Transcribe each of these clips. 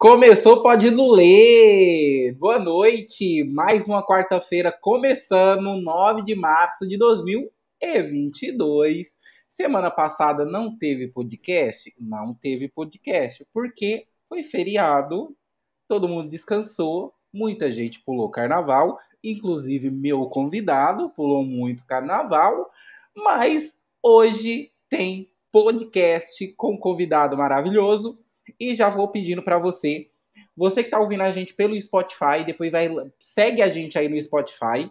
Começou, pode ler! Boa noite! Mais uma quarta-feira começando, 9 de março de 2022. Semana passada não teve podcast? Não teve podcast, porque foi feriado, todo mundo descansou, muita gente pulou carnaval, inclusive meu convidado pulou muito carnaval, mas hoje tem podcast com um convidado maravilhoso e já vou pedindo para você, você que está ouvindo a gente pelo Spotify, depois vai segue a gente aí no Spotify.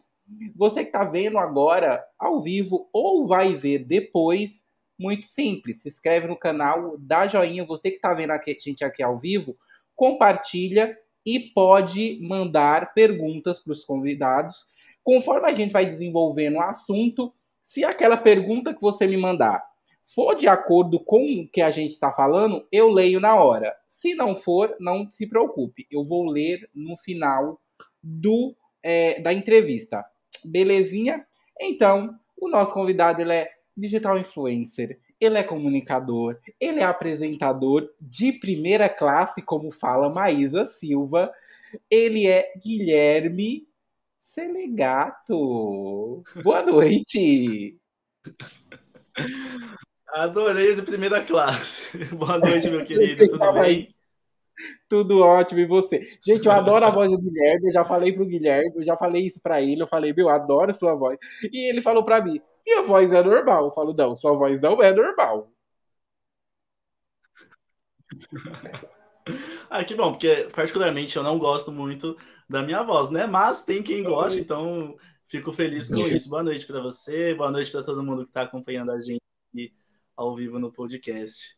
Você que está vendo agora ao vivo ou vai ver depois, muito simples. Se inscreve no canal, dá joinha. Você que está vendo a gente aqui ao vivo, compartilha e pode mandar perguntas para os convidados. Conforme a gente vai desenvolvendo o assunto, se aquela pergunta que você me mandar for de acordo com o que a gente está falando, eu leio na hora. Se não for, não se preocupe. Eu vou ler no final do é, da entrevista. Belezinha? Então, o nosso convidado ele é digital influencer, ele é comunicador, ele é apresentador de primeira classe, como fala Maísa Silva. Ele é Guilherme Selegato. Boa noite! Adorei de primeira classe. Boa noite, meu querido. Tudo bem? Tudo ótimo, e você? Gente, eu adoro a voz do Guilherme, eu já falei pro Guilherme, eu já falei isso pra ele, eu falei, meu, adoro a sua voz. E ele falou pra mim, minha voz é normal. Eu falo, não, sua voz não é normal. ah, que bom, porque particularmente eu não gosto muito da minha voz, né? Mas tem quem goste, então fico feliz com isso. Boa noite para você, boa noite para todo mundo que está acompanhando a gente ao vivo no podcast.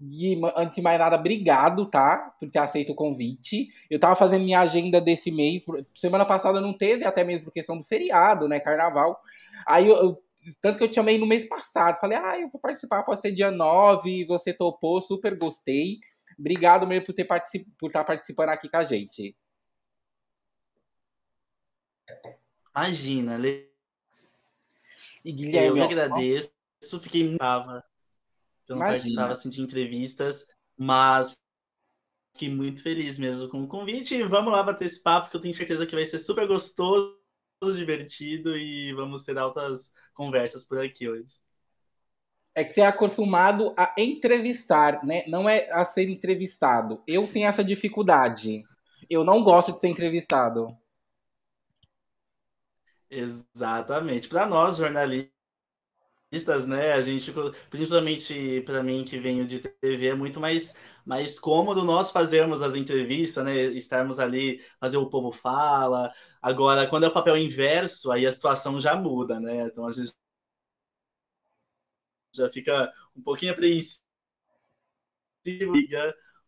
Gui, antes de mais nada, obrigado, tá? Por ter aceito o convite. Eu tava fazendo minha agenda desse mês. Semana passada não teve, até mesmo por questão do feriado, né? Carnaval. Aí eu, eu tanto que eu te chamei no mês passado. Falei, ah, eu vou participar, pode ser dia 9. Você topou, super gostei. Obrigado mesmo por, ter particip... por estar participando aqui com a gente. Imagina, Le... E Guilherme, eu agradeço fiquei muito brava. Eu não Imagina. participava assim, de entrevistas, mas fiquei muito feliz mesmo com o convite. Vamos lá bater esse papo, que eu tenho certeza que vai ser super gostoso, divertido e vamos ter altas conversas por aqui hoje. É que você é acostumado a entrevistar, né? Não é a ser entrevistado. Eu tenho essa dificuldade. Eu não gosto de ser entrevistado. Exatamente. Para nós, jornalistas, né? A gente, principalmente para mim que venho de TV, é muito mais, mais cômodo nós fazermos as entrevistas, né? Estarmos ali, fazer o povo fala. Agora, quando é o papel inverso, aí a situação já muda, né? Então a gente já fica um pouquinho apreensivo,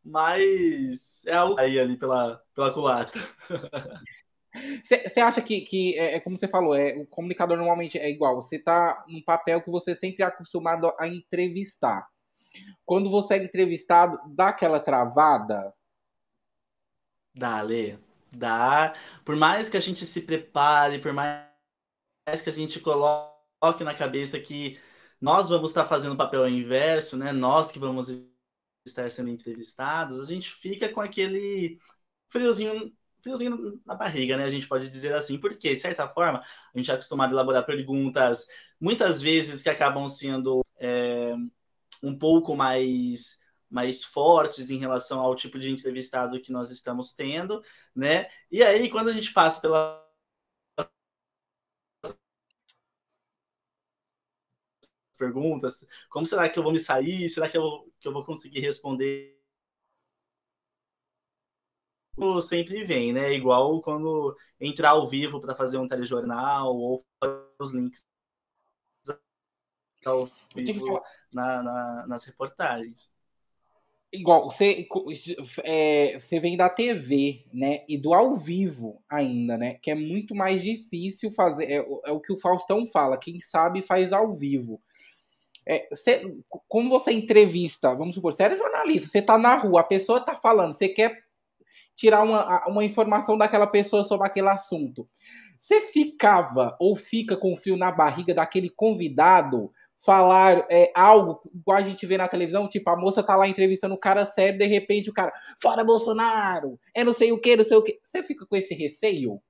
mas é algo aí ali pela, pela culatra. Você acha que, que é, é, como você falou, é, o comunicador normalmente é igual. Você tá num papel que você sempre é acostumado a entrevistar. Quando você é entrevistado, dá aquela travada? Dá, Lê. Dá. Por mais que a gente se prepare, por mais que a gente coloque na cabeça que nós vamos estar fazendo o papel inverso, né? Nós que vamos estar sendo entrevistados, a gente fica com aquele friozinho friozinho na barriga, né? A gente pode dizer assim, porque, de certa forma, a gente é acostumado a elaborar perguntas, muitas vezes que acabam sendo é, um pouco mais mais fortes em relação ao tipo de entrevistado que nós estamos tendo, né? E aí, quando a gente passa pela perguntas, como será que eu vou me sair? Será que eu, que eu vou conseguir responder sempre vem, né? Igual quando entrar ao vivo para fazer um telejornal ou os links ao vivo na, na, nas reportagens. Igual, você, é, você vem da TV, né? E do ao vivo ainda, né? Que é muito mais difícil fazer. É, é o que o Faustão fala: quem sabe faz ao vivo. É, cê, como você entrevista, vamos supor, você era jornalista, você tá na rua, a pessoa tá falando, você quer tirar uma, uma informação daquela pessoa sobre aquele assunto. Você ficava ou fica com frio na barriga daquele convidado falar é, algo igual a gente vê na televisão, tipo, a moça tá lá entrevistando o cara sério, de repente o cara, fora Bolsonaro, é não sei o que, não sei o que. Você fica com esse receio?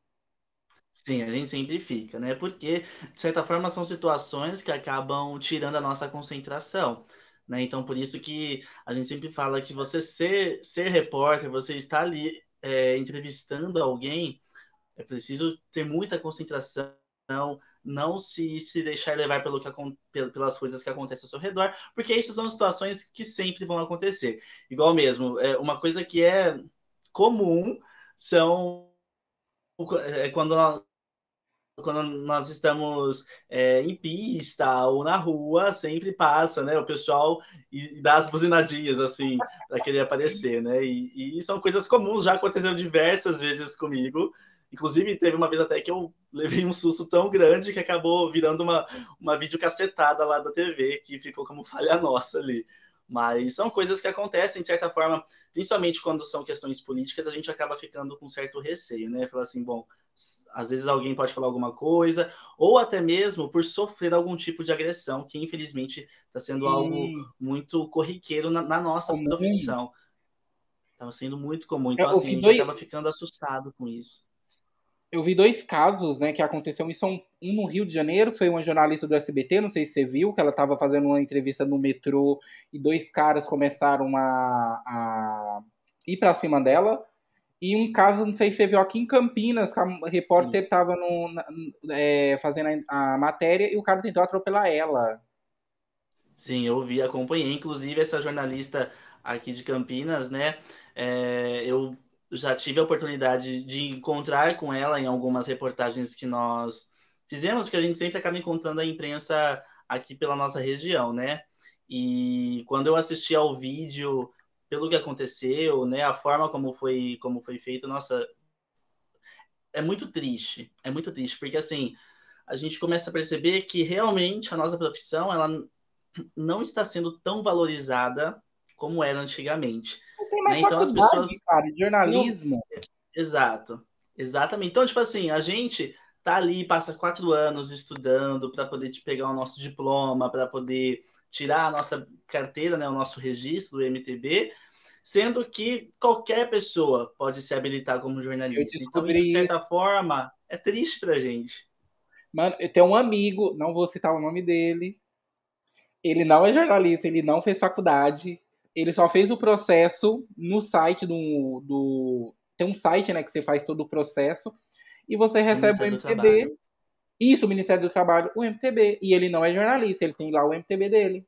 Sim, a gente sempre fica, né? Porque, de certa forma, são situações que acabam tirando a nossa concentração. Né? Então, por isso que a gente sempre fala que você ser, ser repórter, você estar ali é, entrevistando alguém, é preciso ter muita concentração, não se, se deixar levar pelo que, pelas coisas que acontecem ao seu redor, porque isso são situações que sempre vão acontecer. Igual mesmo, é, uma coisa que é comum são é, quando quando nós estamos é, em pista ou na rua, sempre passa, né? O pessoal e, e dá as buzinadinhas, assim, para querer aparecer, né? E, e, são coisas comuns, já aconteceu diversas vezes comigo. Inclusive, teve uma vez até que eu levei um susto tão grande que acabou virando uma, uma videocassetada lá da TV, que ficou como falha nossa ali. Mas são coisas que acontecem, de certa forma, principalmente quando são questões políticas, a gente acaba ficando com certo receio, né? Falar assim, bom, às vezes alguém pode falar alguma coisa, ou até mesmo por sofrer algum tipo de agressão, que infelizmente está sendo algo muito corriqueiro na, na nossa comum. profissão. Estava sendo muito comum. Então, assim, a gente dois... acaba ficando assustado com isso. Eu vi dois casos, né, que aconteceu isso um, um no Rio de Janeiro, que foi uma jornalista do SBT, não sei se você viu, que ela estava fazendo uma entrevista no metrô e dois caras começaram a, a ir para cima dela. E um caso, não sei se você viu aqui em Campinas, que a repórter estava é, fazendo a, a, matéria e o cara tentou atropelar ela. Sim, eu vi, acompanhei. Inclusive, essa jornalista aqui de Campinas, né? É, eu já tive a oportunidade de encontrar com ela em algumas reportagens que nós fizemos, porque a gente sempre acaba encontrando a imprensa aqui pela nossa região, né? E quando eu assisti ao vídeo pelo que aconteceu, né, a forma como foi como foi feito, nossa, é muito triste, é muito triste, porque assim, a gente começa a perceber que realmente a nossa profissão ela não está sendo tão valorizada como era antigamente. Né? Então as pessoas cara, jornalismo. Não... Exato. Exatamente. Então, tipo assim, a gente tá ali, passa quatro anos estudando para poder pegar o nosso diploma, para poder tirar a nossa carteira, né, o nosso registro do MTB, sendo que qualquer pessoa pode se habilitar como jornalista. Então, isso, de certa isso. forma, é triste pra gente. Mano, eu tenho um amigo, não vou citar o nome dele. Ele não é jornalista, ele não fez faculdade. Ele só fez o processo no site do. do tem um site, né, que você faz todo o processo. E você recebe o MTB. Isso, o Ministério do Trabalho, o MTB. E ele não é jornalista, ele tem lá o MTB dele.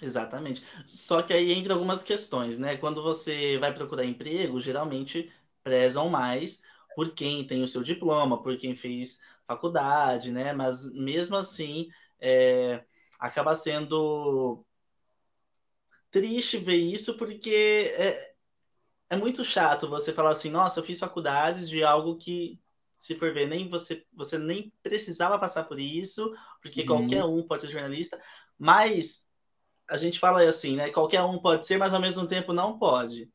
Exatamente. Só que aí entra algumas questões, né? Quando você vai procurar emprego, geralmente prezam mais por quem tem o seu diploma, por quem fez faculdade, né? Mas mesmo assim, é, acaba sendo triste ver isso, porque é, é muito chato você falar assim, nossa, eu fiz faculdade de algo que, se for ver, nem você, você nem precisava passar por isso, porque uhum. qualquer um pode ser jornalista, mas a gente fala assim, né? Qualquer um pode ser, mas ao mesmo tempo não pode.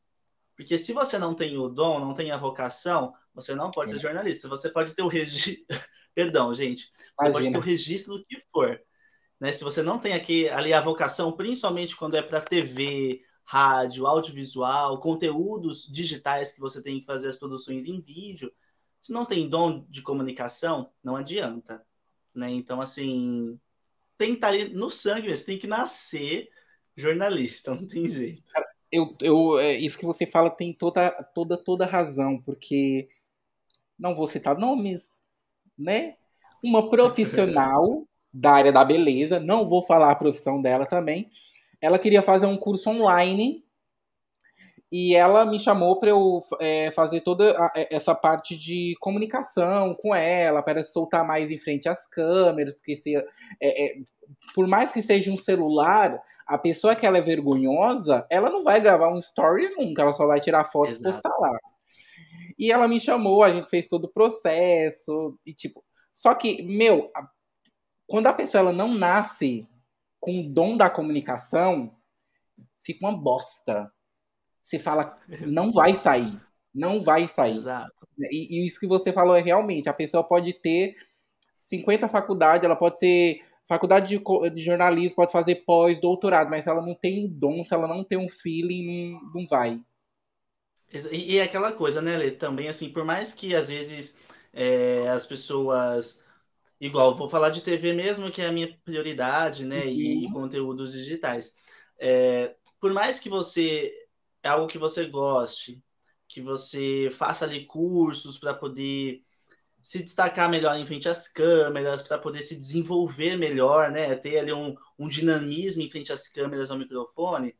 Porque se você não tem o dom, não tem a vocação, você não pode é. ser jornalista. Você pode ter o registro. Perdão, gente. Você Imagina. pode ter o registro do que for. Né? Se você não tem aqui ali a vocação, principalmente quando é para TV, rádio, audiovisual, conteúdos digitais que você tem que fazer as produções em vídeo, se não tem dom de comunicação, não adianta. Né? Então, assim, tem que estar ali no sangue, você tem que nascer jornalista, não tem jeito. Eu, eu, é, isso que você fala tem toda, toda, toda razão, porque não vou citar nomes, né? Uma profissional da área da beleza, não vou falar a profissão dela também. Ela queria fazer um curso online e ela me chamou para eu é, fazer toda a, é, essa parte de comunicação com ela, para soltar mais em frente às câmeras, porque se, é, é, por mais que seja um celular, a pessoa que ela é vergonhosa, ela não vai gravar um story nunca, ela só vai tirar foto Exato. e postar lá. E ela me chamou, a gente fez todo o processo, e tipo. Só que, meu, a, quando a pessoa ela não nasce com o dom da comunicação, fica uma bosta você fala, não vai sair. Não vai sair. Exato. E, e, isso que você falou é realmente, a pessoa pode ter 50 faculdades, ela pode ter faculdade de, de jornalismo pode fazer pós, doutorado, mas se ela não tem um dom, se ela não tem um feeling, não, não vai. E, e é aquela coisa, né, Lê? Também, assim, por mais que às vezes é, as pessoas. Igual, vou falar de TV mesmo, que é a minha prioridade, né? Uhum. E, e, conteúdos digitais. É, por mais que você. É algo que você goste, que você faça ali cursos para poder se destacar melhor em frente às câmeras, para poder se desenvolver melhor, né? Ter ali um, um dinamismo em frente às câmeras ao microfone.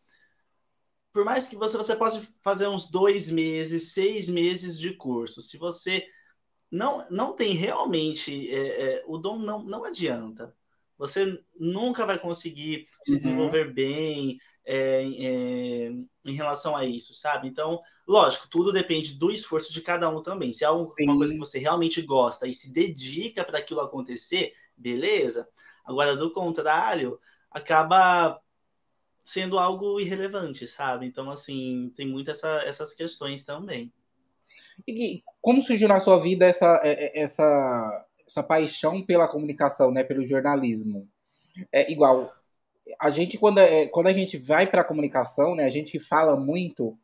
Por mais que você, você possa fazer uns dois meses, seis meses de curso, se você não, não tem realmente é, é, o dom, não, não adianta. Você nunca vai conseguir se uhum. desenvolver bem é, é, em relação a isso, sabe? Então, lógico, tudo depende do esforço de cada um também. Se é uma Sim. coisa que você realmente gosta e se dedica para aquilo acontecer, beleza. Agora, do contrário, acaba sendo algo irrelevante, sabe? Então, assim, tem muito essa, essas questões também. E como surgiu na sua vida essa, é, é, essa, essa paixão pela comunicação, né, pelo jornalismo? É igual, a gente quando, é, quando a gente vai para a comunicação, né, a gente fala muito.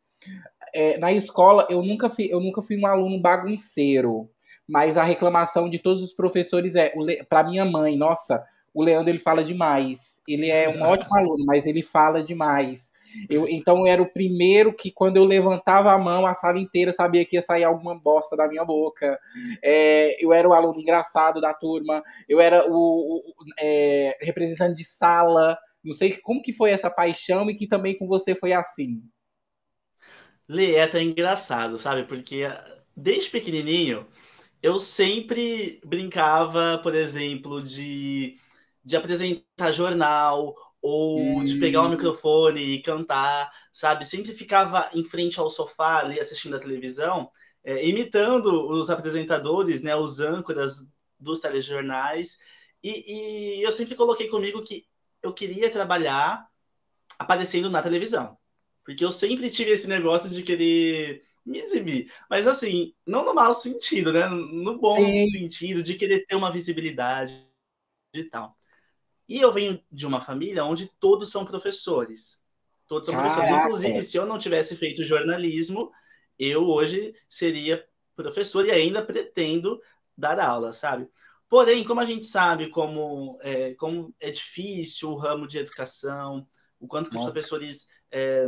É, na escola eu nunca fui, eu nunca fui um aluno bagunceiro, mas a reclamação de todos os professores é para minha mãe, nossa, o Leandro ele fala demais. Ele é um ótimo aluno, mas ele fala demais. Eu, então era o primeiro que, quando eu levantava a mão, a sala inteira sabia que ia sair alguma bosta da minha boca. É, eu era o aluno engraçado da turma, eu era o, o é, representante de sala. Não sei como que foi essa paixão e que também com você foi assim. Lê, é até engraçado, sabe? Porque desde pequenininho eu sempre brincava, por exemplo, de, de apresentar jornal ou de pegar o microfone e cantar, sabe? Sempre ficava em frente ao sofá ali assistindo a televisão, é, imitando os apresentadores, né, os âncoras dos telejornais. E, e eu sempre coloquei comigo que eu queria trabalhar aparecendo na televisão. Porque eu sempre tive esse negócio de querer me exibir. Mas assim, não no mau sentido, né? No bom Sim. sentido, de querer ter uma visibilidade e tal. E eu venho de uma família onde todos são professores. Todos são Caraca. professores. Inclusive, se eu não tivesse feito jornalismo, eu hoje seria professor e ainda pretendo dar aula, sabe? Porém, como a gente sabe como é, como é difícil o ramo de educação, o quanto que os professores é,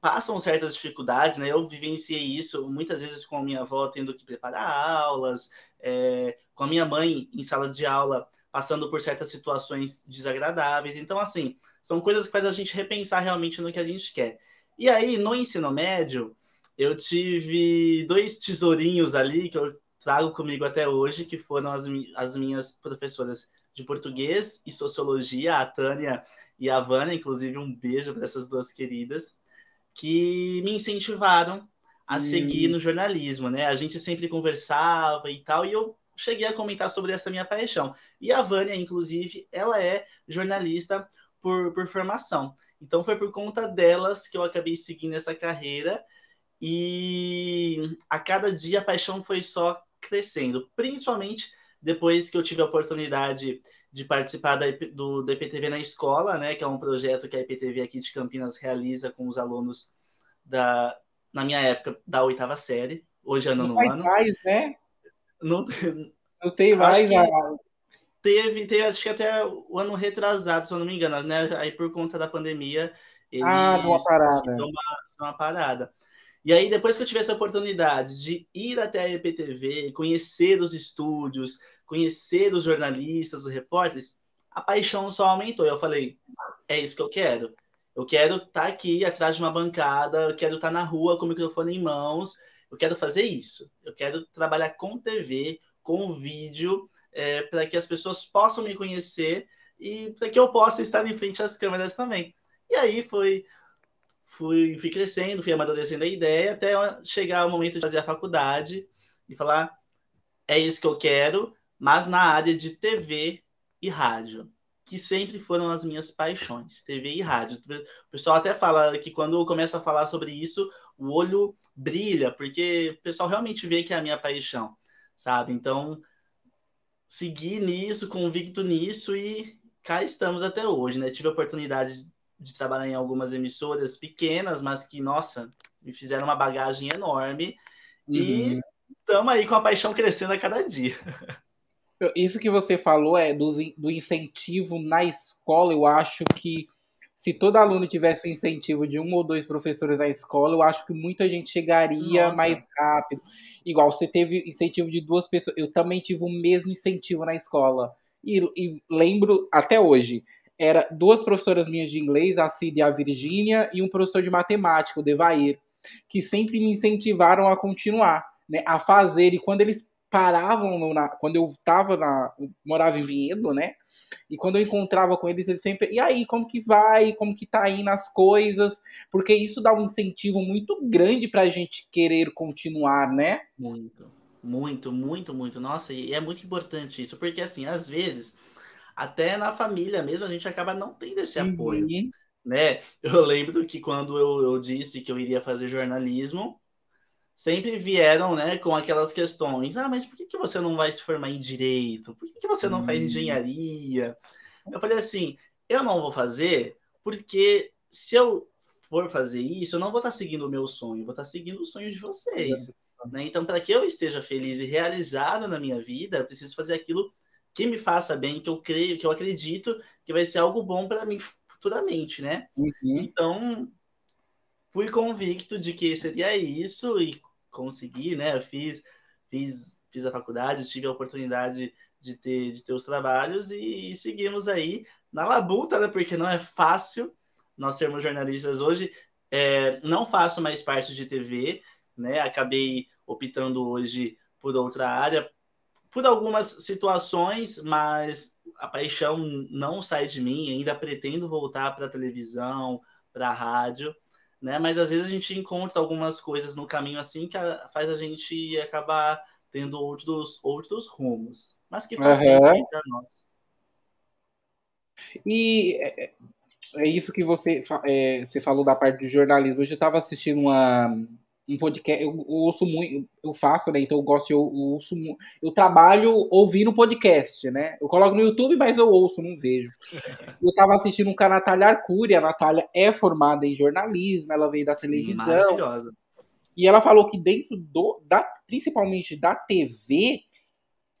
passam certas dificuldades, né? Eu vivenciei isso muitas vezes com a minha avó tendo que preparar aulas, é, com a minha mãe em sala de aula passando por certas situações desagradáveis. Então, assim, são coisas que fazem a gente repensar realmente no que a gente quer. E aí, no ensino médio, eu tive dois tesourinhos ali que eu trago comigo até hoje, que foram as, as minhas professoras de português e sociologia, a Tânia e a Vânia, inclusive um beijo para essas duas queridas, que me incentivaram a hum. seguir no jornalismo, né? A gente sempre conversava e tal, e eu cheguei a comentar sobre essa minha paixão. E a Vânia, inclusive, ela é jornalista por, por formação. Então foi por conta delas que eu acabei seguindo essa carreira e a cada dia a paixão foi só crescendo, principalmente depois que eu tive a oportunidade de participar da, do, da IPTV na escola, né, que é um projeto que a IPTV aqui de Campinas realiza com os alunos da, na minha época, da oitava série, hoje é nono ano. mais, né? Não, não tem mais. A... Teve, teve, acho que até o ano retrasado, se eu não me engano, né? Aí por conta da pandemia. Eles ah, deu uma parada. Deu uma, uma parada. E aí, depois que eu tive essa oportunidade de ir até a EPTV, conhecer os estúdios, conhecer os jornalistas, os repórteres, a paixão só aumentou. Eu falei, é isso que eu quero. Eu quero estar tá aqui atrás de uma bancada, eu quero estar tá na rua com o microfone em mãos, eu quero fazer isso. Eu quero trabalhar com TV, com vídeo, é, para que as pessoas possam me conhecer e para que eu possa estar em frente às câmeras também. E aí foi, fui, fui crescendo, fui amadurecendo a ideia, até chegar o momento de fazer a faculdade e falar: é isso que eu quero, mas na área de TV e rádio que sempre foram as minhas paixões, TV e rádio. O pessoal até fala que quando começa a falar sobre isso, o olho brilha, porque o pessoal realmente vê que é a minha paixão, sabe? Então, seguir nisso, convicto nisso e, cá estamos até hoje, né? Tive a oportunidade de trabalhar em algumas emissoras pequenas, mas que, nossa, me fizeram uma bagagem enorme. Uhum. E estamos aí com a paixão crescendo a cada dia. Isso que você falou é do, do incentivo na escola, eu acho que se todo aluno tivesse o incentivo de um ou dois professores na escola, eu acho que muita gente chegaria Nossa. mais rápido. Igual você teve incentivo de duas pessoas, eu também tive o mesmo incentivo na escola. E, e lembro até hoje, era duas professoras minhas de inglês, a Cid e a Virgínia, e um professor de matemática, o Devair, que sempre me incentivaram a continuar, né, a fazer. E quando eles paravam, no, na, quando eu estava na, morava em Vinhedo, né, e quando eu encontrava com eles, eles sempre, e aí, como que vai? Como que tá indo as coisas? Porque isso dá um incentivo muito grande pra gente querer continuar, né? Muito, muito, muito, muito. Nossa, e é muito importante isso, porque assim, às vezes, até na família mesmo, a gente acaba não tendo esse uhum. apoio. Né? Eu lembro que quando eu, eu disse que eu iria fazer jornalismo, sempre vieram né, com aquelas questões. Ah, mas por que, que você não vai se formar em direito? Por que, que você não faz hum. engenharia? Eu falei assim, eu não vou fazer porque se eu for fazer isso, eu não vou estar seguindo o meu sonho, vou estar seguindo o sonho de vocês. Né? Então, para que eu esteja feliz e realizado na minha vida, eu preciso fazer aquilo que me faça bem, que eu creio, que eu acredito que vai ser algo bom para mim futuramente, né? Uhum. Então, fui convicto de que seria isso e consegui, né? Eu fiz, fiz, fiz a faculdade, tive a oportunidade de ter, de ter os trabalhos e, e seguimos aí na labuta, né? Porque não é fácil nós sermos jornalistas hoje. É, não faço mais parte de TV, né? Acabei optando hoje por outra área, por algumas situações, mas a paixão não sai de mim. Ainda pretendo voltar para televisão, para rádio né? Mas às vezes a gente encontra algumas coisas no caminho assim que faz a gente acabar tendo outros, outros rumos, mas que fazem uhum. bem para nós. E é, é isso que você, é, você falou da parte do jornalismo. Hoje eu estava assistindo uma, um podcast, eu, eu, ouço muito, eu faço, né? Então eu gosto, eu, eu ouço, eu trabalho ouvindo podcast, né? Eu coloco no YouTube, mas eu ouço, não vejo. Eu tava assistindo um com a Natália Arcuri, a Natália é formada em jornalismo, ela veio da televisão. Maravilhosa. E ela falou que dentro do, da, principalmente da TV,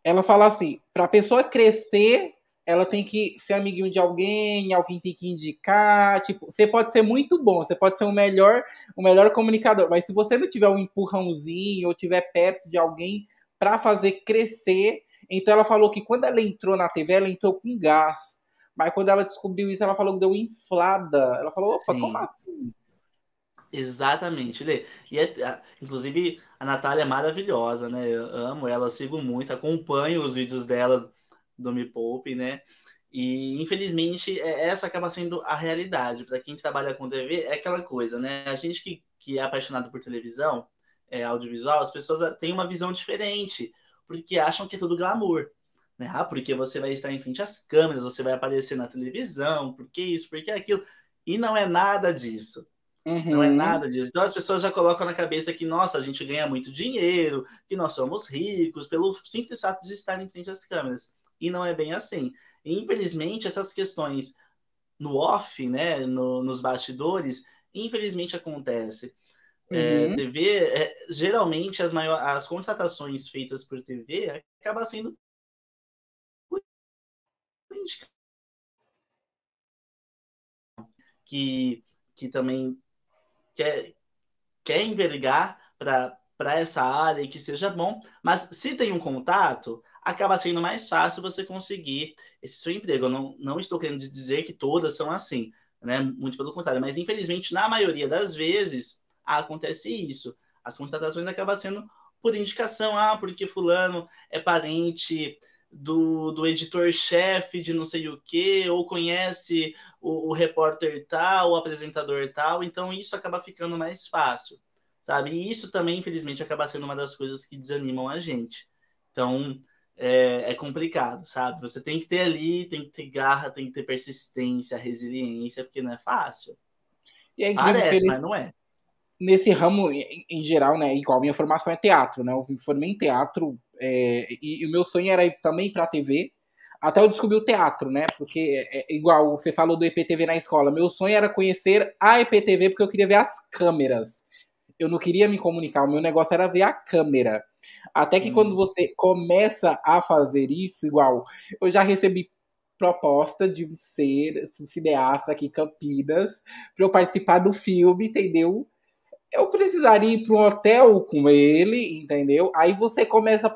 ela fala assim, para a pessoa crescer, ela tem que ser amiguinho de alguém, alguém tem que indicar, tipo, você pode ser muito bom, você pode ser o melhor, o melhor comunicador, mas se você não tiver um empurrãozinho ou tiver perto de alguém para fazer crescer, então ela falou que quando ela entrou na TV, ela entrou com gás. Mas quando ela descobriu isso, ela falou que deu inflada. Ela falou, opa, Sim. como assim? Exatamente, Lê. E é, inclusive a Natália é maravilhosa, né? Eu amo ela, sigo muito, acompanho os vídeos dela do Me Poupe, né? E infelizmente é, essa acaba sendo a realidade. Para quem trabalha com TV, é aquela coisa, né? A gente que, que é apaixonado por televisão, é, audiovisual, as pessoas têm uma visão diferente, porque acham que é tudo glamour. Né? Ah, porque você vai estar em frente às câmeras, você vai aparecer na televisão, porque isso, porque aquilo. E não é nada disso. Uhum. Não é nada disso. Então as pessoas já colocam na cabeça que, nossa, a gente ganha muito dinheiro, que nós somos ricos, pelo simples fato de estar em frente às câmeras e não é bem assim. E, infelizmente, essas questões no off, né, no, nos bastidores, infelizmente acontece. É, uhum. TV, é, geralmente as, maior, as contratações feitas por TV acaba sendo que, que também quer, quer envergar para essa área e que seja bom, mas se tem um contato, acaba sendo mais fácil você conseguir esse seu emprego. Eu não, não estou querendo dizer que todas são assim, né? Muito pelo contrário, mas infelizmente, na maioria das vezes, acontece isso. As contratações acabam sendo por indicação, ah, porque fulano é parente do, do editor-chefe de não sei o que, ou conhece o, o repórter tal, o apresentador tal, então isso acaba ficando mais fácil, sabe? E isso também, infelizmente, acaba sendo uma das coisas que desanimam a gente. Então, é, é, complicado, sabe? Você tem que ter ali, tem que ter garra, tem que ter persistência, resiliência, porque não é fácil. É Parece, mas não é. Nesse ramo, em, em, geral, né? Igual minha formação é teatro, né? Eu me formei em teatro é, e, e, o meu sonho era ir também para a TV. até eu descobri o teatro, né? Porque, é, é, igual você falou do EPTV na escola, meu sonho era conhecer a EPTV porque eu queria ver as câmeras. Eu não queria me comunicar, o meu negócio era ver a câmera. Até que hum. quando você começa a fazer isso, igual, eu já recebi proposta de ser cineasta aqui em Campinas para eu participar do filme, entendeu? Eu precisaria ir para um hotel com ele, entendeu? Aí você começa.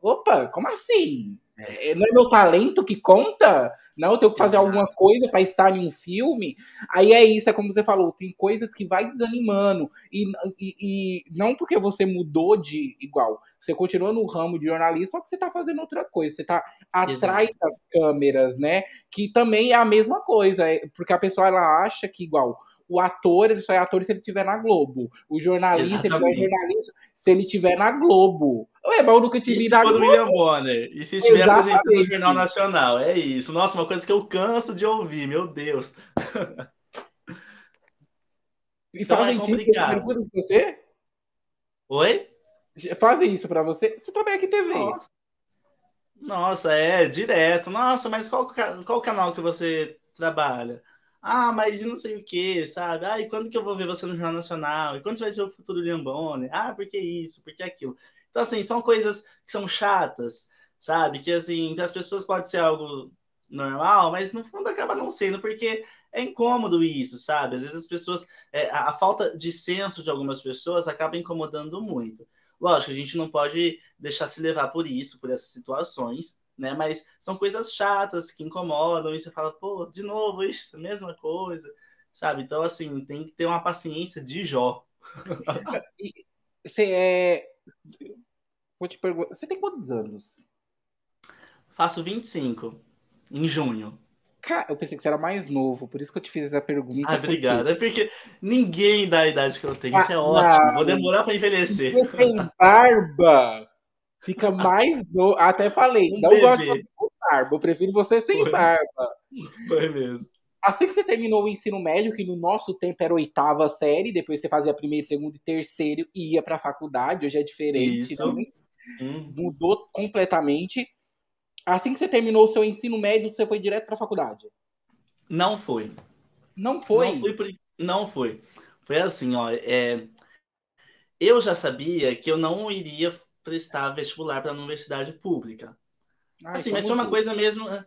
Opa, como assim? É, não é meu talento que conta? Não, eu tenho que fazer Exato. alguma coisa para estar em um filme. Aí é isso, é como você falou, tem coisas que vai desanimando. E, e, e não porque você mudou de igual. Você continua no ramo de jornalista, só que você tá fazendo outra coisa. Você tá atrás Exato. das câmeras, né? Que também é a mesma coisa. É, porque a pessoa ela acha que igual o ator, ele só é ator se ele estiver na Globo. O jornalista, ele só é jornalista se ele estiver na Globo. Ué, mas eu nunca te vi na Globo. William Bonner. E se estiver Exatamente. apresentando o Jornal Nacional. É isso. Nossa, uma coisa que eu canso de ouvir, meu Deus. E então fazem é complicado. isso pra você? Oi? Fazem isso pra você? Você também aqui TV. Nossa. Nossa, é, direto. Nossa, mas qual, qual canal que você trabalha? Ah, mas e não sei o que, sabe? Ah, e quando que eu vou ver você no Jornal Nacional? E quando você vai ser o futuro de Ambone? Ah, por que isso? Por que aquilo? Então, assim, são coisas que são chatas, sabe? Que, assim, as pessoas pode ser algo normal, mas no fundo acaba não sendo, porque é incômodo isso, sabe? Às vezes as pessoas, é, a, a, falta de senso de algumas pessoas acaba incomodando muito. Lógico, a gente não pode deixar se levar por isso, por essas situações, né? Mas são coisas chatas que incomodam e você fala, pô, de novo isso, mesma coisa, sabe? Então, assim, tem que ter uma paciência de Jó. você é. Vou te perguntar, você tem quantos anos? Faço 25, em junho. Cara, eu pensei que você era mais novo, por isso que eu te fiz essa pergunta. Ah, obrigado. É porque ninguém dá a idade que eu tenho. Isso é ah, ótimo. Vou demorar para envelhecer. Você tem barba. Fica mais no... Até falei, um não bebê. gosto de barba, eu prefiro você sem Foi. barba. Foi mesmo. Assim que você terminou o ensino médio, que no nosso tempo era oitava série, depois você fazia primeiro, segundo e terceiro e ia pra faculdade, hoje é diferente. Isso. Né? Hum. Mudou completamente. Assim que você terminou o seu ensino médio, você foi direto pra faculdade? Não foi. Não foi? Não foi. Por... Não foi. Foi assim, ó. É... Eu já sabia que eu não iria prestar vestibular para a universidade pública. Ah, assim, mas foi uma coisa mesmo, eh,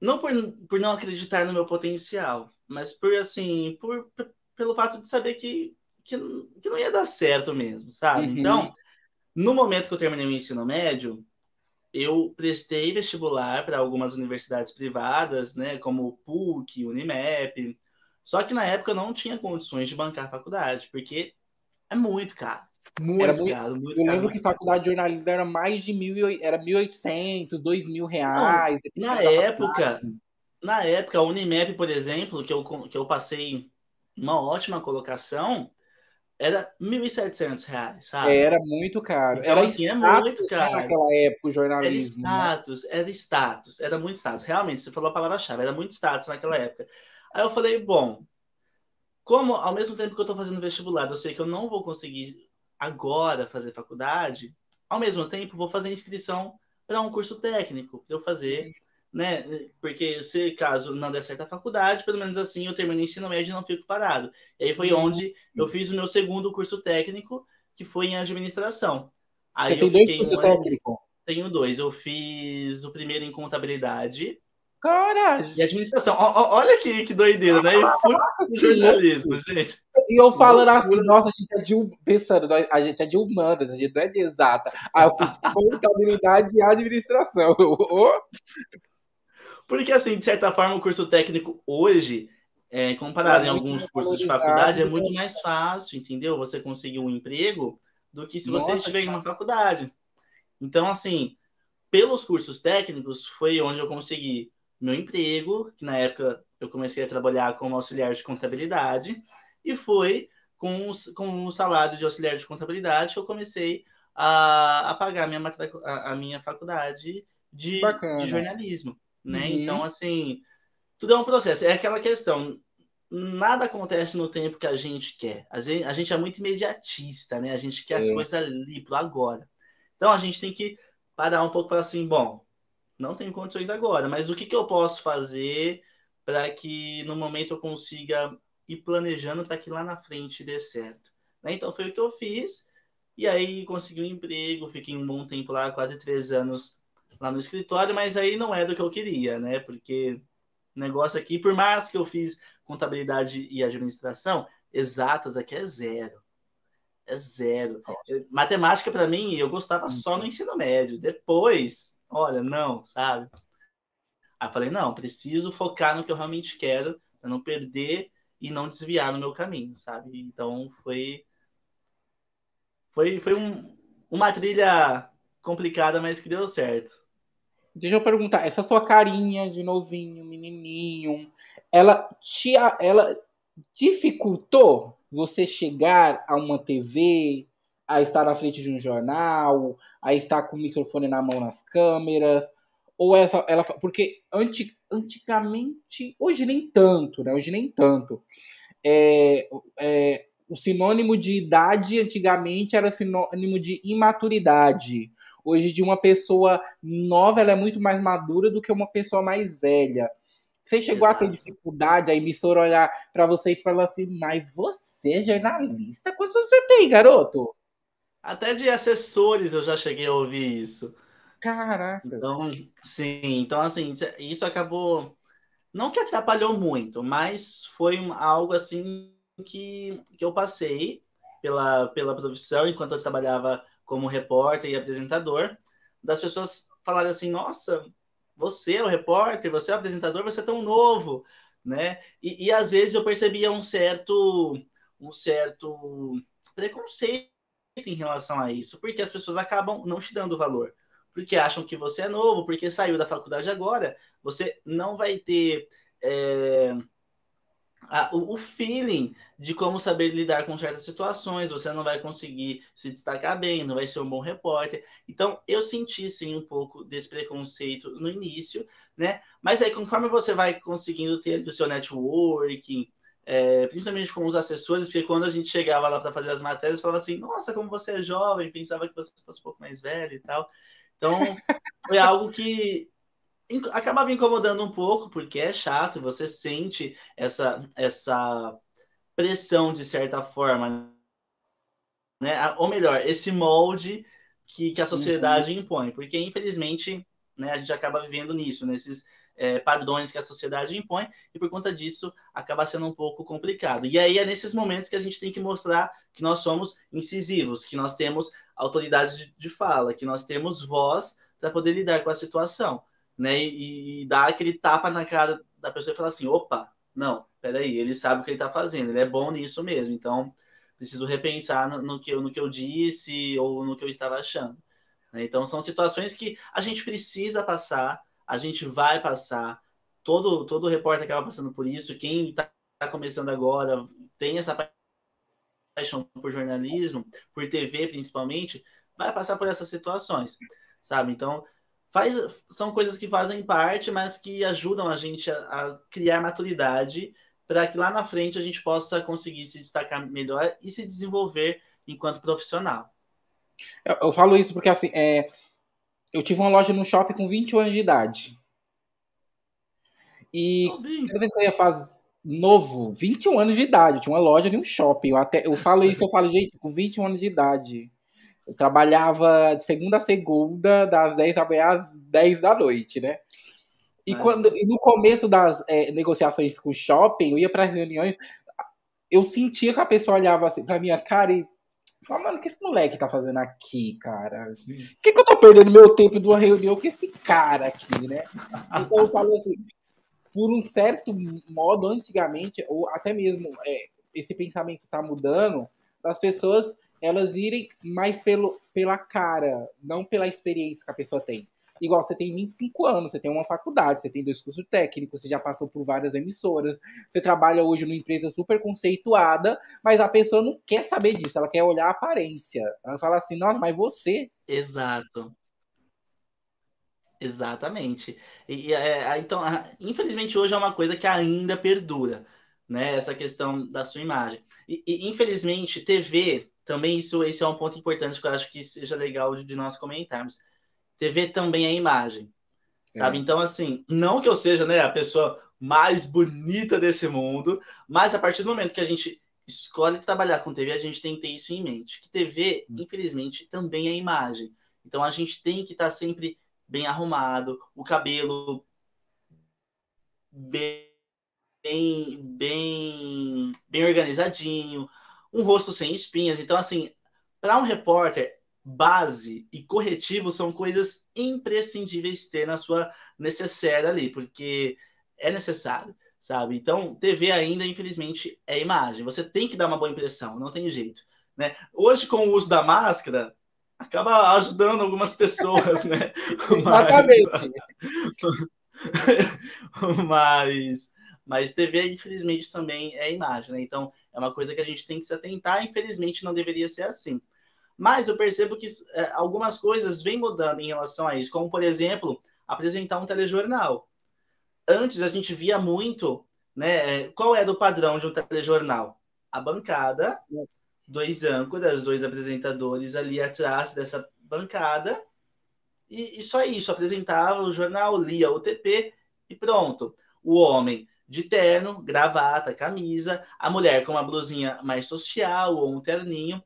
não por, por não acreditar no meu potencial, mas por assim, por, pelo fato de saber que, que, que não ia dar certo mesmo, sabe? Uhum. Então, no momento que eu terminei o ensino médio, eu prestei vestibular para algumas universidades privadas, né, como o PUC, Unimep. Só que na época eu não tinha condições de bancar a faculdade, porque é muito caro. Muito, era muito caro, muito Eu caro, lembro que faculdade de jornalismo era mais de mil, era 1.800, 2.000 reais. Não, na época, na época, a Unimap, por exemplo, que eu, que eu passei uma ótima colocação, era 1.700 reais, sabe? Era muito caro. Então, era assim, é muito caro. Naquela época, o jornalismo. Era né? status, né? era status, era muito status. Realmente, você falou a palavra-chave, era muito status naquela época. Aí eu falei, bom, como ao mesmo tempo que eu estou fazendo vestibular, eu sei que eu não vou conseguir agora fazer faculdade, ao mesmo tempo vou fazer inscrição para um curso técnico, para eu fazer, né? Porque se caso não der certo a faculdade, pelo menos assim eu termino o ensino médio e não fico parado. E aí foi uhum. onde eu fiz o meu segundo curso técnico, que foi em administração. Aí Você tem dois cursos um técnicos? Tenho dois. Eu fiz o primeiro em contabilidade Coragem. E administração. O, olha que, que doideira, né? E jornalismo, gente. E eu falando assim, nossa, a gente é de pensando, a gente é de humanas, a gente não é de exata. Aí eu fiz contabilidade e administração. Porque, assim, de certa forma, o curso técnico hoje, é, comparado é em alguns cursos de faculdade, é muito mais fácil, entendeu? Você conseguir um emprego do que se você estiver em uma faculdade. Então, assim, pelos cursos técnicos, foi onde eu consegui meu emprego, que na época eu comecei a trabalhar como auxiliar de contabilidade, e foi com, com o salário de auxiliar de contabilidade que eu comecei a, a pagar a minha, a, a minha faculdade de, de jornalismo. Né? Uhum. Então, assim, tudo é um processo. É aquela questão, nada acontece no tempo que a gente quer. A gente, a gente é muito imediatista, né? A gente quer é. as coisas ali, pro agora. Então, a gente tem que parar um pouco para assim, bom, não tenho condições agora, mas o que, que eu posso fazer para que no momento eu consiga ir planejando para que lá na frente dê certo? Né? Então foi o que eu fiz, e aí consegui um emprego, fiquei um bom tempo lá, quase três anos lá no escritório, mas aí não era o que eu queria, né? Porque negócio aqui, por mais que eu fiz contabilidade e administração, exatas aqui é zero. É zero. Nossa. Matemática, para mim, eu gostava só no ensino médio. Depois, olha, não, sabe? Aí eu falei, não, preciso focar no que eu realmente quero, para não perder e não desviar no meu caminho, sabe? Então foi foi, foi um, uma trilha complicada, mas que deu certo. Deixa eu perguntar, essa sua carinha de novinho, menininho, ela te, ela dificultou você chegar a uma TV, a estar na frente de um jornal, a estar com o microfone na mão nas câmeras? Ou essa, ela, porque anti, antigamente, hoje nem tanto, né? Hoje nem tanto. É, é, o sinônimo de idade antigamente era sinônimo de imaturidade. Hoje, de uma pessoa nova, ela é muito mais madura do que uma pessoa mais velha. Você chegou Exato. a ter dificuldade, a emissora olhar para você e falar assim, mas você é jornalista? Quantos você tem, garoto? Até de assessores eu já cheguei a ouvir isso. Caraca. Então, sim, então assim, isso acabou. Não que atrapalhou muito, mas foi algo assim que, que eu passei pela, pela profissão enquanto eu trabalhava como repórter e apresentador, das pessoas falarem assim, nossa, você é o repórter, você é o apresentador, você é tão novo, né? E, e às vezes eu percebia um certo, um certo preconceito em relação a isso, porque as pessoas acabam não te dando valor, porque acham que você é novo, porque saiu da faculdade agora, você não vai ter é, a, o, feeling de como saber lidar com certas situações, você não vai conseguir se destacar bem, não vai ser um bom repórter. Então, eu senti sim um pouco desse preconceito no início, né? Mas aí, conforme você vai conseguindo ter o seu networking, é, principalmente com os assessores, porque quando a gente chegava lá para fazer as matérias, falava assim: Nossa, como você é jovem, pensava que você fosse um pouco mais velho e tal. Então, foi algo que acabava incomodando um pouco, porque é chato, você sente essa, essa pressão de certa forma, né? Ou melhor, esse molde que, que a sociedade uhum. impõe, porque infelizmente né, a gente acaba vivendo nisso, nesses é, padrões que a sociedade impõe, e por conta disso acaba sendo um pouco complicado. E aí é nesses momentos que a gente tem que mostrar que nós somos incisivos, que nós temos autoridade de, de fala, que nós temos voz para poder lidar com a situação né? E, e dar aquele tapa na cara da pessoa e falar assim: opa, não, peraí, ele sabe o que ele está fazendo, ele é bom nisso mesmo, então preciso repensar no, no, que, eu, no que eu disse ou no que eu estava achando. Né? Então são situações que a gente precisa passar, a gente vai passar, todo, todo repórter acaba passando por isso, quem está começando agora tem essa paixão por jornalismo, por TV principalmente, vai passar por essas situações, sabe? Então, faz, são coisas que fazem parte, mas que ajudam a gente a, a criar maturidade para que lá na frente a gente possa conseguir se destacar melhor e se desenvolver enquanto profissional. Eu, eu falo isso porque assim, é, eu tive uma loja no shopping com 21 anos de idade. E cada vez que eu ia fazer novo, 21 anos de idade, eu tinha uma loja em um shopping. Eu, até, eu falo isso, eu falo, gente, com 21 anos de idade. Eu trabalhava de segunda a segunda, das 10 da manhã às 10 da noite, né? E, quando, e no começo das é, negociações com o shopping, eu ia para reuniões, eu sentia que a pessoa olhava assim pra minha cara e falava, mano, o que esse moleque tá fazendo aqui, cara? Por que, que eu tô perdendo meu tempo de uma reunião com esse cara aqui, né? Então eu falo assim, por um certo modo, antigamente, ou até mesmo é, esse pensamento tá mudando, das pessoas elas irem mais pelo, pela cara, não pela experiência que a pessoa tem. Igual você tem 25 anos, você tem uma faculdade, você tem dois cursos técnicos, você já passou por várias emissoras, você trabalha hoje numa empresa super conceituada, mas a pessoa não quer saber disso, ela quer olhar a aparência. Ela fala assim, nossa, mas você. Exato. Exatamente. E, é, então, infelizmente, hoje é uma coisa que ainda perdura, né? Essa questão da sua imagem. E, e infelizmente, TV também isso esse é um ponto importante que eu acho que seja legal de, nós comentarmos. TV também é imagem. sabe? É. Então, assim, não que eu seja né, a pessoa mais bonita desse mundo, mas a partir do momento que a gente escolhe trabalhar com TV, a gente tem que ter isso em mente. Que TV, hum. infelizmente, também é imagem. Então a gente tem que estar tá sempre bem arrumado, o cabelo bem, bem, bem organizadinho, um rosto sem espinhas. Então, assim, para um repórter, base e corretivo são coisas imprescindíveis ter na sua necessária ali, porque é necessário sabe? Então, TV ainda, infelizmente, é imagem. Você tem que dar uma boa impressão, não tem jeito. Né? Hoje, com o uso da máscara, acaba ajudando algumas pessoas, né? Exatamente. Mas, mas TV, infelizmente, também é imagem, né? Então, é uma coisa que a gente tem que se atentar. Infelizmente, não deveria ser assim. Mas eu percebo que é, algumas coisas vêm mudando em relação a isso, como, por exemplo, apresentar um telejornal antes a gente via muito, né? É, qual era o padrão de um telejornal? A bancada, dois âncoras, dois apresentadores ali atrás dessa bancada, e, e só isso, apresentava o jornal, lia o TP e pronto. O homem de terno, gravata, camisa, a mulher com uma blusinha mais social ou um terninho.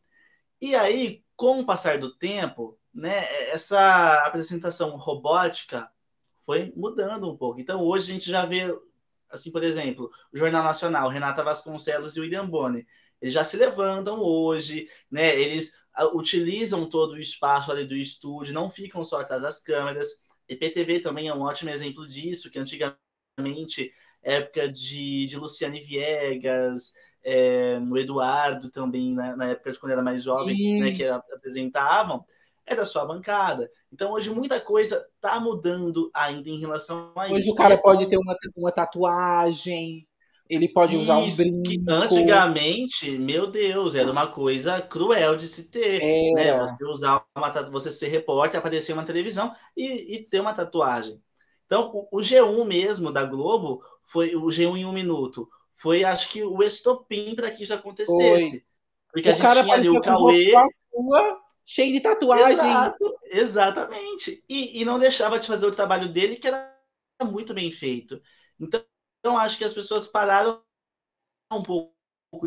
E aí, com o passar do tempo, né, essa apresentação robótica foi mudando um pouco. Então, hoje a gente já vê, assim, por exemplo, o Jornal Nacional, Renata Vasconcelos e William Bonner, eles já se levantam hoje, né? Eles utilizam todo o espaço ali do estúdio, não ficam só atrás das câmeras. IPTV também é um ótimo exemplo disso, que antigamente, época de, de Luciane Viegas, é, no Eduardo também, né, na época de quando era mais jovem, né, que apresentavam, é da sua bancada. Então, hoje, muita coisa está mudando ainda em relação a hoje isso. Hoje o cara pode ter uma, uma tatuagem, ele pode usar um brinco. antigamente, meu Deus, era uma coisa cruel de se ter. Né? Você usar uma você ser repórter, aparecer uma televisão e, e ter uma tatuagem. Então, o, o, G1 mesmo da Globo foi o G1 em um minuto. Foi, acho que, o estopim para que isso acontecesse. Foi. Porque o a gente tinha ali o Cauê. Sua, cheio de tatuagem. Exato, exatamente. E, e não deixava de fazer o trabalho dele, que era muito bem feito. Então, então acho que as pessoas pararam um pouco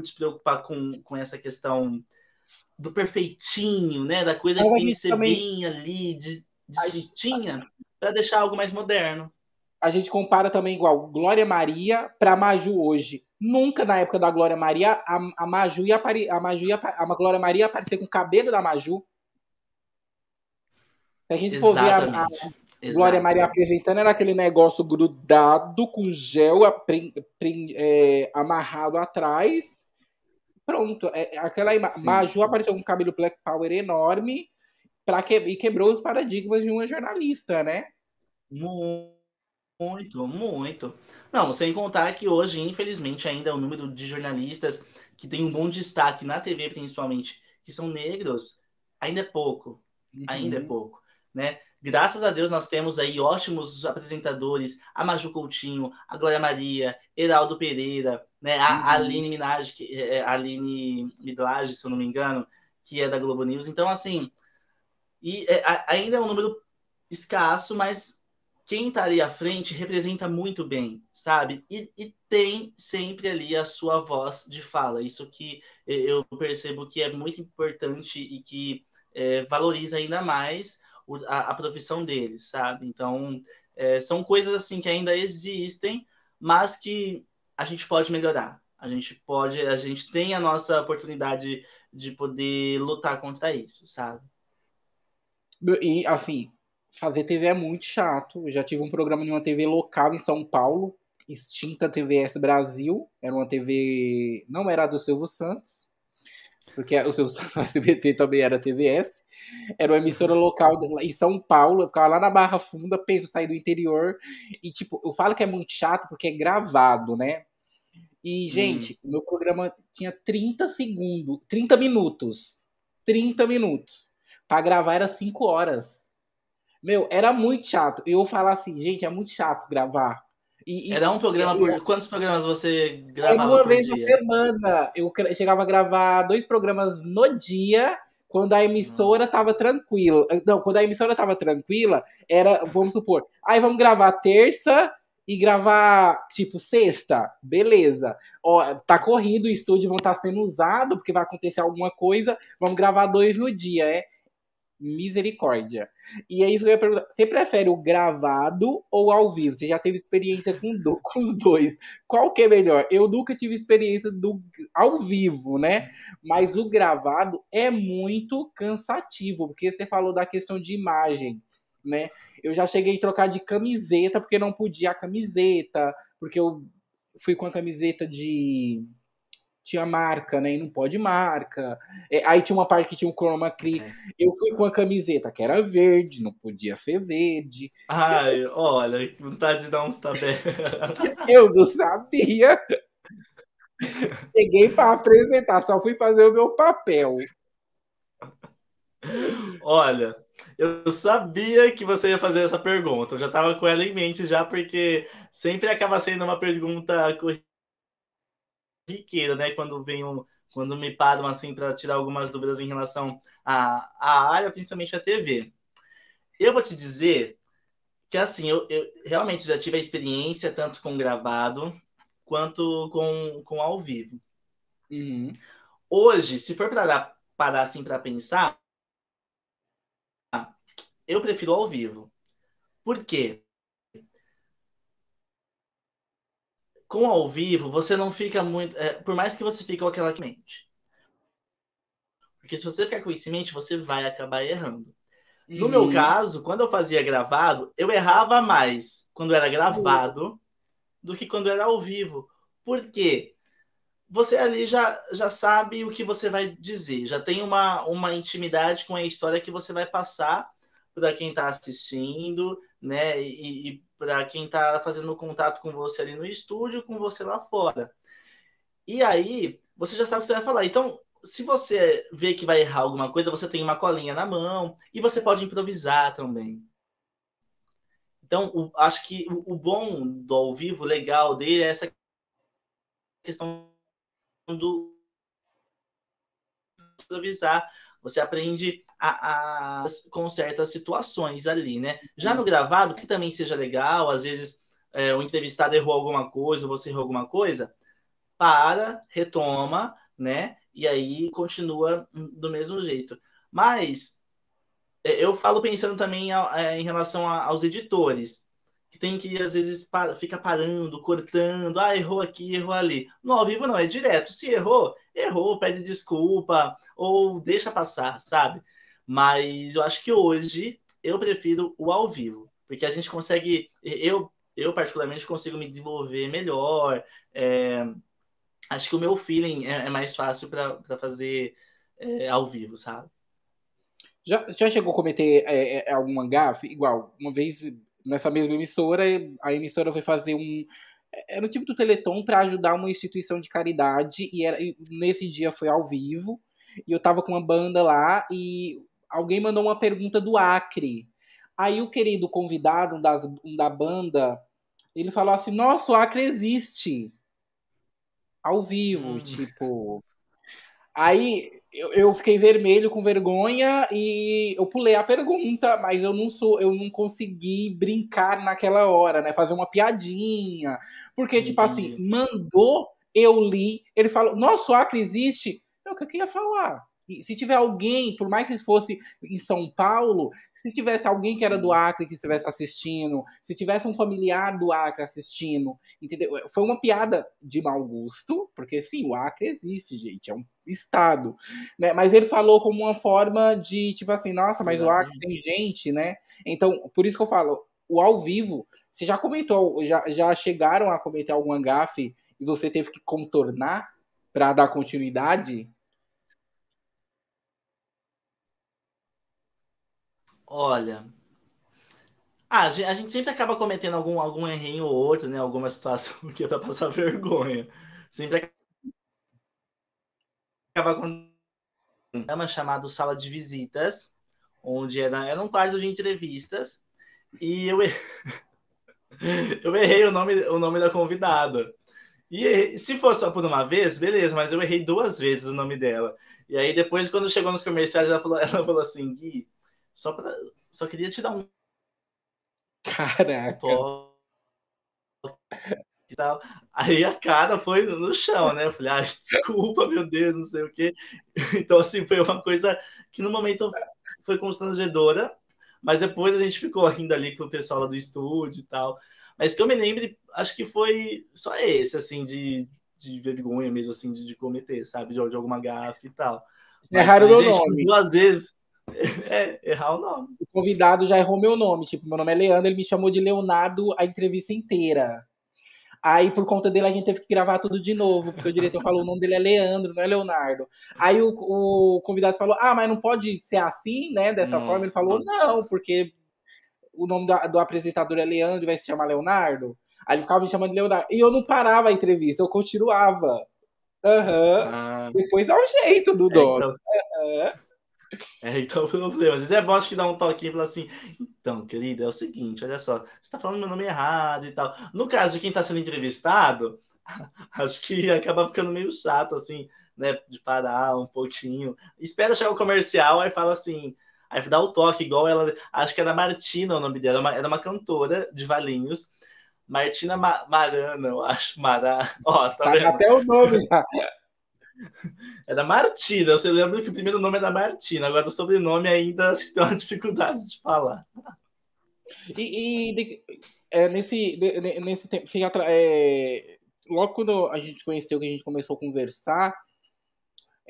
de se preocupar com, com essa questão do perfeitinho, né? Da coisa que tem que ser também... bem ali, descritinha, para deixar algo mais moderno. A gente compara também igual Glória Maria para Maju hoje. Nunca na época da Glória Maria a, a Maju ia apare, a Maju ia, a Glória Maria ia aparecer com o cabelo da Maju. Se a gente Exatamente. for ver a, a Glória Maria apresentando, era aquele negócio grudado com gel apre, é, amarrado atrás. Pronto, é, aquela Maju apareceu com um cabelo Black Power enorme pra que, e quebrou os paradigmas de uma jornalista, né? Muito. Muito, muito. Não, sem contar que hoje, infelizmente, ainda o número de jornalistas que tem um bom destaque na TV, principalmente, que são negros, ainda é pouco. Uhum. Ainda é pouco, né? Graças a Deus nós temos aí ótimos apresentadores, a Maju Coutinho, a Glória Maria, Heraldo Pereira, né? A, uhum. a Aline Minaj, que, é, a Aline Midlage, se eu não me engano, que é da Globo News. Então, assim, e, é, ainda é um número escasso, mas quem está ali à frente representa muito bem, sabe? E, e, tem sempre ali a sua voz de fala. Isso que eu percebo que é muito importante e que é, valoriza ainda mais a, a, profissão deles, sabe? Então, é, são coisas assim que ainda existem, mas que a gente pode melhorar. A gente pode, a gente tem a nossa oportunidade de poder lutar contra isso, sabe? E assim, fazer TV é muito chato. Eu já tive um programa de uma TV local em São Paulo, extinta TVS Brasil. Era uma TV. Não era do Silvio Santos, porque o Silvio Santos SBT também era TVS. Era uma emissora local em São Paulo. Eu ficava lá na Barra Funda, penso sair do interior. E, tipo, eu falo que é muito chato porque é gravado, né? E, gente, hum. o meu programa tinha 30 segundos, 30 minutos. 30 minutos. Para gravar era 5 horas. Meu, era muito chato. Eu falar assim, gente, é muito chato gravar. E, era um programa por. Quantos programas você gravava? Uma por vez dia? na semana. Eu chegava a gravar dois programas no dia, Quando a emissora estava tranquila. Não, quando a emissora estava tranquila, era, vamos supor, aí vamos gravar terça e gravar, tipo, sexta, beleza. Ó, tá corrido, o estúdio vão estar tá sendo usado, porque vai acontecer alguma coisa, vamos gravar dois no dia, é? Misericórdia. E aí eu ia perguntar, você prefere o gravado ou ao vivo? Você já teve experiência com, do, com os dois. Qual que é melhor? Eu nunca tive experiência do ao vivo, né? Mas o gravado é muito cansativo, porque você falou da questão de imagem, né? Eu já cheguei a trocar de camiseta porque não podia a camiseta, porque eu fui com a camiseta de tinha marca, né? E não pode marca. É, aí tinha uma parte que tinha um chroma key. É. Eu fui com a camiseta que era verde, não podia ser verde. Ai, olha, que vontade de dar uns tabé. eu não sabia. Cheguei para apresentar, só fui fazer o meu papel. Olha, eu sabia que você ia fazer essa pergunta. Eu já estava com ela em mente já, porque sempre acaba sendo uma pergunta corriqueira, né? Quando vem um, quando me param assim para tirar algumas dúvidas em relação à, à área, principalmente a TV. Eu vou te dizer que assim, eu, eu realmente já tive a experiência tanto com gravado quanto com, com ao vivo. Uhum. Hoje, se for para parar assim para pensar, eu prefiro ao vivo. Por quê? Com ao vivo, você não fica muito. É, por mais que você fique com aquela mente. Porque se você ficar com isso em mente, você vai acabar errando. No uhum. meu caso, quando eu fazia gravado, eu errava mais quando era gravado do que quando era ao vivo. Por quê? Você ali já, já sabe o que você vai dizer, já tem uma, uma intimidade com a história que você vai passar para quem está assistindo, né? E, e para quem está fazendo contato com você ali no estúdio, com você lá fora. E aí, você já sabe o que você vai falar. Então, se você vê que vai errar alguma coisa, você tem uma colinha na mão e você pode improvisar também. Então, o, acho que o, o, bom do ao vivo, legal dele, é essa questão do improvisar. Você aprende a, a, com certas situações ali, né? Já no gravado, que também seja legal, às vezes é, o entrevistado errou alguma coisa, você errou alguma coisa, para, retoma, né? E aí continua do mesmo jeito. Mas é, eu falo pensando também é, em relação aos editores, que tem que às vezes para, fica parando, cortando, ah, errou aqui, errou ali. No ao vivo não, é direto. Se errou, errou, pede desculpa ou deixa passar, sabe? Mas eu acho que hoje eu prefiro o ao vivo, porque a gente consegue, eu, eu particularmente consigo me desenvolver melhor. É, acho que o meu feeling é, é mais fácil para fazer é, ao vivo, sabe? Já, já chegou a cometer é, é, alguma gafe? Igual, uma vez nessa mesma emissora, a emissora foi fazer um. Era o tipo do Teleton para ajudar uma instituição de caridade, e, era, e nesse dia foi ao vivo. E eu tava com uma banda lá e alguém mandou uma pergunta do Acre. Aí o querido convidado das, da banda, ele falou assim: Nossa, o Acre existe. Ao vivo, hum. tipo. Aí eu, eu, fiquei vermelho com vergonha e eu pulei a pergunta, mas eu não sou, eu não consegui brincar naquela hora, né? Fazer uma piadinha. Porque, Entendi. tipo assim, mandou, eu li, ele falou, nossa, o Acre existe. Eu, o que eu ia falar? Se tiver alguém, por mais que fosse em São Paulo, se tivesse alguém que era do Acre que estivesse assistindo, se tivesse um familiar do Acre assistindo, entendeu? Foi uma piada de mau gosto, porque sim, o Acre existe, gente, é um estado, né? Mas ele falou como uma forma de, tipo assim, nossa, mas o Acre tem gente, né? Então, por isso que eu falo, o ao vivo, você já comentou, já, já chegaram a cometer algum gafe e você teve que contornar para dar continuidade? Olha. Ah, a gente sempre acaba cometendo algum, algum errinho ou outro, né? Alguma situação que é para passar vergonha. Sempre acaba com um programa chamado Sala de Visitas, onde era, era um quadro de entrevistas, e eu, eu errei o nome, o nome da convidada. E se fosse só por uma vez, beleza, mas eu errei duas vezes o nome dela. E aí depois, quando chegou nos comerciais, ela falou, ela falou assim, Gui, só, pra, só queria te dar um Caraca. Aí a cara foi no chão, né? Eu falei, ah, desculpa, meu Deus, não sei o quê. Então, assim, foi uma coisa que no momento foi constrangedora, mas depois a gente ficou rindo ali com o pessoal lá do estúdio e tal. Mas que eu me lembre, acho que foi só esse, assim, de, de vergonha mesmo, assim, de, de cometer, sabe? De, de alguma gafe e tal. Erraram o meu nome. Duas vezes. É, errar o nome. O convidado já errou meu nome. Tipo, meu nome é Leandro, ele me chamou de Leonardo a entrevista inteira. Aí, por conta dele, a gente teve que gravar tudo de novo, porque o diretor falou o nome dele é Leandro, não é Leonardo. Aí o, o convidado falou: Ah, mas não pode ser assim, né? Dessa forma. Ele falou: Não, porque o nome do, do apresentador é Leandro e vai se chamar Leonardo. Aí ele ficava me chamando de Leonardo. E eu não parava a entrevista, eu continuava. Aham. Uhum. Ah. Depois dá um jeito do dono. É, então... uhum. É, então o problema. Às vezes é bom acho que dar um toquinho e falar assim, então, querido, é o seguinte, olha só, você está falando meu nome errado e tal. No caso de quem está sendo entrevistado, acho que acaba ficando meio chato, assim, né? De parar um pouquinho. Espera chegar o comercial, aí fala assim, aí dá o toque, igual ela. Acho que era Martina o nome dela, era uma, era uma cantora de Valinhos. Martina Marana, eu acho. Mará. Ó, tá, tá até o nome já. Era Martina, você lembra que o primeiro nome era Martina, agora o sobrenome ainda acho que tem uma dificuldade de falar. E, e é, nesse, nesse tempo, é, logo quando a gente conheceu, que a gente começou a conversar,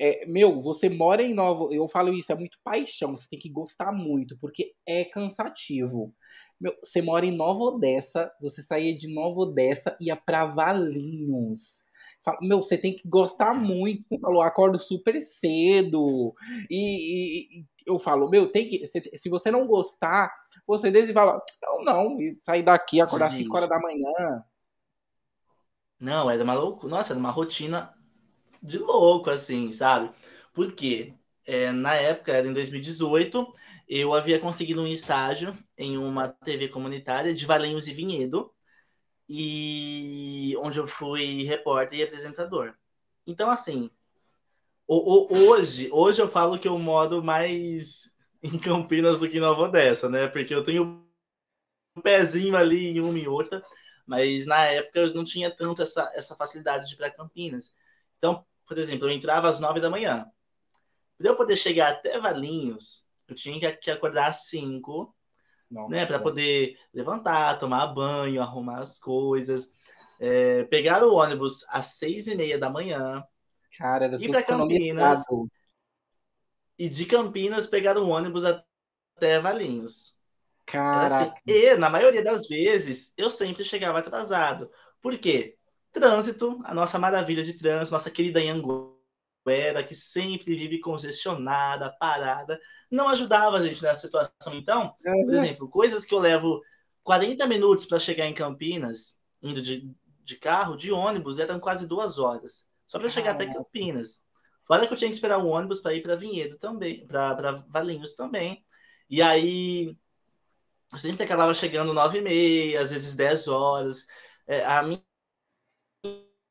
é, meu, você mora em Nova. Eu falo isso, é muito paixão, você tem que gostar muito, porque é cansativo. Meu, você mora em Nova Odessa, você saía de Nova Odessa e ia pra Valinhos. Meu, você tem que gostar muito. Você falou, acordo super cedo. E, e, eu falo, meu, tem que. Se, se você não gostar, você desde fala, não, não, sair daqui, acordar 5 horas da manhã. Não, era uma loucura. Nossa, era uma rotina de louco, assim, sabe? Porque é, na época, era em 2018, eu havia conseguido um estágio em uma TV comunitária de Valenhos e Vinhedo e onde eu fui repórter e apresentador. Então, assim, hoje, hoje eu falo que eu moro mais em Campinas do que em Nova Odessa, né? Porque eu tenho um pezinho ali em uma e outra, mas na época eu não tinha tanto essa, essa facilidade de ir para Campinas. Então, por exemplo, eu entrava às nove da manhã. Para eu poder chegar até Valinhos, eu tinha que acordar às cinco né, para poder levantar, tomar banho, arrumar as coisas, é, pegar o ônibus às seis e meia da manhã, Cara, era ir para Campinas e de Campinas pegar o ônibus até Valinhos. Assim. Caraca. Assim. E, na maioria das vezes, eu sempre chegava atrasado. Por quê? Trânsito, a nossa maravilha de trânsito, nossa querida Anguera, que sempre vive congestionada, parada não ajudava a gente nessa situação. Então, por exemplo, coisas que eu levo 40 minutos para chegar em Campinas, indo de, de carro, de ônibus, eram quase duas horas. Só para chegar até Campinas. Fora que eu tinha que esperar o ônibus para ir para Vinhedo também, para Valinhos também. E aí, eu sempre acabava chegando nove e meia, às vezes 10 horas. É, a minha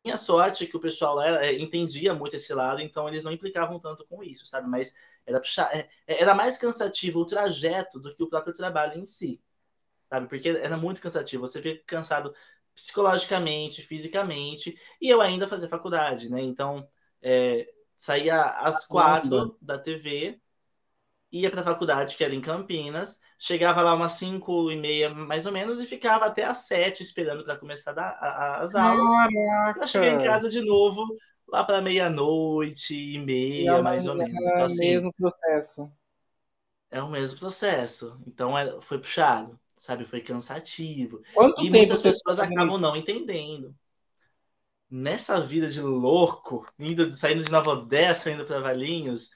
minha sorte é que o pessoal lá entendia muito esse lado, então eles não implicavam tanto com isso, sabe? Mas era, é, é, era mais cansativo o trajeto do que o próprio trabalho em si, sabe? Porque era muito cansativo. Você fica cansado psicologicamente, fisicamente, e eu ainda fazia faculdade, né? Então, é, saía às quatro da TV, ia para a faculdade, que era em Campinas, chegava lá umas 5 e meia, mais ou menos, e ficava até às 7 esperando para começar a, a, as aulas. Para chegar em casa de novo lá para meia-noite e meia, é mais ou menos. Então, é assim, o mesmo processo. É o mesmo processo. Então é, foi puxado, sabe? Foi cansativo. Quanto e muitas pessoas acabam não entendendo. Nessa vida de louco, indo, saindo de Nova Odessa, indo para Valinhos,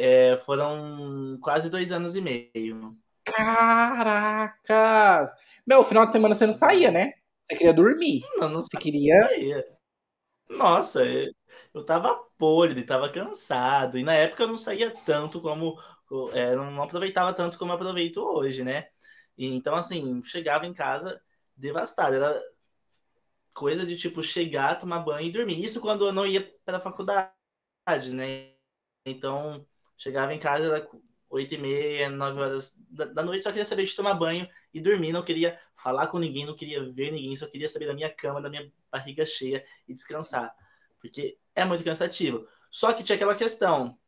é, foram quase dois anos e meio. Caraca! Meu, final de semana você não saía, né? Você queria dormir. Não, não você queria. Nossa, eu tava podre, tava cansado. E na época eu não saía tanto como. É, não aproveitava tanto como eu aproveito hoje, né? E, então, assim, chegava em casa devastado. Era coisa de tipo chegar, tomar banho e dormir. Isso quando eu não ia para a faculdade, né? Então, chegava em casa, era oito e meia, nove horas da noite, só queria saber de tomar banho e dormir, não queria falar com ninguém, não queria ver ninguém, só queria saber da minha cama, da minha barriga cheia e descansar, porque é muito cansativo. Só que tinha aquela questão,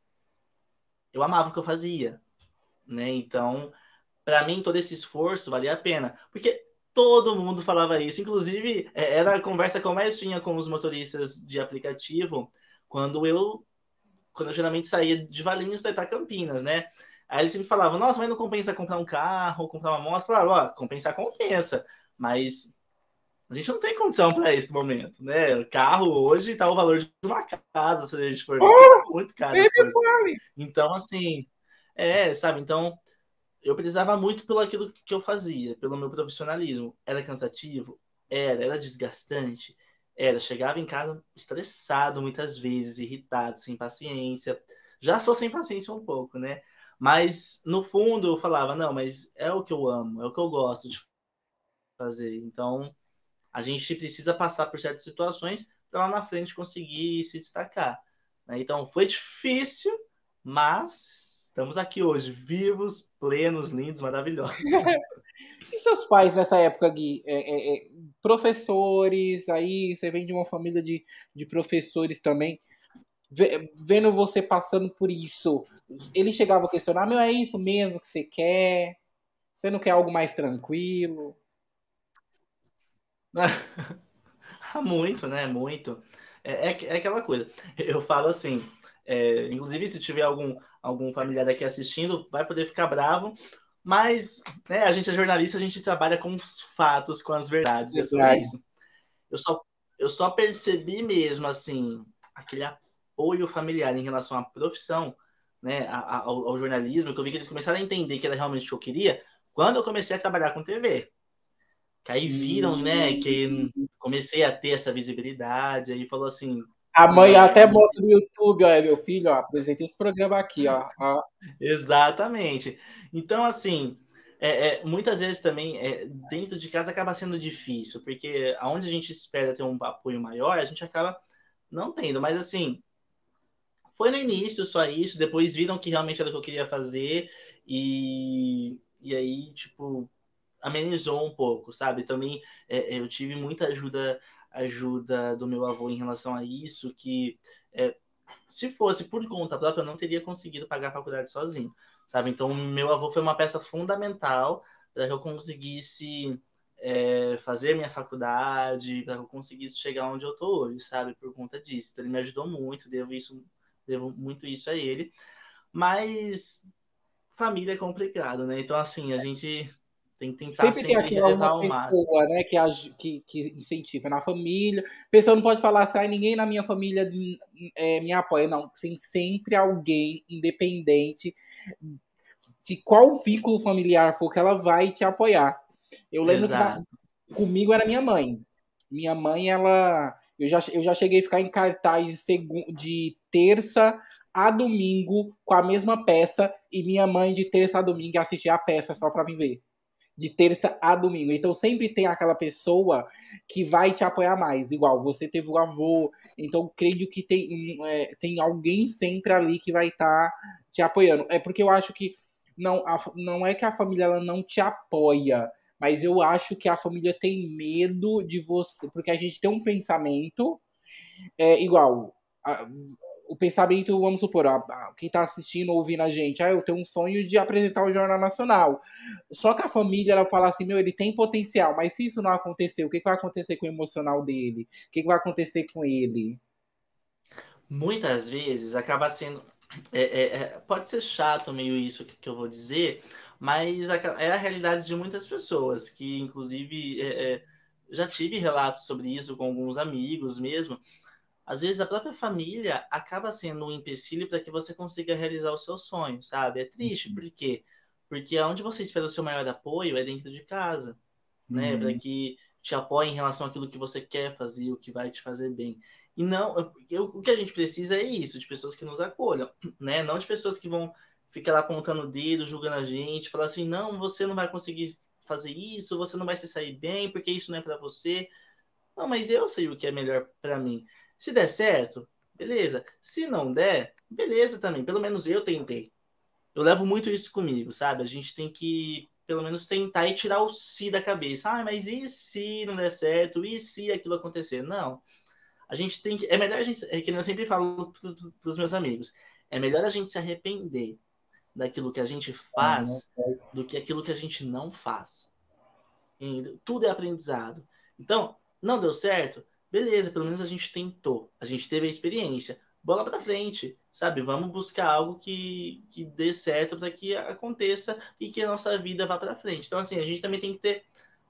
eu amava o que eu fazia, né? Então, para mim todo esse esforço valia a pena, porque todo mundo falava isso, inclusive é, era a conversa que eu mais tinha com os motoristas de aplicativo quando eu quando eu geralmente saía de Valinhos para Campinas, né? Aí eles sempre falavam, nossa, mas não compensa comprar um carro, comprar uma moto. Falaram, ó, compensar compensa, mas a gente não tem condição para esse momento, né? O carro hoje tá o valor de uma casa, se a gente for oh, muito caro. Então, assim, é, sabe? Então, eu precisava muito pelo aquilo que eu fazia, pelo meu profissionalismo. Era cansativo? Era. Era desgastante? Era. Chegava em casa estressado muitas vezes, irritado, sem paciência. Já sou sem paciência um pouco, né? Mas, no fundo, eu falava, não, mas é o que eu amo, é o que eu gosto de fazer. Então, a gente precisa passar por certas situações para lá na frente conseguir se destacar. Né? Então, foi difícil, mas estamos aqui hoje, vivos, plenos, lindos, maravilhosos. e seus pais nessa época, Gui? É, é, é, professores, aí você vem de uma família de, de professores também vendo você passando por isso, ele chegava a questionar, meu, é isso mesmo que você quer? Você não quer algo mais tranquilo? Muito, né? Muito. É, é, é, aquela coisa. Eu falo assim, é, inclusive se tiver algum, algum familiar aqui assistindo, vai poder ficar bravo, mas né, a gente é jornalista, a gente trabalha com os fatos, com as verdades. É sobre isso. Eu só, eu só percebi mesmo, assim, aquele apoio familiar em relação à profissão, né, ao, ao, jornalismo, que eu vi que eles começaram a entender que era realmente o que eu queria, quando eu comecei a trabalhar com TV. Que aí viram, né, que comecei a ter essa visibilidade, aí falou assim. A mãe até mostra no YouTube, ó, meu filho, ó, apresentei esse programa aqui, ó. ó. Exatamente. Então, assim, é, é, muitas vezes também é, dentro de casa acaba sendo difícil, porque aonde a gente espera ter um apoio maior, a gente acaba não tendo. Mas assim, foi no início só isso, depois viram que realmente era o que eu queria fazer e, e aí, tipo, amenizou um pouco, sabe? Também é, é, eu tive muita ajuda ajuda do meu avô em relação a isso, que é, se fosse por conta própria, eu não teria conseguido pagar a faculdade sozinho, sabe? Então, meu avô foi uma peça fundamental para que eu conseguisse é, fazer minha faculdade, para que eu conseguisse chegar onde eu estou hoje, sabe? Por conta disso. Então, ele me ajudou muito, devo isso devo muito isso a ele. Mas família é complicado, né? Então, assim, a gente tem que tentar sempre, sempre tem aquela pessoa, né, que, que, que incentiva na família. A pessoa não pode falar assim, ah, ninguém na minha família é, me apoia. Não, tem sempre alguém independente de qual vínculo familiar for que ela vai te apoiar. Eu lembro Exato. que comigo era minha mãe. Minha mãe, ela eu já, eu já cheguei a ficar em cartaz de, segu, de terça a domingo com a mesma peça e minha mãe de terça a domingo assistia a peça só para me ver. De terça a domingo. Então sempre tem aquela pessoa que vai te apoiar mais. Igual você teve o avô. Então creio que tem, é, tem alguém sempre ali que vai estar tá te apoiando. É porque eu acho que não, a, não é que a família ela não te apoia mas eu acho que a família tem medo de você, porque a gente tem um pensamento é, igual. A, o pensamento, vamos supor, quem está assistindo, ouvindo a gente, ah, eu tenho um sonho de apresentar o Jornal Nacional. Só que a família, ela fala assim, meu, ele tem potencial, mas se isso não acontecer, o que, que vai acontecer com o emocional dele? O que, que vai acontecer com ele? Muitas vezes acaba sendo. É, é, é pode ser chato meio isso que, que eu vou dizer, mas é a realidade de muitas pessoas, que inclusive é, é, já tive relatos sobre isso com alguns amigos mesmo. Às vezes a própria família acaba sendo um empecilho para que você consiga realizar o seu sonho, sabe? É triste, uhum. por quê? Porque onde você espera o seu maior apoio é dentro de casa, né? Uhum. Para que te apoie em relação àquilo que você quer fazer, o que vai te fazer bem. E não, eu, o que a gente precisa é isso, de pessoas que nos acolham, né? Não de pessoas que vão fica lá apontando o dedo, julgando a gente, fala assim, não, você não vai conseguir fazer isso, você não vai se sair bem, porque isso não é para você. Não, mas eu sei o que é melhor para mim. Se der certo, beleza. Se não der, beleza também. Pelo menos eu tentei. Eu levo muito isso comigo, sabe? A gente tem que, pelo menos, tentar e tirar o se da cabeça. Ah, mas e se não der certo? E se aquilo acontecer? Não. A gente tem que. É melhor a gente. É que eu sempre falo para os meus amigos. É melhor a gente se arrepender daquilo que a gente faz uhum. do que aquilo que a gente não faz. Tudo é aprendizado. Então, não deu certo? Beleza, pelo menos a gente tentou. A gente teve a experiência. Bola para frente, sabe? Vamos buscar algo que, que dê certo para que aconteça e que a nossa vida vá para frente. Então, assim, a gente também tem que ter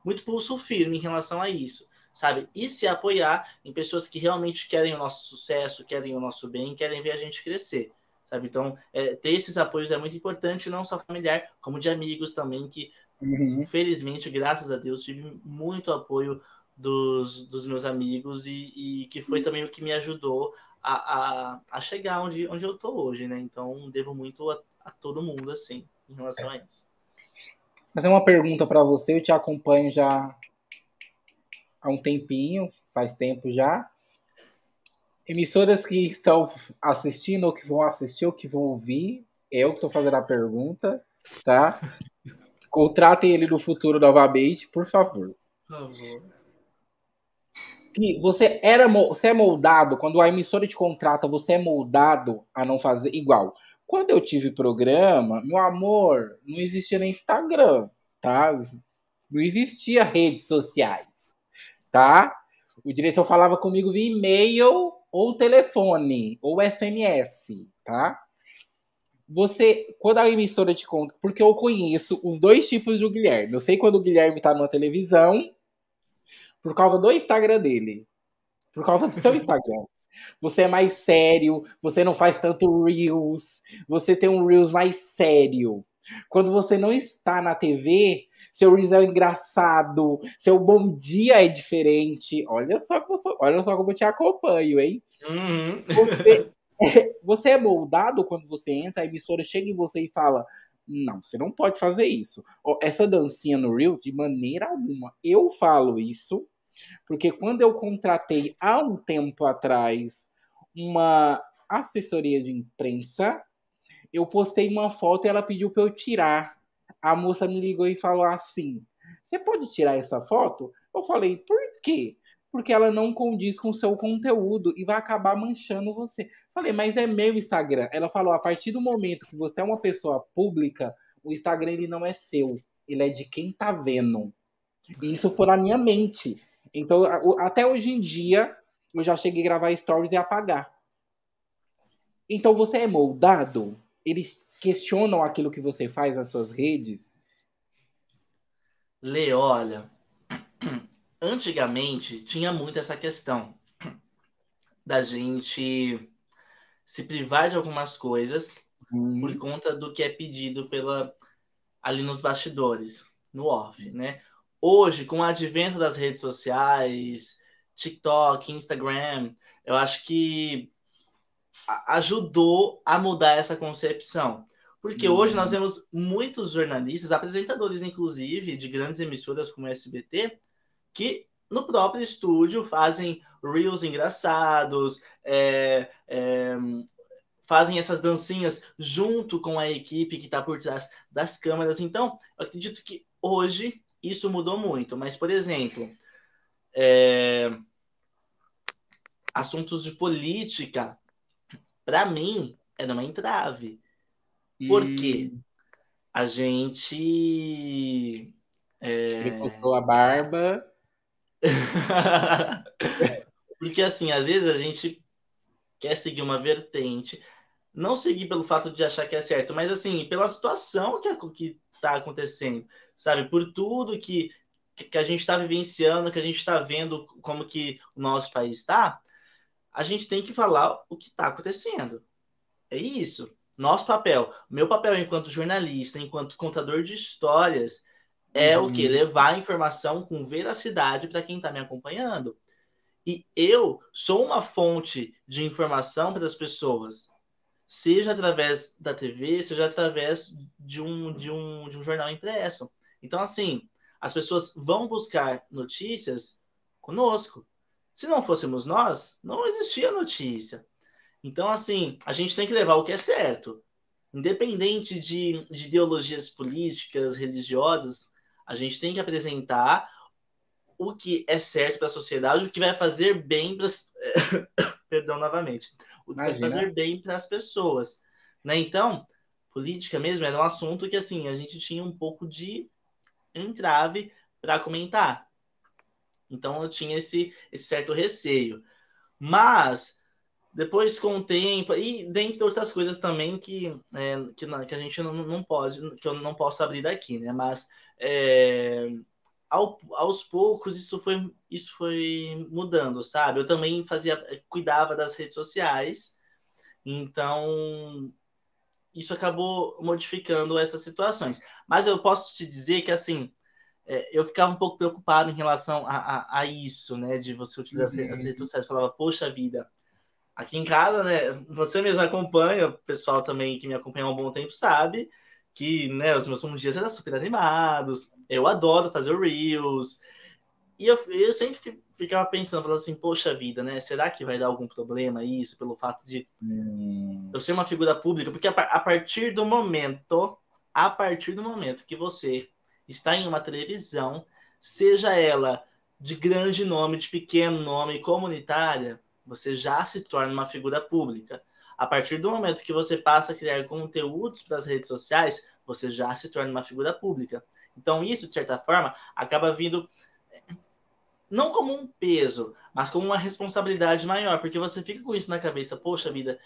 muito pulso firme em relação a isso, sabe? E se apoiar em pessoas que realmente querem o nosso sucesso, querem o nosso bem, querem ver a gente crescer sabe? Então, é, ter esses apoios é muito importante, não só familiar, como de amigos também, que, uhum. felizmente, graças a Deus, tive muito apoio dos, dos meus amigos e, e que foi também o que me ajudou a, a, a, chegar onde, onde eu tô hoje, né? Então, devo muito a, a todo mundo, assim, em relação a isso. Fazer uma pergunta para você, eu te acompanho já há um tempinho, faz tempo já emissoras que estão assistindo, ou que vão assistir, ou que vão ouvir, eu que estou fazendo a pergunta, tá? Contratem ele no futuro novamente, por favor. Por favor. Que você era você é moldado quando a emissora te contrata, você é moldado a não fazer igual. Quando eu tive programa, meu amor, não existia nem Instagram, tá? Não existia redes sociais, tá? O diretor falava comigo via e-mail ou telefone, ou SMS, tá? Você, quando a emissora te conta, porque eu conheço os dois tipos do Guilherme. Eu sei quando o Guilherme tá na televisão, por causa do Instagram dele. Por causa do seu Instagram. Você é mais sério, você não faz tanto Reels, você tem um Reels mais sério. Quando você não está na TV, seu Reels é engraçado, seu bom dia é diferente. Olha só como, olha só como eu te acompanho, hein? Uhum. Você, é, você é moldado quando você entra, a emissora chega em você e fala: Não, você não pode fazer isso. Essa dancinha no Reel, de maneira alguma. Eu falo isso porque quando eu contratei há um tempo atrás uma assessoria de imprensa, eu postei uma foto e ela pediu para eu tirar. A moça me ligou e falou assim: Você pode tirar essa foto? Eu falei: Por quê? Porque ela não condiz com o seu conteúdo e vai acabar manchando você. Falei, mas é meu Instagram. Ela falou: a partir do momento que você é uma pessoa pública, o Instagram ele não é seu, ele é de quem tá vendo. E isso foi na minha mente. Então, até hoje em dia, eu já cheguei a gravar stories e apagar. Então, você é moldado? Eles questionam aquilo que você faz nas suas redes? Lê, olha, antigamente tinha muito essa questão da gente se privar de algumas coisas hum. por conta do que é pedido pela ali nos bastidores, no off, né? Hoje, com o advento das redes sociais, TikTok, Instagram, eu acho que ajudou a mudar essa concepção. Porque uhum. hoje nós vemos muitos jornalistas, apresentadores, inclusive, de grandes emissoras como o SBT, que no próprio estúdio fazem reels engraçados, é, é, fazem essas dancinhas junto com a equipe que está por trás das câmeras. Então, eu acredito que hoje isso mudou muito. Mas, por exemplo, é... assuntos de política, para mim, é uma entrave. Por hum. quê? A gente. É... Ele a barba. Porque, assim, às vezes a gente quer seguir uma vertente. Não seguir pelo fato de achar que é certo, mas, assim, pela situação que, que está acontecendo, sabe? Por tudo que, que a gente está vivenciando, que a gente está vendo como que o nosso país está, a gente tem que falar o que está acontecendo. É isso. Nosso papel, meu papel enquanto jornalista, enquanto contador de histórias, é uhum. o que? Levar a informação com veracidade para quem está me acompanhando. E eu sou uma fonte de informação para as pessoas seja através da TV, seja através de um, de um, de um jornal impresso. Então, assim, as pessoas vão buscar notícias conosco. Se não fôssemos nós, não existia notícia. Então, assim, a gente tem que levar o que é certo. Independente de, de ideologias políticas, religiosas, a gente tem que apresentar o que é certo para a sociedade, o que vai fazer bem para perdão novamente, o que vai fazer bem para as pessoas, né? Então, política mesmo era um assunto que assim a gente tinha um pouco de entrave para comentar. Então eu tinha esse, esse certo receio. Mas depois com o tempo e dentre outras coisas também que, é, que, que, a gente não, não pode que eu não posso abrir daqui né mas é, ao, aos poucos isso foi isso foi mudando sabe eu também fazia cuidava das redes sociais então isso acabou modificando essas situações mas eu posso te dizer que assim é, eu ficava um pouco preocupado em relação a, a, a isso né de você utilizar uhum. as redes sociais falava poxa vida aqui em casa, né? Você mesmo acompanha, o pessoal também que me acompanha há um bom tempo sabe que, né, os meus dias eram super animados. Eu adoro fazer Reels. E eu, eu sempre ficava pensando, falando assim, poxa vida, né? Será que vai dar algum problema isso pelo fato de hum. eu ser uma figura pública? Porque a, a partir do momento, a partir do momento que você está em uma televisão, seja ela de grande nome, de pequeno nome, comunitária, você já se torna uma figura pública. A partir do momento que você passa a criar conteúdos para as redes sociais, você já se torna uma figura pública. Então, isso, de certa forma, acaba vindo não como um peso, mas como uma responsabilidade maior, porque você fica com isso na cabeça, poxa vida,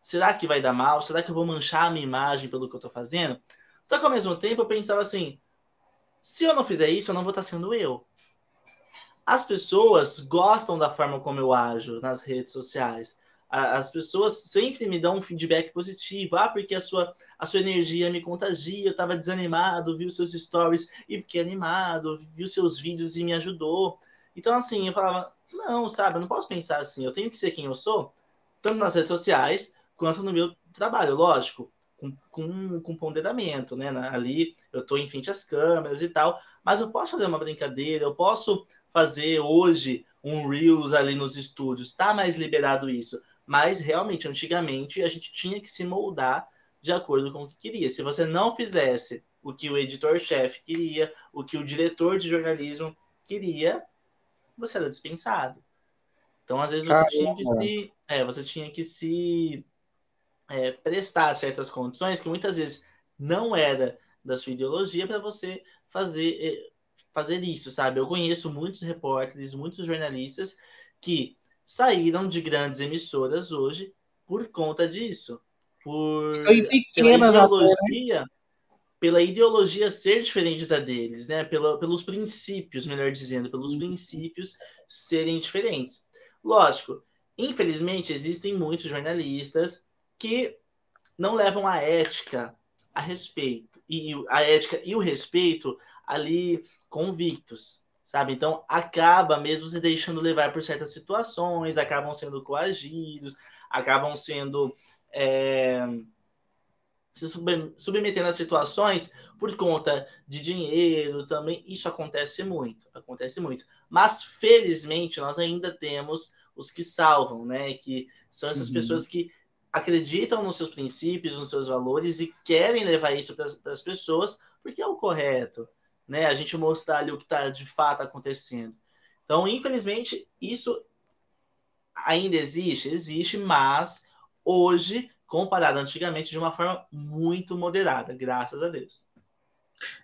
será que vai dar mal? Será que eu vou manchar a minha imagem pelo que eu estou fazendo? Só que ao mesmo tempo eu pensava assim, se eu não fizer isso, eu não vou estar sendo eu as pessoas gostam da forma como eu ajo nas redes sociais. As pessoas sempre me dão um feedback positivo. Ah, porque a sua, a sua energia me contagia. Eu estava desanimado, vi os seus stories e fiquei animado, vi os seus vídeos e me ajudou. Então, assim, eu falava, não, sabe, eu não posso pensar assim. Eu tenho que ser quem eu sou, tanto nas redes sociais quanto no meu trabalho, lógico, com, com, com ponderamento, né? Ali eu estou em frente às câmeras e tal, mas eu posso fazer uma brincadeira, eu posso fazer hoje um Reels ali nos estúdios, está mais liberado isso. Mas realmente, antigamente, a gente tinha que se moldar de acordo com o que queria. Se você não fizesse o que o editor-chefe queria, o que o diretor de jornalismo queria, você era dispensado. Então, às vezes, você Caramba. tinha que se, é, você tinha que se é, prestar certas condições que muitas vezes não era da sua ideologia para você fazer é, fazer isso, sabe? Eu conheço muitos repórteres, muitos jornalistas que saíram de grandes emissoras hoje por conta disso. Por pela ideologia, pela ideologia ser diferente da deles, né? Pela, pelos princípios, melhor dizendo, pelos uhum. princípios serem diferentes. Lógico, infelizmente existem muitos jornalistas que não levam a ética a respeito e a ética e o respeito ali convictos, sabe? Então acaba mesmo se deixando levar por certas situações, acabam sendo coagidos, acabam sendo é, se submetendo a situações por conta de dinheiro também. Isso acontece muito, acontece muito. Mas felizmente nós ainda temos os que salvam, né? Que são essas uhum. pessoas que acreditam nos seus princípios, nos seus valores e querem levar isso para as pessoas porque é o correto, né? A gente mostrar ali o que está de fato acontecendo. Então, infelizmente, isso ainda existe, existe, mas hoje, comparado antigamente, de uma forma muito moderada, graças a Deus.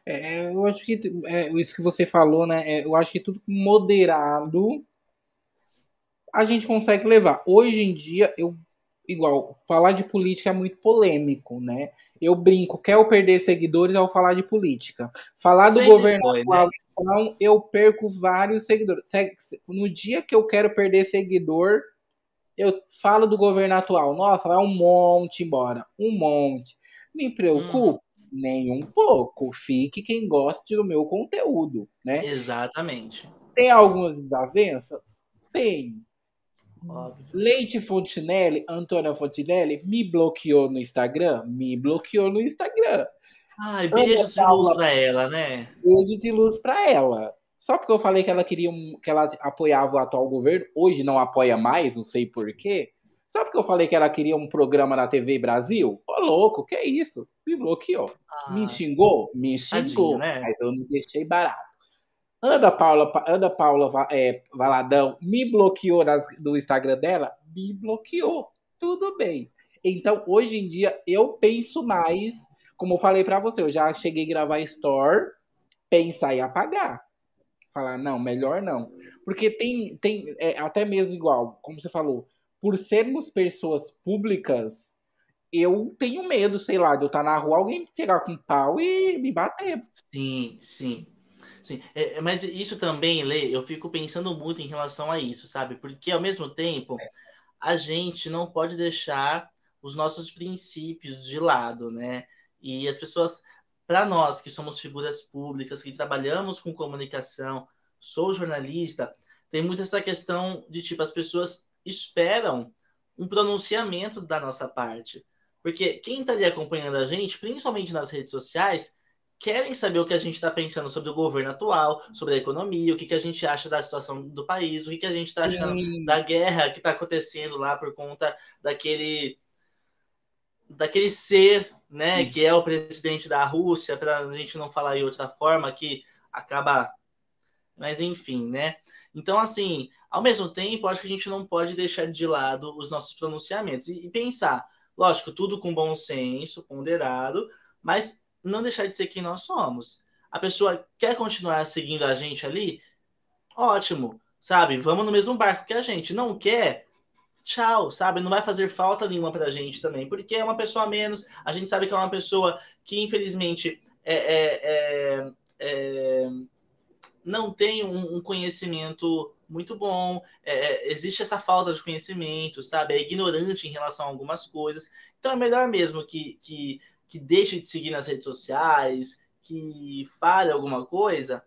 É, eu acho que é, isso que você falou, né? É, eu acho que tudo moderado a gente consegue levar. Hoje em dia, eu igual, falar de política é muito polêmico, né? Eu brinco, quer eu perder seguidores ao falar de política. Falar do governo foi, atual, né? então, eu perco vários seguidores. No dia que eu quero perder seguidor, eu falo do governo atual. Nossa, vai um monte embora. Um monte. Me preocupa? Hum. Nem um pouco. Fique quem goste do meu conteúdo, né? Exatamente. Tem algumas desavenças? Tem Óbvio. Leite Fontinelli, Antônia Fontinelli, me bloqueou no Instagram? Me bloqueou no Instagram. Ai, beijo de luz pra ela, né? Beijo de luz pra ela. Só porque eu falei que ela queria um, que ela apoiava o atual governo, hoje não apoia mais, não sei porquê. Só porque eu falei que ela queria um programa na TV Brasil? Ô, louco, que é isso? Me bloqueou. Ah, me xingou? Me xingou. Né? Mas eu me deixei barato. Ana Paula, Ana Paula é, Valadão me bloqueou nas, no Instagram dela? Me bloqueou. Tudo bem. Então, hoje em dia, eu penso mais, como eu falei para você, eu já cheguei a gravar store, pensar e apagar. Falar, não, melhor não. Porque tem, tem é, até mesmo igual, como você falou, por sermos pessoas públicas, eu tenho medo, sei lá, de eu estar na rua, alguém chegar com pau e me bater. Sim, sim. Sim, é, é, mas isso também, Lê, eu fico pensando muito em relação a isso, sabe? Porque ao mesmo tempo, a gente não pode deixar os nossos princípios de lado, né? E as pessoas, para nós que somos figuras públicas, que trabalhamos com comunicação, sou jornalista, tem muito essa questão de tipo, as pessoas esperam um pronunciamento da nossa parte. Porque quem está ali acompanhando a gente, principalmente nas redes sociais, querem saber o que a gente está pensando sobre o governo atual, sobre a economia, o que, que a gente acha da situação do país, o que, que a gente está achando Sim. da guerra que está acontecendo lá por conta daquele daquele ser, né, que é o presidente da Rússia, para a gente não falar de outra forma, que acaba, mas enfim, né? Então, assim, ao mesmo tempo, acho que a gente não pode deixar de lado os nossos pronunciamentos e, e pensar, lógico, tudo com bom senso, ponderado, mas não deixar de ser quem nós somos. A pessoa quer continuar seguindo a gente ali? Ótimo, sabe? Vamos no mesmo barco que a gente. Não quer? Tchau, sabe? Não vai fazer falta nenhuma pra gente também, porque é uma pessoa a menos. A gente sabe que é uma pessoa que, infelizmente, é, é, é, é não tem um, um, conhecimento muito bom, é, é, existe essa falta de conhecimento, sabe? É ignorante em relação a algumas coisas. Então é melhor mesmo que, que que deixe de seguir nas redes sociais, que fale alguma coisa,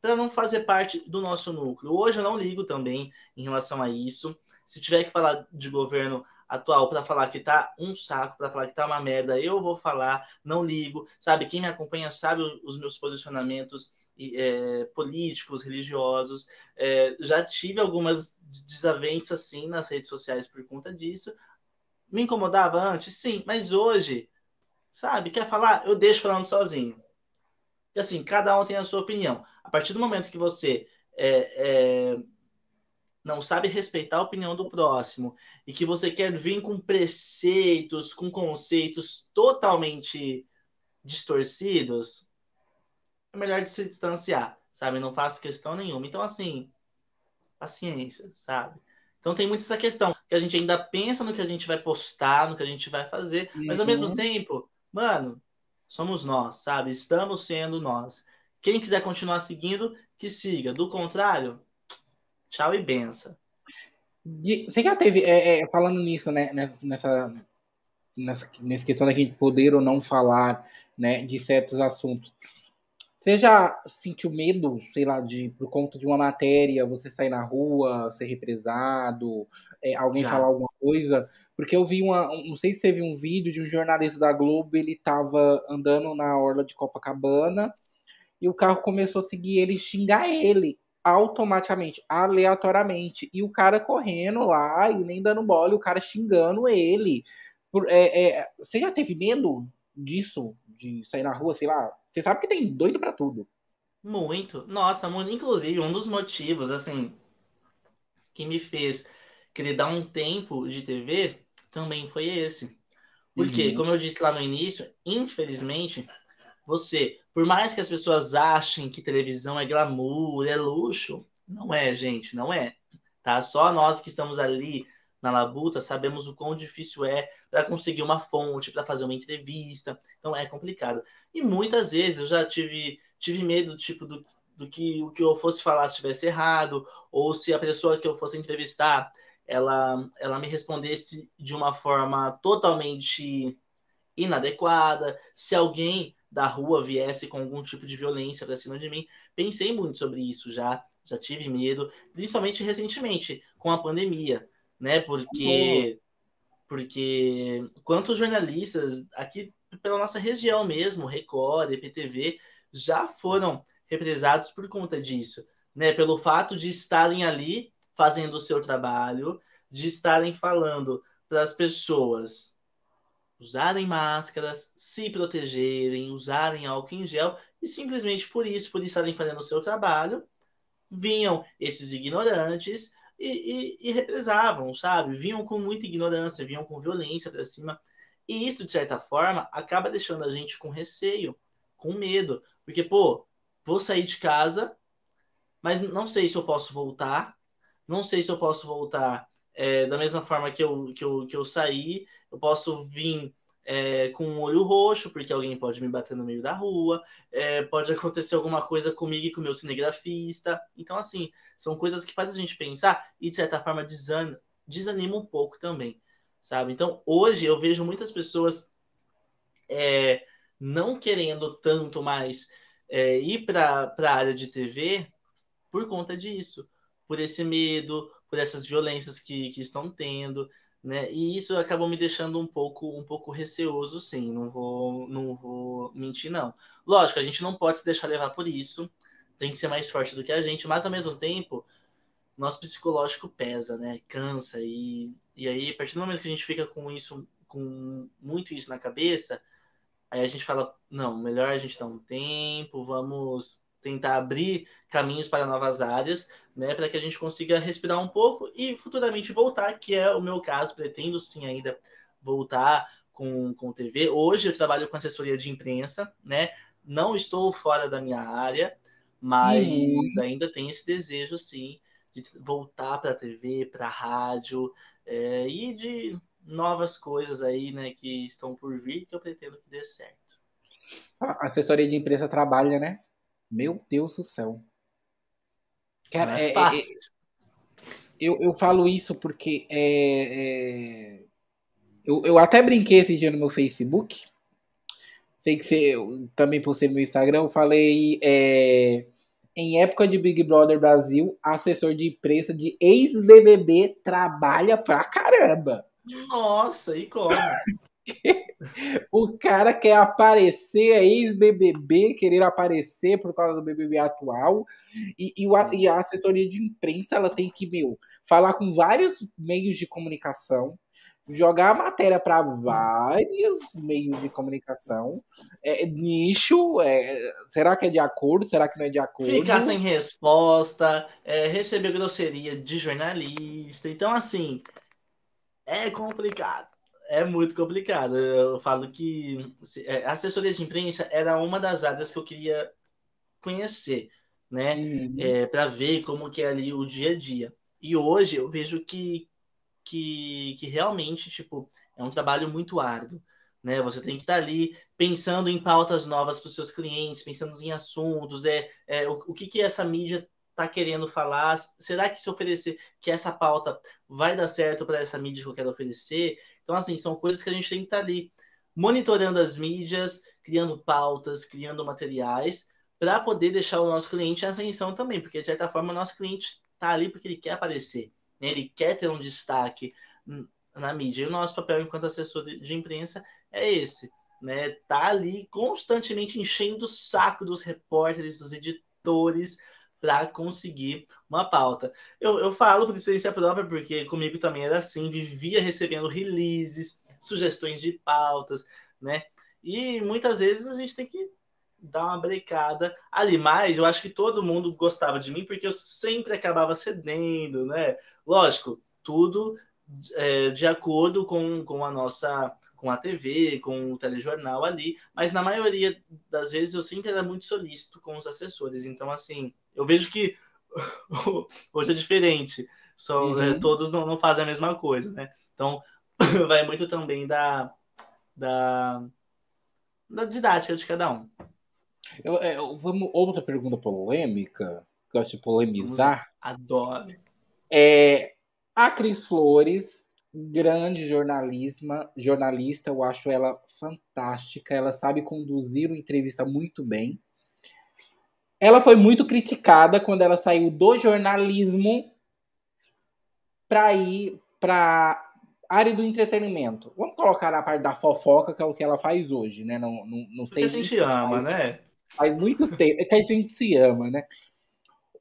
para não fazer parte do nosso núcleo. Hoje eu não ligo também em relação a isso. Se tiver que falar de governo atual para falar que tá um saco, para falar que tá uma merda, eu vou falar, não ligo. Sabe, quem me acompanha sabe os meus posicionamentos é, políticos, religiosos. É, já tive algumas desavenças, sim, nas redes sociais por conta disso. Me incomodava antes? Sim, mas hoje Sabe? Quer falar? Eu deixo falando sozinho. E assim, cada um tem a sua opinião. A partir do momento que você é, é, não sabe respeitar a opinião do próximo e que você quer vir com preceitos, com conceitos totalmente distorcidos, é melhor de se distanciar, sabe? Não faço questão nenhuma. Então, assim, paciência, sabe? Então tem muito essa questão, que a gente ainda pensa no que a gente vai postar, no que a gente vai fazer, uhum. mas ao mesmo uhum. tempo Mano, somos nós, sabe? Estamos sendo nós. Quem quiser continuar seguindo, que siga. Do contrário, tchau e benção. Você já teve, é, é, falando nisso, né, nessa, nessa, nessa questão da gente poder ou não falar, né, de certos assuntos. Você já sentiu medo, sei lá, de por conta de uma matéria, você sair na rua, ser represado, é, alguém já. falar alguma coisa? Porque eu vi uma, não sei se você viu um vídeo de um jornalista da Globo, ele tava andando na orla de Copacabana e o carro começou a seguir ele, xingar ele automaticamente, aleatoriamente, e o cara correndo lá e nem dando bola, o cara xingando ele. Por, é, é, você já teve medo disso, de sair na rua, sei lá? Você sabe que tem doido para tudo. Muito. Nossa, muito. Inclusive, um dos motivos, assim, que me fez querer dar um tempo de TV também foi esse. Porque, uhum. como eu disse lá no início, infelizmente, você, por mais que as pessoas achem que televisão é glamour, é luxo, não é, gente, não é. Tá? Só nós que estamos ali na labuta, sabemos o quão difícil é para conseguir uma fonte, para fazer uma entrevista. Então é complicado. E muitas vezes eu já tive, tive medo, tipo, do, do que o que eu fosse falar estivesse errado, ou se a pessoa que eu fosse entrevistar ela, ela me respondesse de uma forma totalmente inadequada, se alguém da rua viesse com algum tipo de violência para cima de mim. Pensei muito sobre isso já, já tive medo, principalmente recentemente, com a pandemia né? Porque porque quantos jornalistas aqui pela nossa região mesmo, Record, EPTV, já foram represados por conta disso, né? Pelo fato de estarem ali fazendo o seu trabalho, de estarem falando para as pessoas usarem máscaras, se protegerem, usarem álcool em gel, e simplesmente por isso, por estarem fazendo o seu trabalho, vinham esses ignorantes e, e, e represavam, sabe? Vinham com muita ignorância, vinham com violência para cima. E isso, de certa forma, acaba deixando a gente com receio, com medo. Porque, pô, vou sair de casa, mas não sei se eu posso voltar, não sei se eu posso voltar é, da mesma forma que eu, que, eu, que eu saí, eu posso vir é, com um olho roxo, porque alguém pode me bater no meio da rua, é, pode acontecer alguma coisa comigo e com o meu cinegrafista. Então, assim, são coisas que fazem a gente pensar e, de certa forma, desanima, desanima um pouco também, sabe? Então, hoje eu vejo muitas pessoas é, não querendo tanto mais é, ir para a área de TV por conta disso, por esse medo, por essas violências que, que estão tendo, né? E isso acabou me deixando um pouco um pouco receoso, sim. Não vou não vou mentir não. Lógico, a gente não pode se deixar levar por isso. Tem que ser mais forte do que a gente, mas ao mesmo tempo, nosso psicológico pesa, né? Cansa e e aí a partir do momento que a gente fica com isso com muito isso na cabeça, aí a gente fala, não, melhor a gente dar um tempo, vamos tentar abrir caminhos para novas áreas, né, para que a gente consiga respirar um pouco e futuramente voltar, que é o meu caso, pretendo sim ainda voltar com, com TV. Hoje eu trabalho com assessoria de imprensa, né? Não estou fora da minha área, mas uhum. ainda tenho esse desejo sim de voltar para a TV, para a rádio é, e de novas coisas aí, né, que estão por vir que eu pretendo que dê certo. A assessoria de imprensa trabalha, né? Meu Deus do céu. Cara, é, é, é, eu, eu falo isso porque é, é, eu, eu até brinquei esse dia no meu Facebook. Sei que você também postei no meu Instagram. Eu falei é, em época de Big Brother Brasil, assessor de imprensa de ex-BBB trabalha pra caramba. Nossa, e como? o cara quer aparecer, é ex-BBB, querer aparecer por causa do BBB atual. E, e, o, e, a assessoria de imprensa ela tem que, meu, falar com vários meios de comunicação, jogar a matéria para vários meios de comunicação. É, nicho, é, será que é de acordo? Será que não é de acordo? Ficar sem resposta, é, receber grosseria de jornalista. Então, assim, é complicado é muito complicado. Eu falo que é, a assessoria de imprensa era uma das áreas que eu queria conhecer, né? Uhum. É, para ver como que é ali o dia a dia. E hoje eu vejo que, que, que realmente, tipo, é um trabalho muito árduo. Né? Você tem que estar ali pensando em pautas novas para os seus clientes, pensando em assuntos, é, é o, o que, que essa mídia está querendo falar, será que se oferecer que essa pauta vai dar certo para essa mídia que eu quero oferecer? Então, assim, são coisas que a gente tem que estar tá ali monitorando as mídias, criando pautas, criando materiais, para poder deixar o nosso cliente em ascensão também, porque de certa forma o nosso cliente está ali porque ele quer aparecer, né? ele quer ter um destaque na mídia. E o nosso papel enquanto assessor de imprensa é esse, né? Tá ali constantemente enchendo o saco dos repórteres, dos editores, para conseguir uma pauta. Eu, eu falo por experiência própria, porque comigo também era assim, vivia recebendo releases, sugestões de pautas, né? E muitas vezes a gente tem que dar uma brecada ali, mas eu acho que todo mundo gostava de mim porque eu sempre acabava cedendo, né? Lógico, tudo é, de acordo com, com a nossa com a TV, com o telejornal ali, mas na maioria das vezes eu sempre era muito solícito com os assessores. Então, assim, eu vejo que hoje é diferente. São, é, uhum. é, todos não, não fazem a mesma coisa, né? Então, vai muito também da, da, da didática de cada um. Eu, eu, vamos, outra pergunta polêmica, gosto de polemizar. Adoro. É, a Cris Flores, grande jornalisma, jornalista, eu acho ela fantástica. Ela sabe conduzir uma entrevista muito bem. Ela foi muito criticada quando ela saiu do jornalismo para ir para área do entretenimento. Vamos colocar na parte da fofoca, que é o que ela faz hoje, né? Não, não, não sei. a gente ama, né? Faz muito tempo. É que a gente se ama, né?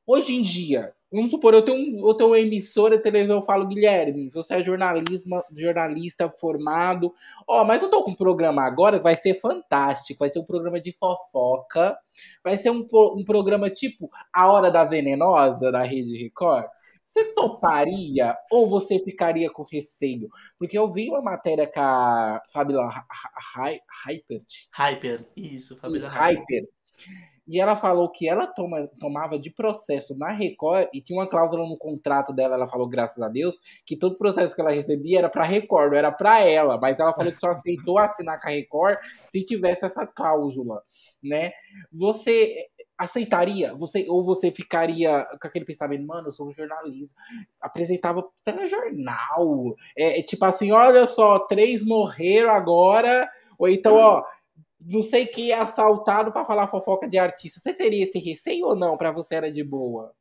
Hoje em dia, vamos supor, eu tenho, eu tenho uma emissora de televisão, eu falo, Guilherme, você é jornalismo, jornalista formado. Ó, oh, mas eu tô com um programa agora que vai ser fantástico. Vai ser um programa de fofoca. Vai ser um, um programa tipo A Hora da Venenosa, da Rede Record. Você toparia ou você ficaria com receio? Porque eu vi uma matéria com a Fabiola Hypert. Hyper, isso, Fabiola Hyper. E ela falou que ela toma, tomava de processo na Record e tinha uma cláusula no contrato dela, ela falou, graças a Deus, que todo processo que ela recebia era para Record, não era para ela. Mas ela falou que só aceitou assinar com a Record se tivesse essa cláusula, né? Você aceitaria? Você ou você ficaria com aquele pensamento, mano, eu sou um jornalista, apresentava telejornal, é, é tipo assim, olha só, três morreram agora, ou então, ó, não sei quem é assaltado para falar fofoca de artista. Você teria esse receio ou não? Para você era de boa?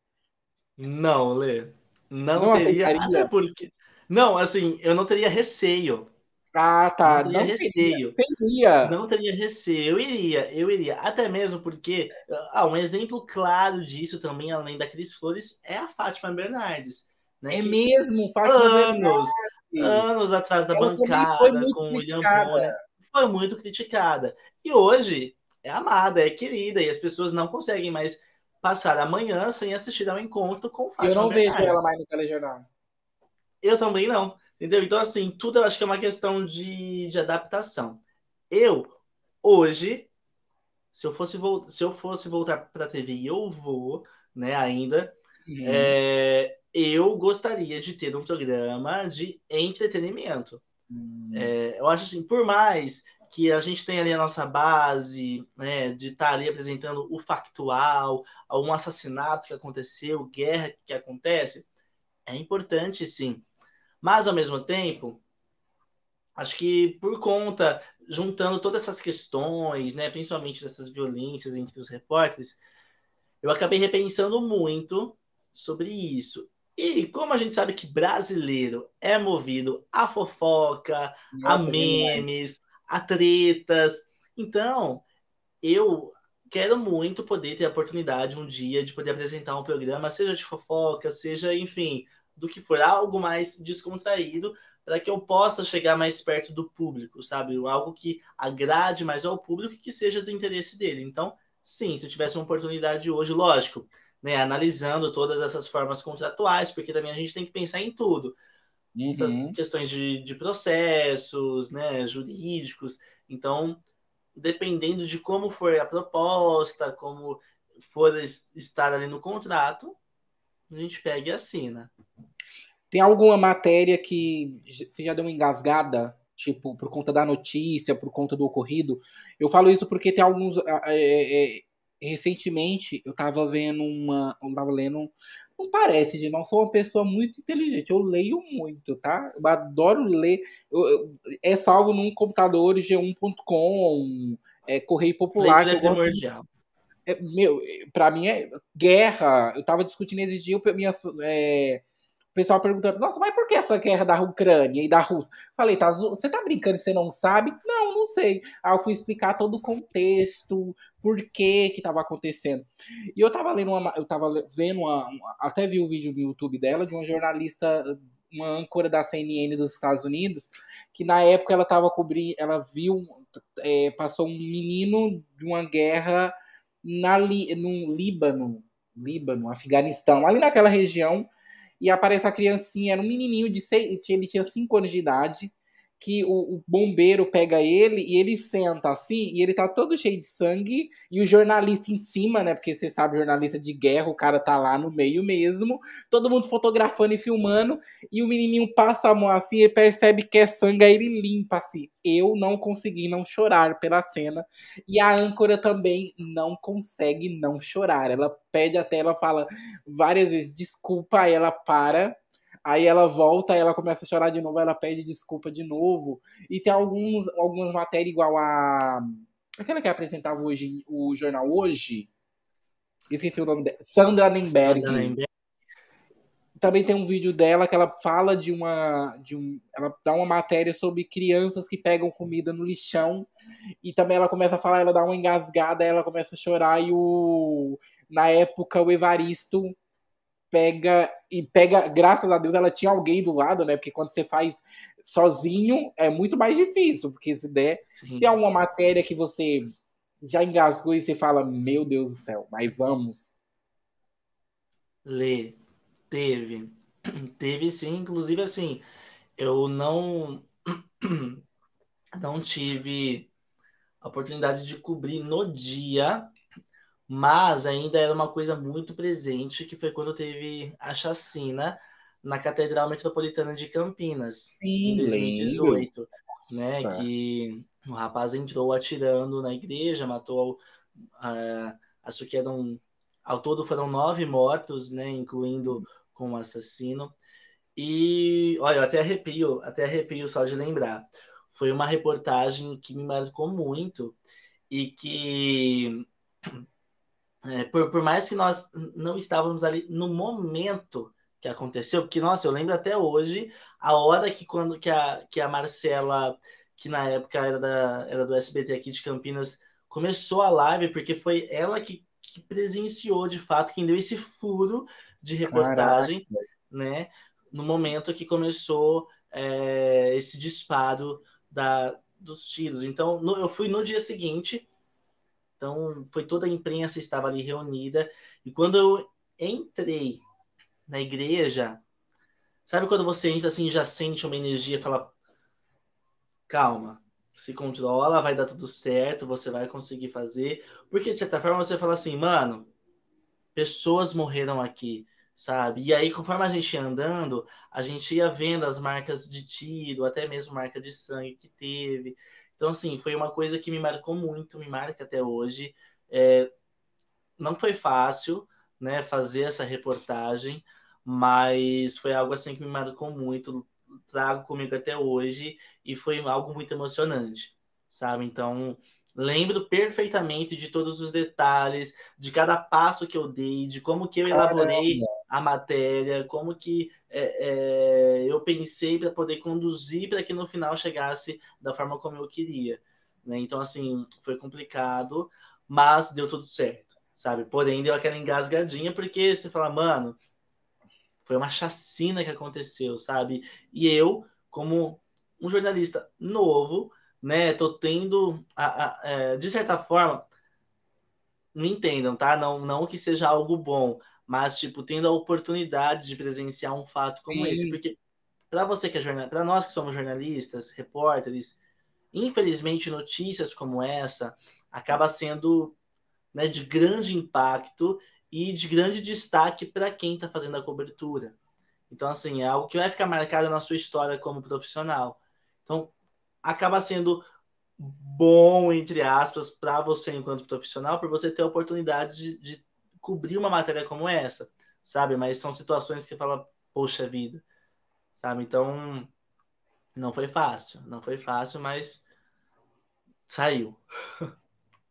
Não, Lê. Não, não teria. Até porque. Não, assim, eu não teria receio. Ah, tá. Não teria não receio. Teria. Não teria receio. Eu iria, eu iria. Até mesmo porque. Ah, um exemplo claro disso também, além da Cris Flores, é a Fátima Bernardes. Né, é mesmo, Fátima anos, Bernardes. Anos atrás da Ela bancada com o William Bonner. Foi muito criticada. E hoje é amada, é querida, e as pessoas não conseguem mais passar a manhã sem assistir ao encontro com Fátima Eu não Bernardes. vejo ela mais no telejornal. Eu também não. Entendeu? Então, assim, tudo eu acho que é uma questão de, de adaptação. Eu, hoje, se eu fosse, se eu fosse voltar para a TV e eu vou, né, ainda, uhum. é, eu gostaria de ter um programa de entretenimento. Uhum. É, eu acho assim, por mais que a gente tem ali a nossa base, né, de estar tá ali apresentando o factual, algum assassinato que aconteceu, guerra que acontece, é importante sim. Mas ao mesmo tempo, acho que por conta, juntando todas essas questões, né, principalmente dessas violências entre os repórteres, eu acabei repensando muito sobre isso. E como a gente sabe que brasileiro é movido a fofoca, Nossa, a memes, a tretas. Então, eu quero muito poder ter a oportunidade um dia de poder apresentar um programa, seja de fofoca, seja, enfim, do que for, algo mais descontraído, para que eu possa chegar mais perto do público, sabe? Algo que agrade mais ao público e que seja do interesse dele. Então, sim, se eu tivesse uma oportunidade hoje, lógico, né, analisando todas essas formas contratuais, porque também a gente tem que pensar em tudo uhum. essas questões de, de processos, né, jurídicos. Então, dependendo de como for a proposta, como for estar ali no contrato, a gente pega e assina. Tem alguma matéria que você já deu uma engasgada, tipo, por conta da notícia, por conta do ocorrido? Eu falo isso porque tem alguns. É, é, recentemente eu tava vendo uma. Eu tava lendo não parece, gente. Não sou uma pessoa muito inteligente. Eu leio muito, tá? Eu adoro ler. Eu, eu, é salvo num computador G1.com, é, Correio Popular. Leitura é primordial. É, meu, pra mim é guerra. Eu tava discutindo esses dias, minha, é, o pessoal perguntando, nossa, mas por que essa guerra da Ucrânia e da Rússia? Falei, tá, você tá brincando e você não sabe? Não, não sei. Aí eu fui explicar todo o contexto, por que que tava acontecendo. E eu tava lendo uma, eu tava vendo uma, até vi o um vídeo no YouTube dela, de uma jornalista, uma âncora da CNN dos Estados Unidos, que na época ela tava cobrindo, ela viu, é, passou um menino de uma guerra na, no Líbano, Líbano, Afeganistão, ali naquela região, e aparece a criancinha, era um menininho de seis, ele tinha 5 anos de idade, que o, o, bombeiro pega ele e ele senta assim, e ele tá todo cheio de sangue, e o jornalista em cima, né? Porque você sabe, jornalista de guerra, o cara tá lá no meio mesmo, todo mundo fotografando e filmando, e o menininho passa a mão assim e percebe que é sangue, aí ele limpa assim. Eu não consegui não chorar pela cena, e a âncora também não consegue não chorar. Ela pede até, ela fala várias vezes desculpa, aí ela para Aí ela volta, aí ela começa a chorar de novo, ela pede desculpa de novo. E tem alguns, algumas matérias igual a. Aquela que apresentava hoje o jornal hoje. Esqueci o nome dela. Sandra Nemberg. também tem um vídeo dela que ela fala de uma. De um, ela dá uma matéria sobre crianças que pegam comida no lixão. E também ela começa a falar, ela dá uma engasgada, ela começa a chorar. E o. Na época, o Evaristo pega. E pega. Graças a Deus, ela tinha alguém do lado, né? Porque quando você faz sozinho, é muito mais difícil. Porque se der. Sim. Tem alguma matéria que você já engasgou e você fala, meu Deus do céu, mas vamos. Lê, teve. Teve sim, inclusive assim, eu não não tive a oportunidade de cobrir no dia, mas ainda era uma coisa muito presente, que foi quando teve a chacina na Catedral Metropolitana de Campinas, sim, em 2018, lembro. né, que o rapaz entrou atirando na igreja, matou, uh, acho que eram, ao todo foram nove mortos, né, incluindo com o assassino. E, olha, eu até arrepio, até arrepio só de lembrar. Foi uma reportagem que me marcou muito e que, é, por, por mais que nós não estávamos ali no momento que aconteceu, porque, nossa, eu lembro até hoje a hora que quando que a, que a Marcela que na época era, da, era do SBT aqui de Campinas, começou a live, porque foi ela que, que presenciou, de fato, quem deu esse furo de reportagem, Caraca. né? No momento que começou é, esse disparo da, dos tiros. Então, no, eu fui no dia seguinte, então foi toda a imprensa estava ali reunida, e quando eu entrei na igreja, sabe quando você entra assim já sente uma energia, fala, calma, se controla, vai dar tudo certo, você vai conseguir fazer. Porque, de certa forma, você fala assim, mano, pessoas morreram aqui, sabe? E aí, conforme a gente ia andando, a gente ia vendo as marcas de tiro, até mesmo marca de sangue que teve. Então, assim, foi uma coisa que me marcou muito, me marca até hoje. É, não foi fácil, né, fazer essa reportagem, mas foi algo assim que me marcou muito trago comigo até hoje e foi algo muito emocionante, sabe? Então, lembro perfeitamente de todos os detalhes, de cada passo que eu dei, de como que eu elaborei Caramba. a matéria, como que é, é, eu pensei para poder conduzir para que no final chegasse da forma como eu queria. Né? Então, assim, foi complicado, mas deu tudo certo, sabe? Porém, deu aquela engasgadinha, porque você fala, mano, foi uma chacina que aconteceu, sabe? E eu, como um jornalista novo, né, tô tendo, a, a, é, de certa forma, me entendam, tá? Não, não que seja algo bom, mas tipo tendo a oportunidade de presenciar um fato como Sim. esse, porque para você que é jornalista, para nós que somos jornalistas, repórteres, infelizmente notícias como essa acaba sendo né, de grande impacto e de grande destaque para quem está fazendo a cobertura. Então, assim, é algo que vai ficar marcado na sua história como profissional. Então, acaba sendo bom, entre aspas, para você enquanto profissional, por você ter a oportunidade de, de, cobrir uma matéria como essa, sabe? Mas são situações que fala, poxa vida, sabe? Então, não foi fácil, não foi fácil, mas saiu.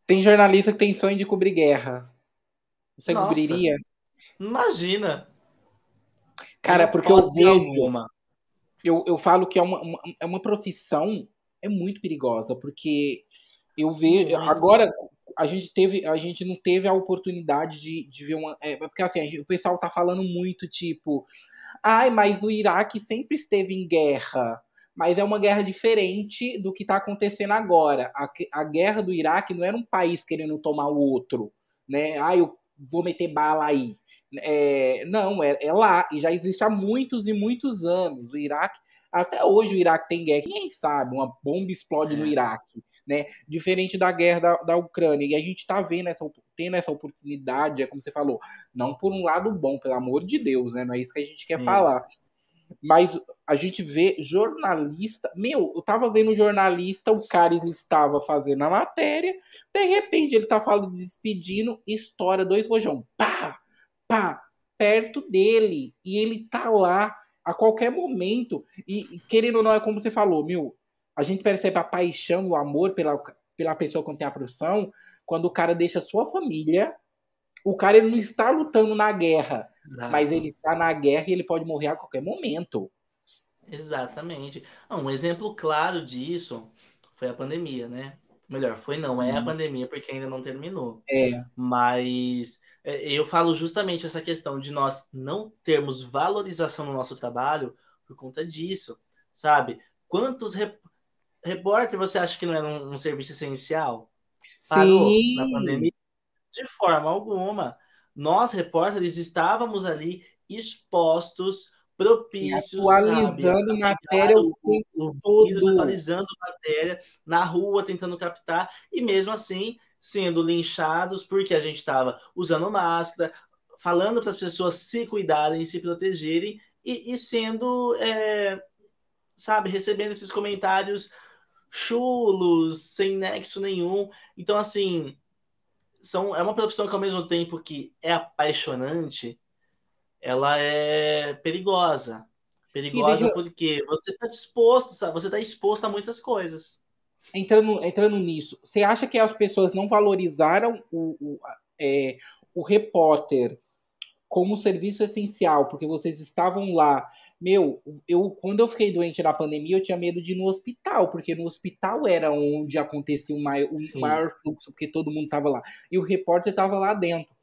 Tem jornalista que tem sonho de cobrir guerra. Você Nossa, cobriria? Imagina. Cara, porque eu vejo. Eu, eu falo que é uma, uma, é uma profissão é muito perigosa, porque eu vejo. Agora, a gente teve. A gente não teve a oportunidade de, de ver uma. É, porque assim, gente, o pessoal tá falando muito, tipo. Ai, mas o Iraque sempre esteve em guerra. Mas é uma guerra diferente do que está acontecendo agora. A, a guerra do Iraque não era um país querendo tomar o outro. Né? Ah, eu vou meter bala aí. É, não, é, é, lá, e já existe há muitos e muitos anos. O Iraque, até hoje o Iraque tem guerra, quem sabe, uma bomba explode é. no Iraque, né? Diferente da guerra da, da Ucrânia. E a gente tá vendo essa, tendo essa oportunidade, é como você falou, não por um lado bom, pelo amor de Deus, né? Não é isso que a gente quer falar. Mas a gente vê jornalista. Meu, eu tava vendo jornalista, o cara estava fazendo a matéria, de repente ele tá falando, despedindo, estoura dois rojão. Pá! Pá! Perto dele. E ele tá lá a qualquer momento. E, querendo ou não, é como você falou, meu, a gente percebe a paixão, o amor pela, pela pessoa que tem a profissão, quando o cara deixa a sua família, O cara ele não está lutando na guerra, Exato. mas ele está na guerra e ele pode morrer a qualquer momento. Exatamente. Ah, um exemplo claro disso foi a pandemia, né? Melhor, foi não, é a uhum. pandemia porque ainda não terminou. É. Mas é, eu falo justamente essa questão de nós não termos valorização no nosso trabalho por conta disso, sabe? Quantos. Repórter você acha que não é um, um serviço essencial? Parou Sim. na pandemia? De forma alguma. Nós, repórteres, estávamos ali expostos propícios, atualizando sabe? matéria o, o, o vírus atualizando matéria na rua, tentando captar, e mesmo assim sendo linchados porque a gente estava usando máscara, falando para as pessoas se cuidarem, se protegerem, e, e sendo, é, sabe, recebendo esses comentários chulos, sem nexo nenhum. Então, assim, são, é uma profissão que ao mesmo tempo que é apaixonante, ela é perigosa. Perigosa deixa... porque você está disposto, sabe? você está exposto a muitas coisas. Entrando, entrando nisso, você acha que as pessoas não valorizaram o, o, é, o repórter como serviço essencial, porque vocês estavam lá. Meu, eu quando eu fiquei doente na pandemia, eu tinha medo de ir no hospital, porque no hospital era onde acontecia o maior, o maior fluxo, porque todo mundo estava lá. E o repórter estava lá dentro.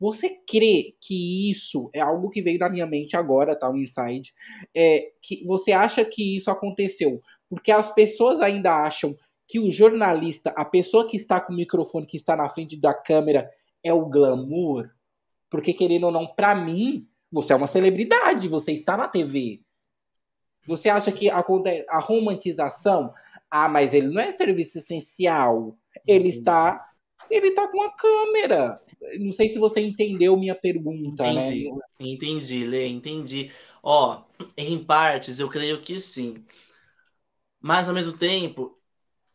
Você crê que isso é algo que veio da minha mente agora, tá? Um insight. É, que você acha que isso aconteceu porque as pessoas ainda acham que o jornalista, a pessoa que está com o microfone, que está na frente da câmera, é o glamour? Porque, querendo ou não, para mim, você é uma celebridade, você está na TV. Você acha que a, a romantização, ah, mas ele não é serviço essencial. Ele está, ele está com a câmera. Não sei se você entendeu minha pergunta, entendi, né? Entendi, Lê, entendi. Ó, em partes eu creio que sim. Mas ao mesmo tempo,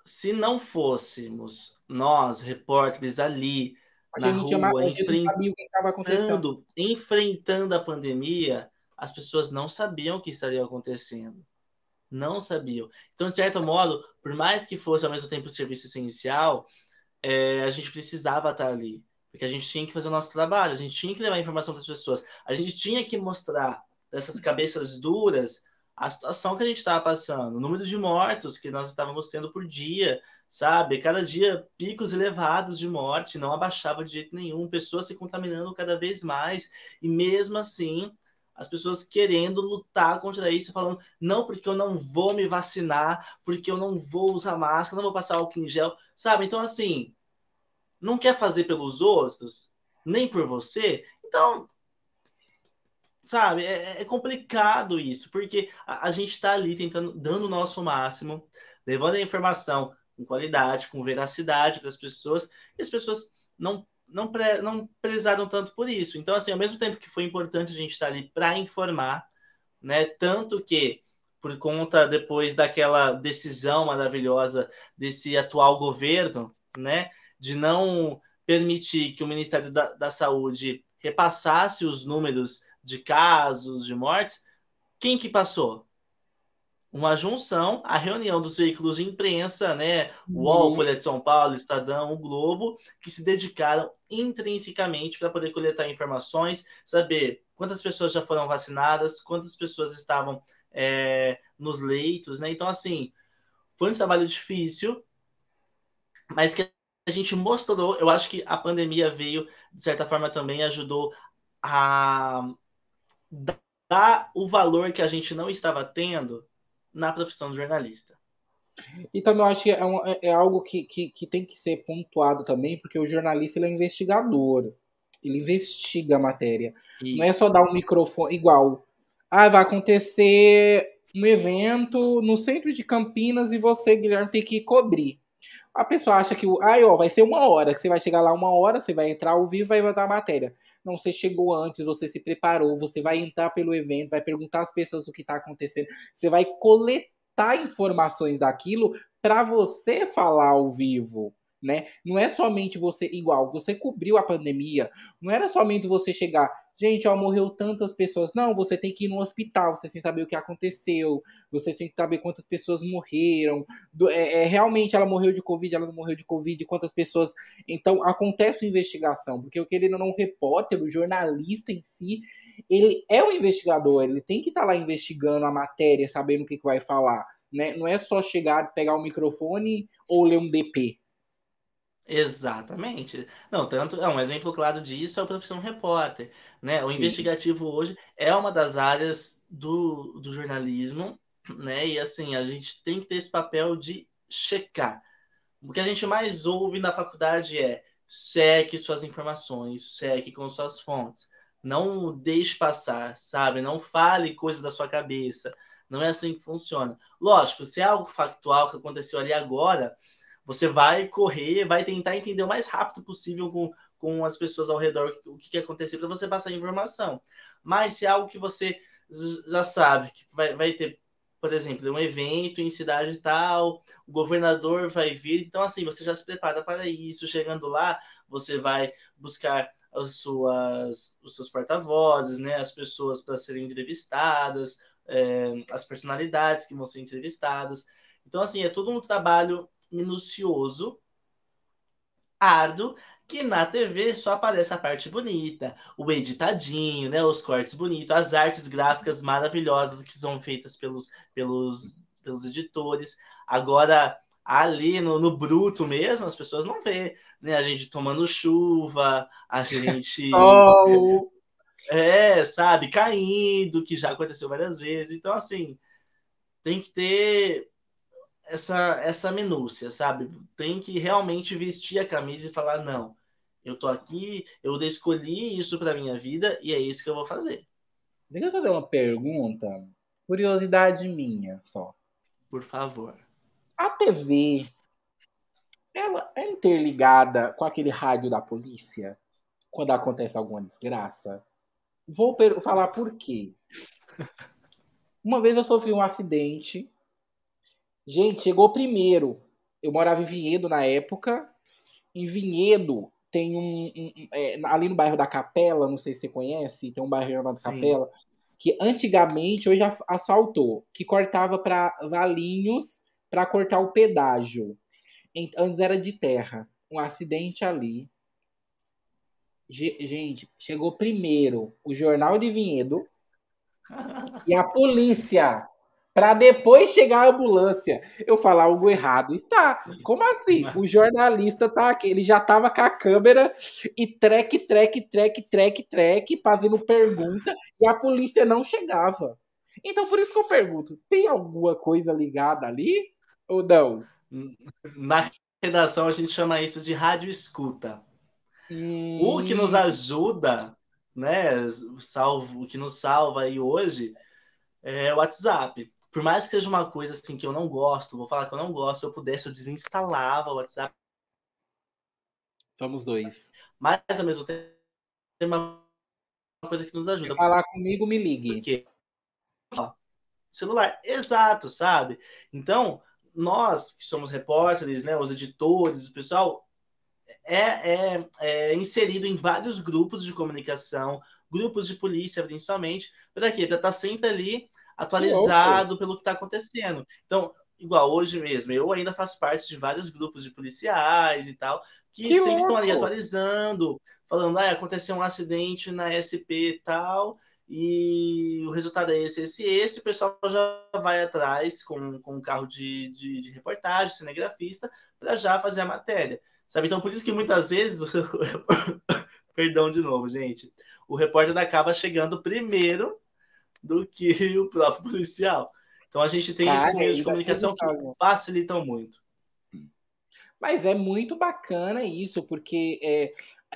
se não fôssemos nós, repórteres ali na rua, enfrentando, enfrentando a pandemia, as pessoas não sabiam o que estaria acontecendo. Não sabiam. Então, de certo modo, por mais que fosse ao mesmo tempo o serviço essencial, é, a gente precisava estar ali. Porque a gente tinha que fazer o nosso trabalho, a gente tinha que levar informação para as pessoas, a gente tinha que mostrar dessas cabeças duras a situação que a gente estava passando, o número de mortos que nós estávamos tendo por dia, sabe? Cada dia picos elevados de morte, não abaixava de jeito nenhum, pessoas se contaminando cada vez mais, e mesmo assim, as pessoas querendo lutar contra isso, falando, não, porque eu não vou me vacinar, porque eu não vou usar máscara, não vou passar álcool em gel, sabe? Então, assim, não quer fazer pelos outros, nem por você, então, sabe, é, é complicado isso, porque a, a gente está ali tentando, dando o nosso máximo, levando a informação com qualidade, com veracidade para as pessoas, e as pessoas não não, pre, não prezaram tanto por isso. Então, assim, ao mesmo tempo que foi importante a gente estar ali para informar, né? Tanto que por conta depois daquela decisão maravilhosa desse atual governo, né, de não permitir que o Ministério da, da Saúde repassasse os números de casos, de mortes, quem que passou? Uma junção, a reunião dos veículos de imprensa, né, o UOL, uhum. Folha de São Paulo, Estadão, o Globo, que se dedicaram intrinsecamente para poder coletar informações, saber quantas pessoas já foram vacinadas, quantas pessoas estavam é, nos leitos, né? Então, assim, foi um trabalho difícil, mas que a gente mostrou, eu acho que a pandemia veio, de certa forma, também ajudou a dar o valor que a gente não estava tendo na profissão de jornalista. E também eu acho que é, um, é, é algo que, que, que, tem que ser pontuado também, porque o jornalista ele é investigador. Ele investiga a matéria. Não é só dar um microfone igual. Ah, vai acontecer um evento no centro de Campinas e você, Guilherme, tem que cobrir. A pessoa acha que ah, ó, vai ser uma hora, que você vai chegar lá uma hora, você vai entrar ao vivo e vai mandar a matéria. Não, você chegou antes, você se preparou, você vai entrar pelo evento, vai perguntar às pessoas o que está acontecendo, você vai coletar informações daquilo para você falar ao vivo. Né? Não é somente você igual, você cobriu a pandemia, não era somente você chegar, gente, ó, morreu tantas pessoas. Não, você tem que ir no hospital, você que saber o que aconteceu, você tem que saber quantas pessoas morreram, é, é, realmente ela morreu de Covid, ela não morreu de Covid, quantas pessoas. Então, acontece uma investigação, porque o que ele não é repórter, o jornalista em si, ele é um investigador, ele tem que estar tá lá investigando a matéria, sabendo o que, que vai falar. Né? Não é só chegar, pegar o microfone ou ler um DP. Exatamente. Não, tanto é um exemplo claro disso é a profissão repórter, né? O investigativo Sim. hoje é uma das áreas do, do jornalismo, né? E assim, a gente tem que ter esse papel de checar. O que a gente mais ouve na faculdade é cheque suas informações, cheque com suas fontes. Não deixe passar, sabe? Não fale coisas da sua cabeça. Não é assim que funciona. Lógico, se é algo factual que aconteceu ali agora, você vai correr, vai tentar entender o mais rápido possível com, com as pessoas ao redor o que, que aconteceu para você passar a informação. Mas se é algo que você já sabe, que vai, vai ter, por exemplo, um evento em cidade tal, o governador vai vir, então assim, você já se prepara para isso. Chegando lá, você vai buscar as suas, os seus porta-vozes, né, as pessoas para serem entrevistadas, é, as personalidades que vão ser entrevistadas. Então, assim, é todo um trabalho minucioso, árduo, que na TV só aparece a parte bonita, o editadinho, né, os cortes bonitos, as artes gráficas maravilhosas que são feitas pelos, pelos, pelos editores. Agora, ali no, no bruto mesmo, as pessoas não vê, né? A gente tomando chuva, a gente... oh. É, sabe, caindo, que já aconteceu várias vezes. Então, assim, tem que ter essa, essa minúcia, sabe? Tem que realmente vestir a camisa e falar: não, eu tô aqui, eu escolhi isso para minha vida e é isso que eu vou fazer. Deixa eu fazer uma pergunta, curiosidade minha só. Por favor. A TV, ela é interligada com aquele rádio da polícia quando acontece alguma desgraça? Vou falar por quê. Uma vez eu sofri um acidente Gente, chegou primeiro. Eu morava em Vinhedo na época. Em Vinhedo tem um. um é, ali no bairro da Capela, não sei se você conhece, tem um bairro chamado. Capela, que antigamente, hoje assaltou, que cortava para Valinhos para cortar o pedágio. Antes era de terra. Um acidente ali. Gente, chegou primeiro o Jornal de Vinhedo e a polícia para depois chegar a ambulância eu falar algo errado. Está. Como assim? O jornalista tá aqui, ele já tava com a câmera e trek, trek, trek, trek, trek, fazendo pergunta e a polícia não chegava. Então por isso que eu pergunto, tem alguma coisa ligada ali ou não? Na redação a gente chama isso de rádio escuta. Hum... O que nos ajuda, né, salvo, o que nos salva aí hoje é o WhatsApp por mais que seja uma coisa assim que eu não gosto, vou falar que eu não gosto, se eu pudesse, eu desinstalava o WhatsApp. Somos dois. Mas ao mesmo tempo é uma coisa que nos ajuda. falar comigo, me ligue. Por quê? Celular, exato, sabe? Então, nós que somos repórteres, né, os editores, o pessoal é, é, é inserido em vários grupos de comunicação, grupos de polícia, principalmente, para quê? Para estar tá sempre ali atualizado pelo que está acontecendo. Então, igual hoje mesmo, eu ainda faço parte de vários grupos de policiais e tal, que, que sempre estão ali atualizando, falando, ah, aconteceu um acidente na SP e tal, e o resultado é esse, esse, esse, o pessoal já vai atrás com, com um carro de, de, de reportagem, cinegrafista, para já fazer a matéria. Sabe? Então, por isso que muitas vezes, perdão de novo, gente, o repórter acaba chegando primeiro do que o próprio policial. Então a gente tem Cara, esses meios de comunicação que facilitam muito. Mas é muito bacana isso, porque é,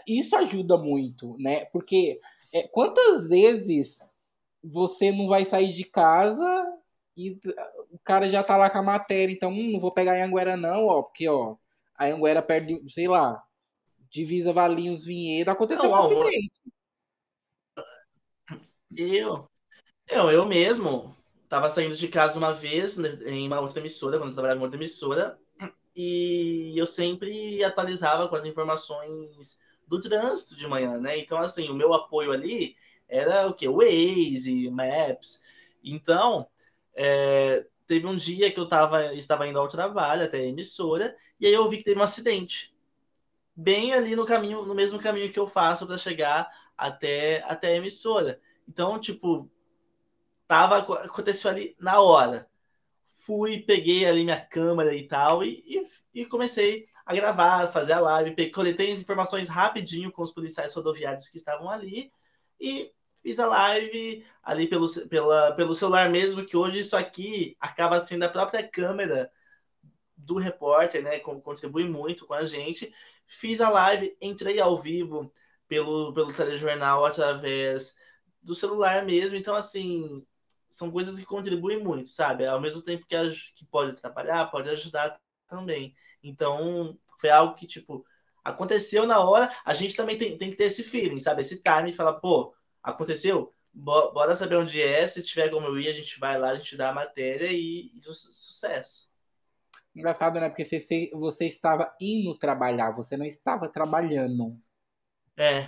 isso ajuda muito, né? Porque é, quantas vezes você não vai sair de casa e o cara já tá lá com a matéria, então hum, não vou pegar a Anguera não, ó, porque ó, a Anguera perde, sei lá, divisa Valinhos Vinhedo, aconteceu não, um acidente. Eu, eu, eu mesmo estava saindo de casa uma vez, né, em uma outra emissora, quando eu trabalhava em outra emissora, e eu sempre atualizava com as informações do trânsito de manhã, né? Então, assim, o meu apoio ali era o que? O Waze, Maps. Então, é, teve um dia que eu tava, estava indo ao trabalho, até a emissora, e aí eu vi que teve um acidente. Bem ali no caminho, no mesmo caminho que eu faço para chegar até, até a emissora. Então, tipo, tava, aconteceu ali na hora. Fui, peguei ali minha câmera e tal, e, e, e comecei a gravar, fazer a live, peguei, coletei as informações rapidinho com os policiais rodoviários que estavam ali, e fiz a live ali pelo, pela, pelo celular mesmo, que hoje isso aqui acaba sendo a própria câmera do repórter, né? Contribui muito com a gente. Fiz a live, entrei ao vivo pelo, pelo telejornal através do celular mesmo. Então, assim, são coisas que contribuem muito, sabe? Ao mesmo tempo que, que pode atrapalhar, pode ajudar também. Então, foi algo que, tipo, aconteceu na hora. A gente também tem, tem que ter esse feeling, sabe? Esse time e falar, pô, aconteceu? Bora saber onde é. Se tiver como eu ir, a gente vai lá, a gente dá a matéria e, e sucesso. Engraçado, né? Porque você, você estava indo trabalhar, você não estava trabalhando. É.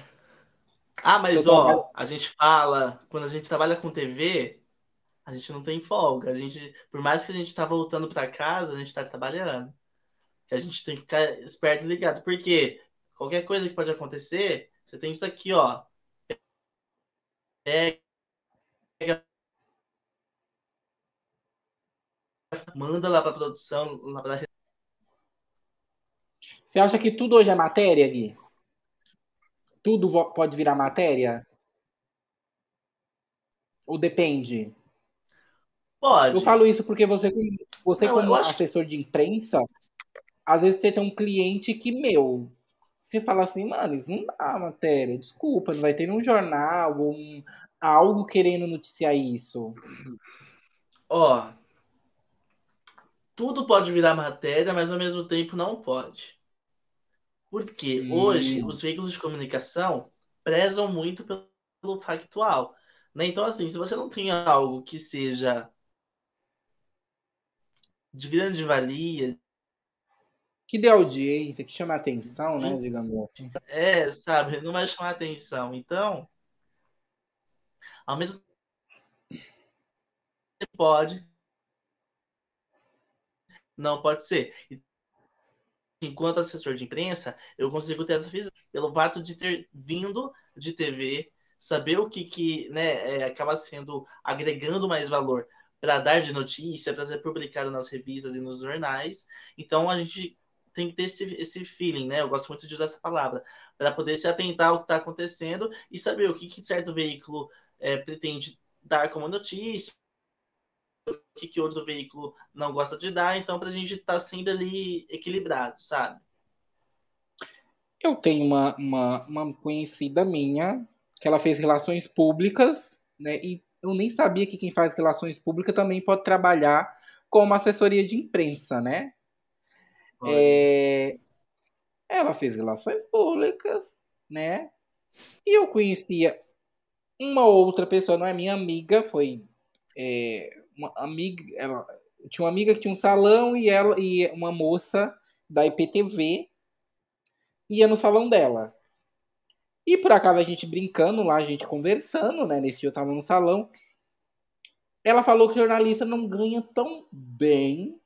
Ah, mas ó, a gente fala, quando a gente trabalha com TV, a gente não tem folga. A gente, por mais que a gente está voltando para casa, a gente está trabalhando. Que a gente tem que ficar esperto e ligado, porque qualquer coisa que pode acontecer, você tem isso aqui, ó pega, manda lá para produção, lá pra... Você acha que tudo hoje é matéria, Gui? Tudo pode virar matéria? Ou depende? Pode. Eu falo isso porque você, você Não, como assessor de imprensa, às vezes você tem um cliente que, meu, você fala assim, mano, isso não dá matéria, desculpa, não vai ter um jornal ou um, algo querendo noticiar isso. Ó, tudo pode virar matéria, mas ao mesmo tempo não pode. Porque hum. hoje os veículos de comunicação prezam muito pelo factual. Né? Então, assim, se você não tem algo que seja de grande valia, que dê audiência, que chame atenção, né? Digamos assim. É, sabe, não vai chamar atenção. Então, ao mesmo tempo, pode. Não pode ser. Enquanto assessor de imprensa, eu consigo ter essa visão. Pelo fato de ter vindo de TV, saber o que, que né, é, acaba sendo agregando mais valor para dar de notícia, para ser publicado nas revistas e nos jornais. Então a gente tem que ter esse, esse feeling, né? Eu gosto muito de usar essa palavra, para poder se atentar ao que está acontecendo e saber o que, que certo veículo é, pretende dar como notícia, o que, que outro veículo não gosta de dar, então para a gente estar tá sendo ali equilibrado, sabe? Eu tenho uma, uma, uma conhecida minha que ela fez relações públicas, né? E eu nem sabia que quem faz relações públicas também pode trabalhar como assessoria de imprensa, né? É, ela fez relações públicas, né? E eu conhecia uma outra pessoa, não é minha amiga, foi é, uma amiga. Ela, tinha uma amiga que tinha um salão e ela e uma moça da IPTV ia no salão dela. E por acaso a gente brincando lá, a gente conversando, né? Nesse dia eu tava no salão. Ela falou que jornalista não ganha tão bem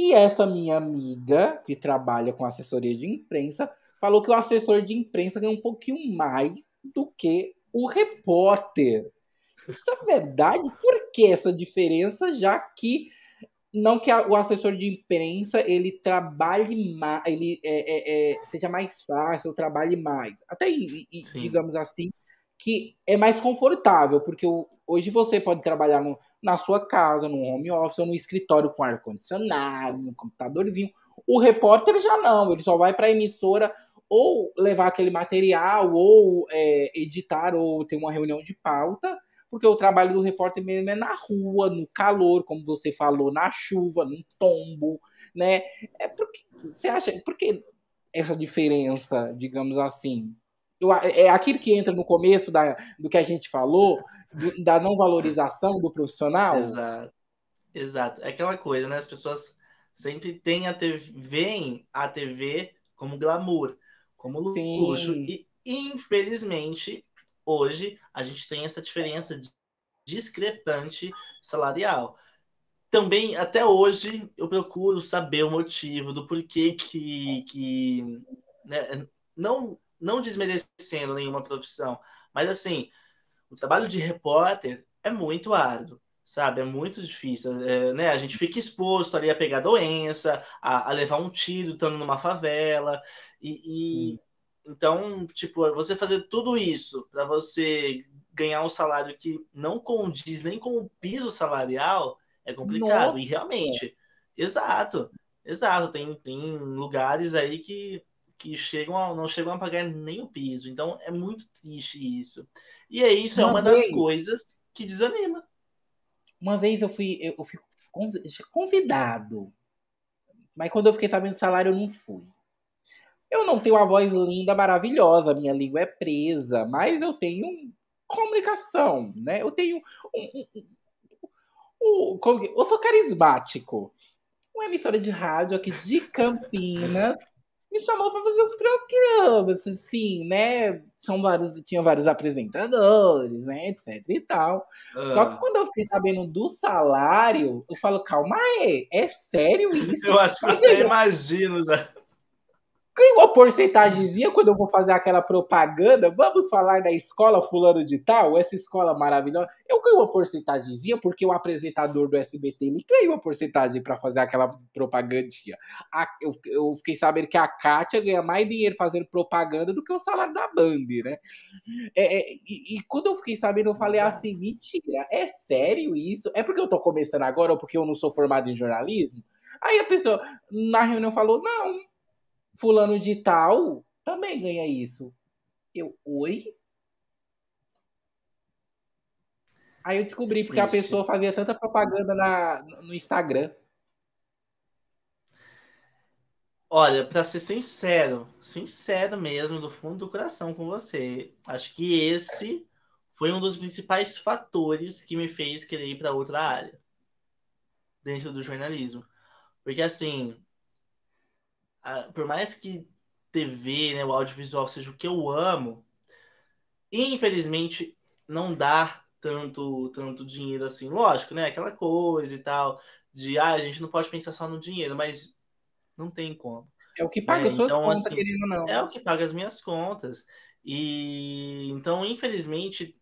e essa minha amiga, que trabalha com assessoria de imprensa, falou que o assessor de imprensa ganha um pouquinho mais do que o repórter. Isso é verdade? Por que essa diferença? Já que não que o assessor de imprensa ele trabalhe mais, ele é, é, é, seja mais fácil, trabalhe mais. Até digamos assim, que é mais confortável, porque o, Hoje você pode trabalhar no, na sua casa, no home office, ou no escritório com ar-condicionado, no computadorzinho. O repórter já não, ele só vai para a emissora ou levar aquele material, ou é, editar, ou ter uma reunião de pauta, porque o trabalho do repórter mesmo é na rua, no calor, como você falou, na chuva, no tombo, né? É porque você acha, por que essa diferença, digamos assim? Eu, é aquilo que entra no começo da, do que a gente falou, da não valorização do profissional. Exato. Exato. É aquela coisa, né? As pessoas sempre tem a TV, vem a TV como glamour, como luxo. Sim. E infelizmente, hoje a gente tem essa diferença discrepante salarial. Também, até hoje, eu procuro saber o motivo do porquê que, que né, não, não desmerecendo nenhuma profissão, mas assim, o trabalho de repórter é muito árduo sabe? É muito difícil, é, né? A gente fica exposto ali a pegar doença, a, a levar um tiro estando numa favela, e, e então, tipo, você fazer tudo isso para você ganhar um salário que não condiz nem com o piso salarial é complicado. Nossa. E realmente, exato, exato. Tem, tem lugares aí que, que chegam a, não chegam a pagar nem o piso. Então é muito triste isso. E é isso, é uma, é uma das coisas que desanima. Uma vez eu fui, eu fui convidado. Mas quando eu fiquei sabendo do salário, eu não fui. Eu não tenho uma voz linda, maravilhosa, minha língua é presa, mas eu tenho comunicação, né? Eu tenho um, um, um, um eu sou carismático. Uma emissora de rádio aqui de Campinas me chamou para fazer um programa, assim, né? São vários, tinha vários apresentadores, né, etc e tal. Só que ah. quando eu fiquei sabendo do salário, eu falo, calma aí, é sério isso? Eu acho que eu até imagino já ganho uma porcentagemzinha quando eu vou fazer aquela propaganda. Vamos falar da escola fulano de tal, essa escola maravilhosa. Eu ganho uma porcentagemzinha porque o apresentador do SBT ele ganha uma porcentagem para fazer aquela propagandinha. A, eu, eu, fiquei sabendo que a Kátia ganha mais dinheiro fazendo propaganda do que o salário da Band, né? É, é, e, e, quando eu fiquei sabendo, eu falei assim: mentira, é sério isso? É porque eu tô começando agora ou porque eu não sou formado em jornalismo? Aí a pessoa na reunião falou: não, fulano de tal também ganha isso. Eu, oi? Aí eu descobri porque a pessoa fazia tanta propaganda na, no Instagram. Olha, para ser sincero, sincero mesmo, do fundo do coração com você, acho que esse foi um dos principais fatores que me fez querer ir para outra área dentro do jornalismo. Porque assim, por mais que TV, né, o audiovisual seja o que eu amo, infelizmente não dá tanto tanto dinheiro assim. Lógico, né? Aquela coisa e tal de ah, a gente não pode pensar só no dinheiro, mas não tem como. É o que paga as suas então, contas, assim, querendo ou não. É o que paga as minhas contas. E então, infelizmente,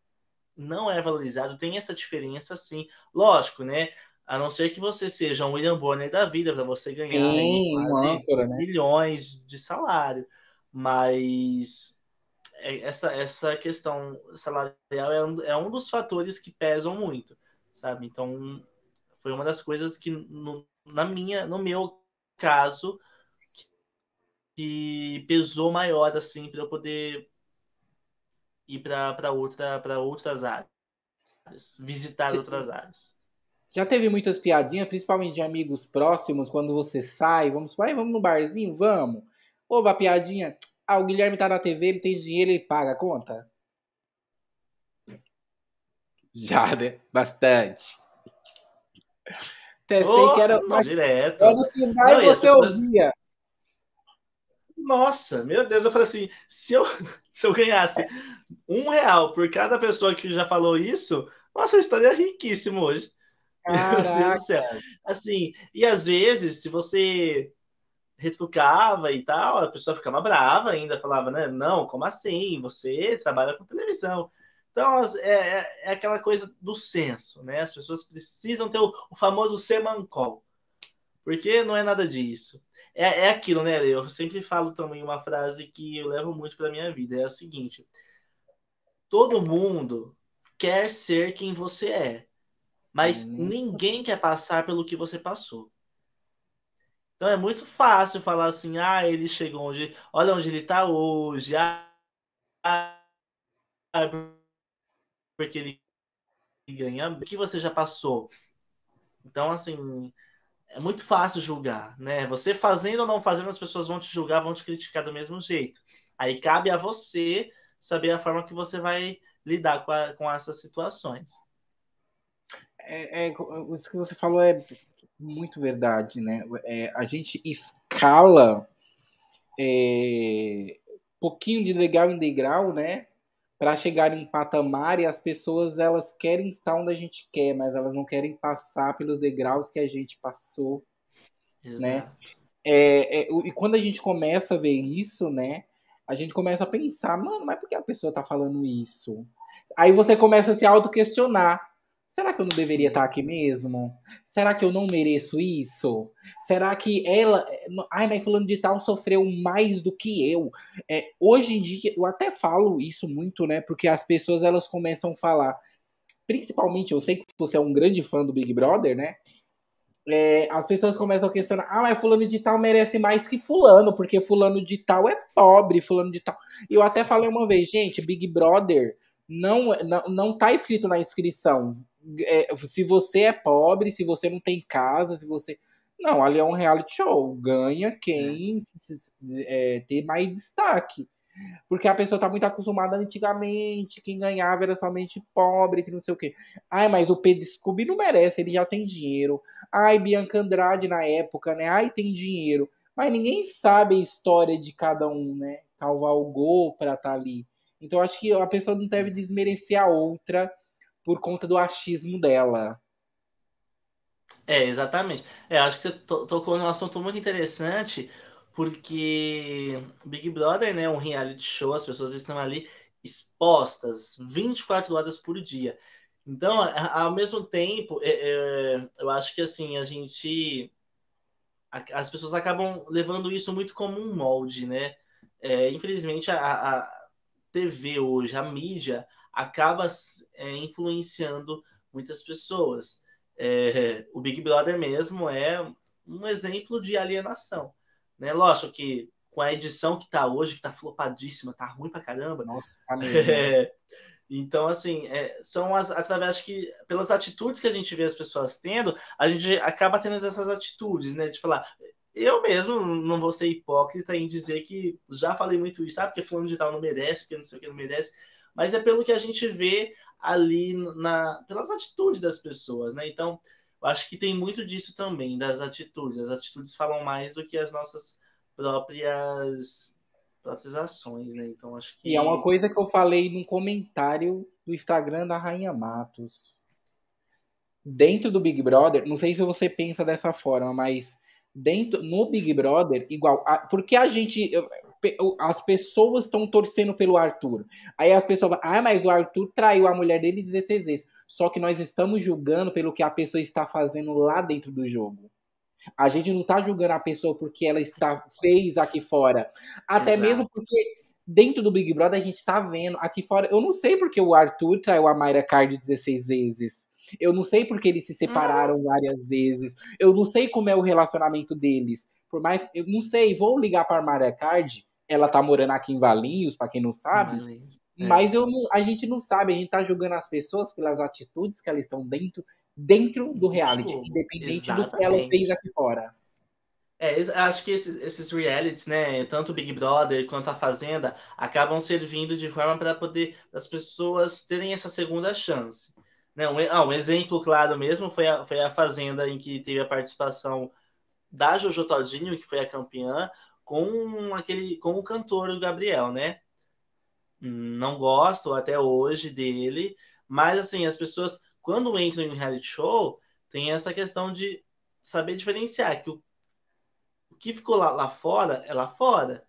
não é valorizado, tem essa diferença sim. Lógico, né? A não ser que você seja um William Bonner da vida, para você ganhar Sim, âncora, né? milhões de salário. Mas é, essa, essa questão salarial é um, é um dos fatores que pesam muito, sabe? Então, foi uma das coisas que, no, na minha, no meu caso, que pesou maior, assim, para eu poder ir para outra, outras áreas, visitar outras áreas. Já teve muitas piadinhas, principalmente de amigos próximos, quando você sai, vamos, vai, vamos no barzinho, vamos. Houve a piadinha, ah, o Guilherme tá na TV, ele tem dinheiro, ele paga a conta? Já, né? Bastante. Até oh, que era, mas, direto. era o que mais não, você pessoas... ouvia. Nossa, meu Deus, eu falei assim, se eu, se eu ganhasse um real por cada pessoa que já falou isso, nossa, eu estaria riquíssimo hoje. Caraca. Meu Deus do céu. Assim, e às vezes, se você retrucava e tal, a pessoa ficava brava ainda, falava, né? Não, como assim? Você trabalha com televisão. Então, é, é, é aquela coisa do senso, né? As pessoas precisam ter o, o famoso semancol, porque não é nada disso. É, é aquilo, né? Eu sempre falo também uma frase que eu levo muito para minha vida, é a seguinte: todo mundo quer ser quem você é. Mas uhum. ninguém quer passar pelo que você passou. Então é muito fácil falar assim, ah, ele chegou onde, olha onde ele está hoje, ah, porque ele ganha, o que você já passou. Então, assim, é muito fácil julgar, né? Você fazendo ou não fazendo, as pessoas vão te julgar, vão te criticar do mesmo jeito. Aí cabe a você saber a forma que você vai lidar com, a, com essas situações é, é, isso que você falou é Muito verdade, né? É, a gente escala é, pouquinho de legal em degrau, né? Para chegar em patamar e as pessoas elas querem estar onde a gente quer, mas elas não querem passar pelos degraus que a gente passou, né? Exato. né? É, é, e quando a gente começa a ver isso, né? A gente começa a pensar, mano, mas por que a pessoa tá falando isso? Aí você começa a se auto-questionar. Será que eu não deveria estar aqui mesmo? Será que eu não mereço isso? Será que ela. Ai, mas fulano de tal sofreu mais do que eu. É, hoje em dia, eu até falo isso muito, né? Porque as pessoas elas começam a falar. Principalmente, eu sei que você é um grande fã do Big Brother, né? É, as pessoas começam a questionar: ah, mas fulano de tal merece mais que fulano, porque fulano de tal é pobre, fulano de tal. Eu até falei uma vez, gente, Big Brother não, não, não tá escrito na inscrição é, se você é pobre, se você não tem casa, se você. Não, ali é um reality show. Ganha quem é, ter mais destaque. Porque a pessoa tá muito acostumada antigamente, quem ganhava era somente pobre, que não sei o quê. Ai, mas o Pedro Scooby não merece, ele já tem dinheiro. Ai, Bianca Andrade na época, né? Ai, tem dinheiro. Mas ninguém sabe a história de cada um, né? Cavalgou pra estar tá ali. Então acho que a pessoa não deve desmerecer a outra por conta do achismo dela. É, exatamente. É, acho que você tocou num assunto muito interessante, porque Big Brother né, é um reality show, as pessoas estão ali expostas 24 horas por dia. Então, ao mesmo tempo, é, é, eu acho que assim, a gente. As pessoas acabam levando isso muito como um molde, né? É, infelizmente, a, a TV hoje, a mídia, acaba é, influenciando muitas pessoas. É, o Big Brother mesmo é um exemplo de alienação. Né? Lógico que com a edição que está hoje, que está flopadíssima, tá ruim pra caramba. Nossa, tá mesmo, é, então, assim, é, são as através que, pelas atitudes que a gente vê as pessoas tendo, a gente acaba tendo essas atitudes, né? De falar, eu mesmo não vou ser hipócrita em dizer que já falei muito isso, sabe? Porque fulano de tal não merece, porque não sei o que não merece mas é pelo que a gente vê ali na pelas atitudes das pessoas, né? Então, eu acho que tem muito disso também das atitudes. As atitudes falam mais do que as nossas próprias próprias ações, né? Então, acho que E é uma coisa que eu falei num comentário do Instagram da Rainha Matos. Dentro do Big Brother, não sei se você pensa dessa forma, mas dentro no Big Brother, igual, a, porque a gente as pessoas estão torcendo pelo Arthur. Aí as pessoas ah, mas o Arthur traiu a mulher dele 16 vezes. Só que nós estamos julgando pelo que a pessoa está fazendo lá dentro do jogo. A gente não está julgando a pessoa porque ela está fez aqui fora. Até Exato. mesmo porque dentro do Big Brother a gente está vendo aqui fora. Eu não sei porque o Arthur traiu a Mayra Card 16 vezes. Eu não sei porque eles se separaram hum. várias vezes. Eu não sei como é o relacionamento deles. Por mais, eu não sei, vou ligar para a Mayra Card ela tá morando aqui em Valinhos, para quem não sabe. É. Mas eu não, a gente não sabe, a gente tá julgando as pessoas pelas atitudes que elas estão dentro, dentro do reality, independente Exatamente. do que ela fez aqui fora. É, acho que esses, esses realities, né, tanto o Big Brother quanto a Fazenda, acabam servindo de forma para poder as pessoas terem essa segunda chance. Né, um, ah, um exemplo claro mesmo foi a, foi a Fazenda em que teve a participação da Jojo Todinho, que foi a campeã, com aquele com o cantor Gabriel, né? Não gosto até hoje dele, mas assim, as pessoas quando entram em reality show, tem essa questão de saber diferenciar que o, o que ficou lá, lá fora é lá fora.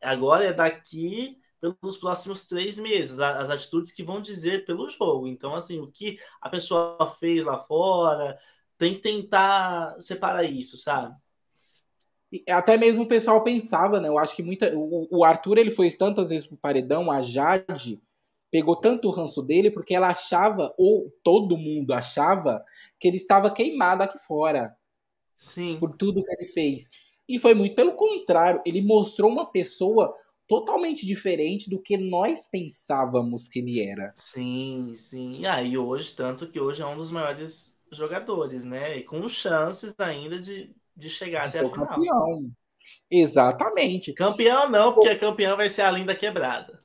Agora é daqui pelos próximos três meses, as atitudes que vão dizer pelo jogo. Então, assim, o que a pessoa fez lá fora, tem que tentar separar isso, sabe? Até mesmo o pessoal pensava, né? Eu acho que muita. O, o Arthur ele foi tantas vezes pro paredão, a Jade pegou tanto o ranço dele porque ela achava, ou todo mundo achava, que ele estava queimado aqui fora. Sim. Por tudo que ele fez. E foi muito pelo contrário. Ele mostrou uma pessoa totalmente diferente do que nós pensávamos que ele era. Sim, sim. E aí hoje, tanto que hoje é um dos maiores jogadores, né? E com chances ainda de de chegar de até a final. Campeão. Exatamente. Campeão não, porque campeão vai ser a linda quebrada.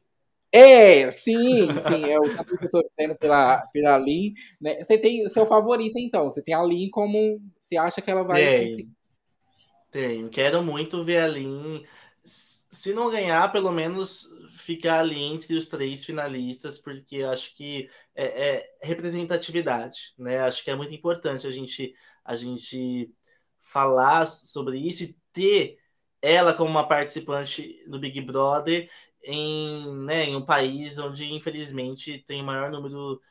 É, sim, sim, é o que eu torcendo pela, pela Lin. Né? Você tem o seu favorito, então. Você tem a Lin como. Você acha que ela vai Tem, conseguir? tem. Quero muito ver a Lin. Se não ganhar, pelo menos ficar ali entre os três finalistas, porque acho que é, é representatividade, né? Acho que é muito importante a gente, a gente falar sobre isso e ter ela como uma participante do Big Brother em, né, em um país onde, infelizmente, tem o maior número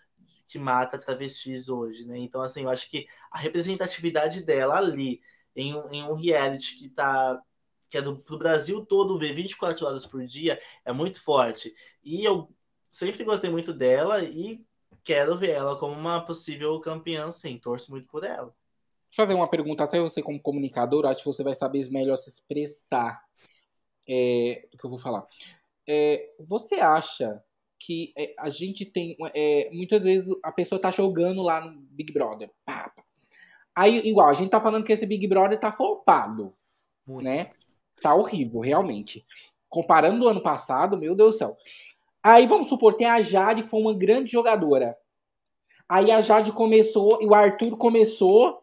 que mata travestis hoje, né? Então, assim, eu acho que a representatividade dela ali, em um, em um reality que tá que é do, do Brasil todo ver 24 horas por dia, é muito forte. E eu sempre gostei muito dela e quero ver ela como uma possível campeã, sim. Torço muito por ela. Deixa eu fazer uma pergunta, até você como comunicador, acho que você vai saber melhor se expressar é, do que eu vou falar. É, você acha que é, a gente tem. É, muitas vezes a pessoa tá jogando lá no Big Brother. Pá, pá. Aí, igual, a gente tá falando que esse Big Brother tá flopado. Muito. Né? Tá horrível, realmente. Comparando o ano passado, meu Deus do céu. Aí vamos supor, tem a Jade, que foi uma grande jogadora. Aí a Jade começou e o Arthur começou.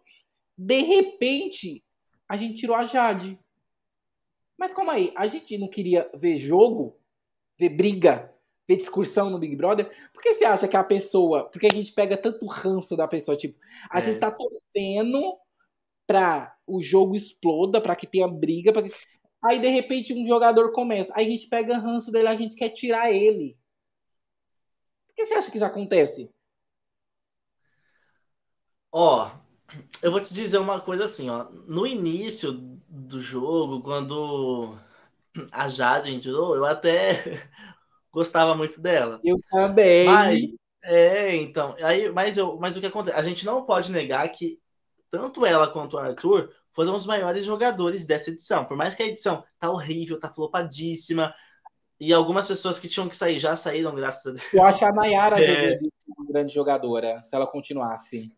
De repente, a gente tirou a Jade. Mas calma aí, a gente não queria ver jogo, ver briga, ver discussão no Big Brother? Por que você acha que a pessoa. Porque a gente pega tanto ranço da pessoa, tipo, a é. gente tá torcendo pra o jogo exploda, pra que tenha briga, pra que... Aí, de repente, um jogador começa. Aí a gente pega ranço dele, a gente quer tirar ele. Por que você acha que isso acontece? Ó, eu vou te dizer uma coisa assim, ó. No início do jogo, quando a Jade entrou, eu até gostava muito dela. Eu também. Mas, é, então, aí, mas, eu, mas o que acontece? A gente não pode negar que tanto ela quanto o Arthur foram os maiores jogadores dessa edição. Por mais que a edição tá horrível, tá flopadíssima, e algumas pessoas que tinham que sair já saíram, graças a Deus. Eu acho a Nayara é... uma grande jogadora, se ela continuasse.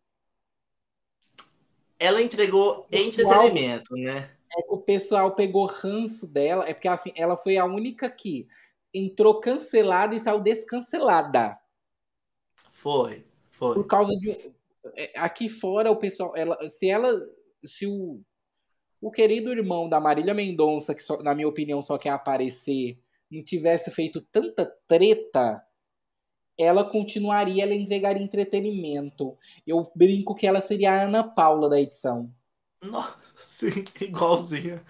Ela entregou pessoal, entretenimento, né? É que o pessoal pegou ranço dela, é porque assim, ela foi a única que entrou cancelada e saiu descancelada. Foi, foi. Por causa de. É, aqui fora o pessoal. Ela, se ela se o, o querido irmão da Marília Mendonça, que só, na minha opinião só quer aparecer, não tivesse feito tanta treta, ela continuaria, ela entregaria entretenimento. Eu brinco que ela seria a Ana Paula da edição. Nossa, sim, igualzinha.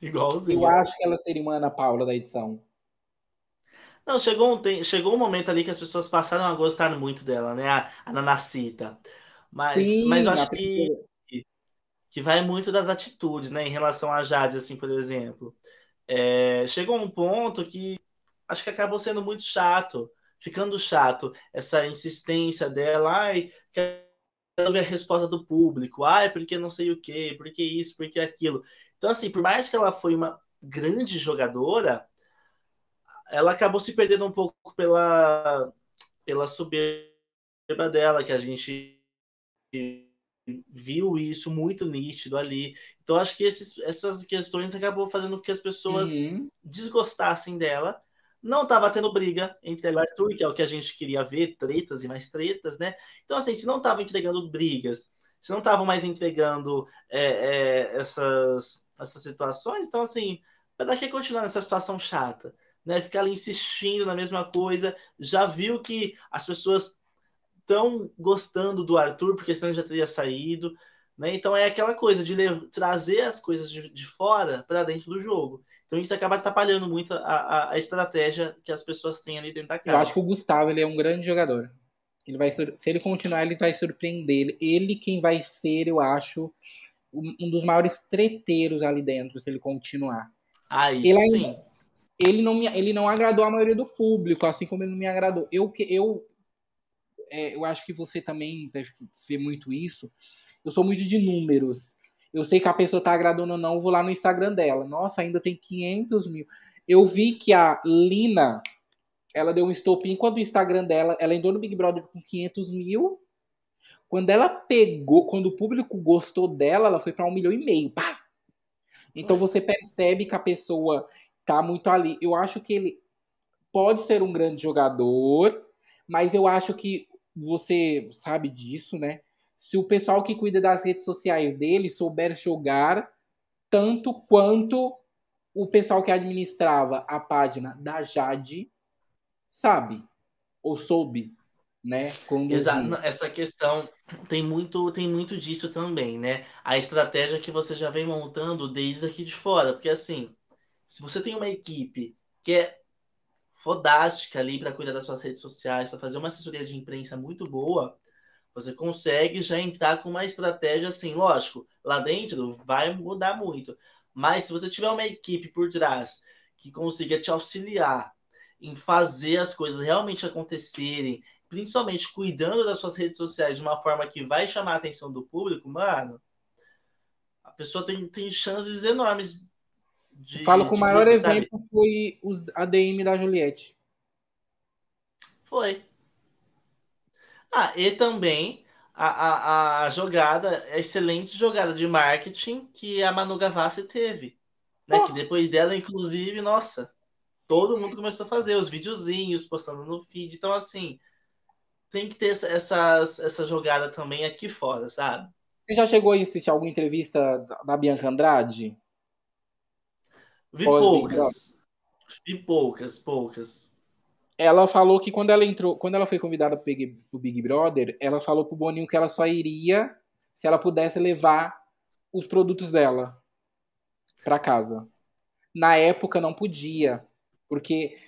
igualzinha. Eu acho que ela seria uma Ana Paula da edição. Não, chegou um, chegou um momento ali que as pessoas passaram a gostar muito dela, né? A, a Nanacita. Mas, Sim, mas eu acho que que vai muito das atitudes, né? Em relação a Jade, assim, por exemplo. É, chegou um ponto que acho que acabou sendo muito chato, ficando chato, essa insistência dela, ai, quero ver a resposta do público, ai, porque não sei o quê, porque isso, porque aquilo. Então, assim, por mais que ela foi uma grande jogadora, ela acabou se perdendo um pouco pela, pela soberba dela, que a gente viu isso muito nítido ali. Então acho que esses, essas questões acabou fazendo com que as pessoas uhum. desgostassem dela. Não estava tendo briga entre e Arthur, que é o que a gente queria ver, tretas e mais tretas, né? Então, assim, se não estava entregando brigas, se não estavam mais entregando é, é, essas, essas situações, então, assim, para que continuar nessa situação chata? Né? Ficar ali insistindo na mesma coisa, já viu que as pessoas estão gostando do Arthur, porque senão já teria saído. Né? Então é aquela coisa de trazer as coisas de, de fora para dentro do jogo. Então isso acaba atrapalhando muito a, a, a, estratégia que as pessoas têm ali dentro da casa. Eu acho que o Gustavo ele é um grande jogador. Ele vai, se ele continuar, ele vai surpreender. Ele quem vai ser, eu acho, um dos maiores treteiros ali dentro, se ele continuar. Ah, isso ele sim. ele não, me, ele não agradou a maioria do público, assim como ele não me agradou. Eu, eu é, eu acho que você também deve ver muito isso. Eu sou muito de números. Eu sei que a pessoa tá agradando ou não, eu vou lá no Instagram dela. Nossa, ainda tem 500 mil. Eu vi que a Lina, ela deu um estopim quando o Instagram dela, ela entrou no Big Brother com 500 mil. Quando ela pegou, quando o público gostou dela, ela foi para um milhão e meio. Pá! Então você percebe que a pessoa tá muito ali. Eu acho que ele pode ser um grande jogador, mas eu acho que você sabe disso, né? Se o pessoal que cuida das redes sociais dele souber jogar tanto quanto o pessoal que administrava a página da Jade sabe ou soube, né? Exato. Essa questão tem muito, tem muito disso também, né? A estratégia que você já vem montando desde aqui de fora, porque assim, se você tem uma equipe que é fodástica ali para cuidar das suas redes sociais, para fazer uma assessoria de imprensa muito boa, você consegue já entrar com uma estratégia assim, lógico, lá dentro vai mudar muito. Mas se você tiver uma equipe por trás que consiga te auxiliar em fazer as coisas realmente acontecerem, principalmente cuidando das suas redes sociais de uma forma que vai chamar a atenção do público, mano, a pessoa tem, tem chances enormes de. Falo que o maior exemplo foi os ADM da Juliette. Foi. Ah, e também a, a, a jogada, a excelente jogada de marketing que a Manu Gavassi teve. Né? Oh. Que depois dela, inclusive, nossa, todo mundo começou a fazer os videozinhos, postando no feed. Então, assim, tem que ter essa, essa jogada também aqui fora, sabe? Você já chegou a assistir alguma entrevista da Bianca Andrade? Vi poucas. Vi poucas, poucas ela falou que quando ela entrou, quando ela foi convidada pro Big, pro Big Brother, ela falou pro Boninho que ela só iria se ela pudesse levar os produtos dela para casa. Na época não podia, porque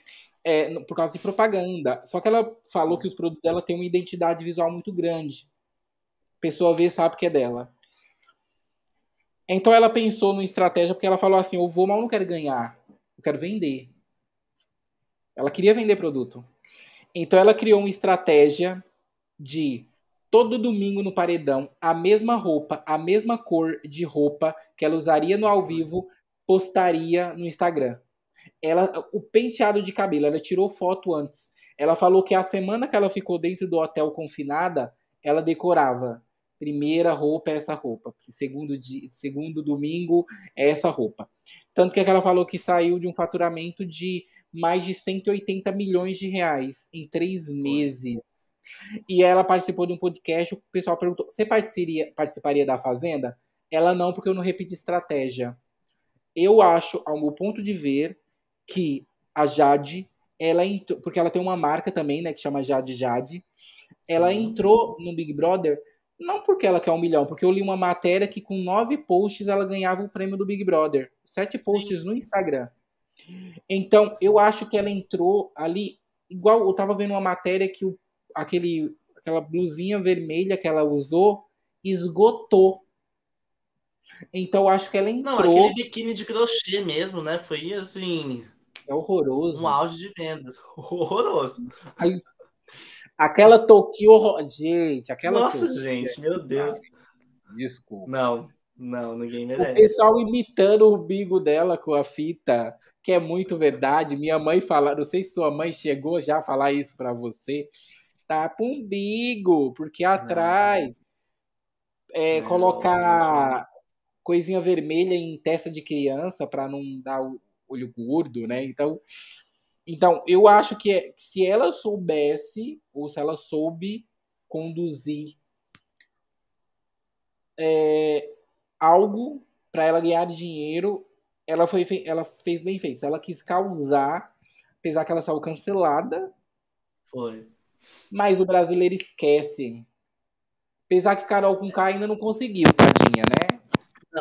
é, por causa de propaganda. Só que ela falou que os produtos dela têm uma identidade visual muito grande. A pessoa vê sabe que é dela. Então ela pensou numa estratégia porque ela falou assim: eu vou, mas eu não quero ganhar, eu quero vender. Ela queria vender produto. Então ela criou uma estratégia de todo domingo no paredão a mesma roupa, a mesma cor de roupa que ela usaria no ao vivo, postaria no Instagram. Ela o penteado de cabelo, ela tirou foto antes. Ela falou que a semana que ela ficou dentro do hotel confinada, ela decorava. Primeira roupa é essa roupa. Segundo, dia, segundo domingo é essa roupa. Tanto que ela falou que saiu de um faturamento de mais de 180 milhões de reais em três meses. E ela participou de um podcast, o pessoal perguntou: você participaria, participaria da Fazenda? Ela não, porque eu não repeti estratégia. Eu acho, ao meu ponto de ver, que a Jade, ela entrou, porque ela tem uma marca também, né, que chama Jade Jade. Ela entrou no Big Brother não porque ela quer um milhão, porque eu li uma matéria que com nove posts ela ganhava o prêmio do Big Brother. Sete posts Sim. no Instagram. Então, eu acho que ela entrou ali, igual eu tava vendo uma matéria que o, aquele, aquela blusinha vermelha que ela usou esgotou. Então, eu acho que ela entrou. Não, aquele biquíni de crochê mesmo, né? Foi assim. É horroroso. Um auge de vendas. Horroroso. Mas, aquela horror... Gente, aquela Nossa, gente, meu Deus. Desculpa. Não, não, ninguém merece. O pessoal imitando o bigo dela com a fita que é muito verdade. Minha mãe fala, não sei se sua mãe chegou já a falar isso para você. Tá um umbigo, porque atrai. É, não, colocar não, coisinha vermelha em testa de criança para não dar o olho gordo, né? Então, então eu acho que é, se ela soubesse ou se ela soube conduzir é, algo para ela ganhar dinheiro, ela, foi, ela fez bem feito. Ela quis causar, apesar que ela saiu cancelada. Foi. Mas o brasileiro esquece. Apesar que Carol com K ainda não conseguiu, tadinha, né?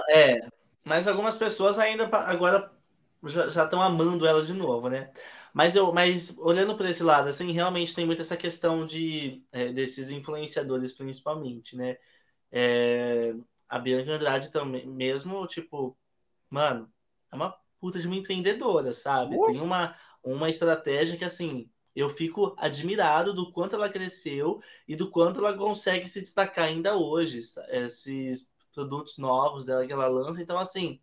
É, mas algumas pessoas ainda agora já estão amando ela de novo, né? Mas eu, mas olhando por esse lado, assim, realmente tem muito essa questão de é, desses influenciadores, principalmente, né? É, a Bianca Andrade também, mesmo tipo, mano, é uma puta de uma empreendedora, sabe? Uh. Tem uma, uma estratégia que, assim, eu fico admirado do quanto ela cresceu e do quanto ela consegue se destacar ainda hoje. Esses produtos novos dela que ela lança. Então, assim,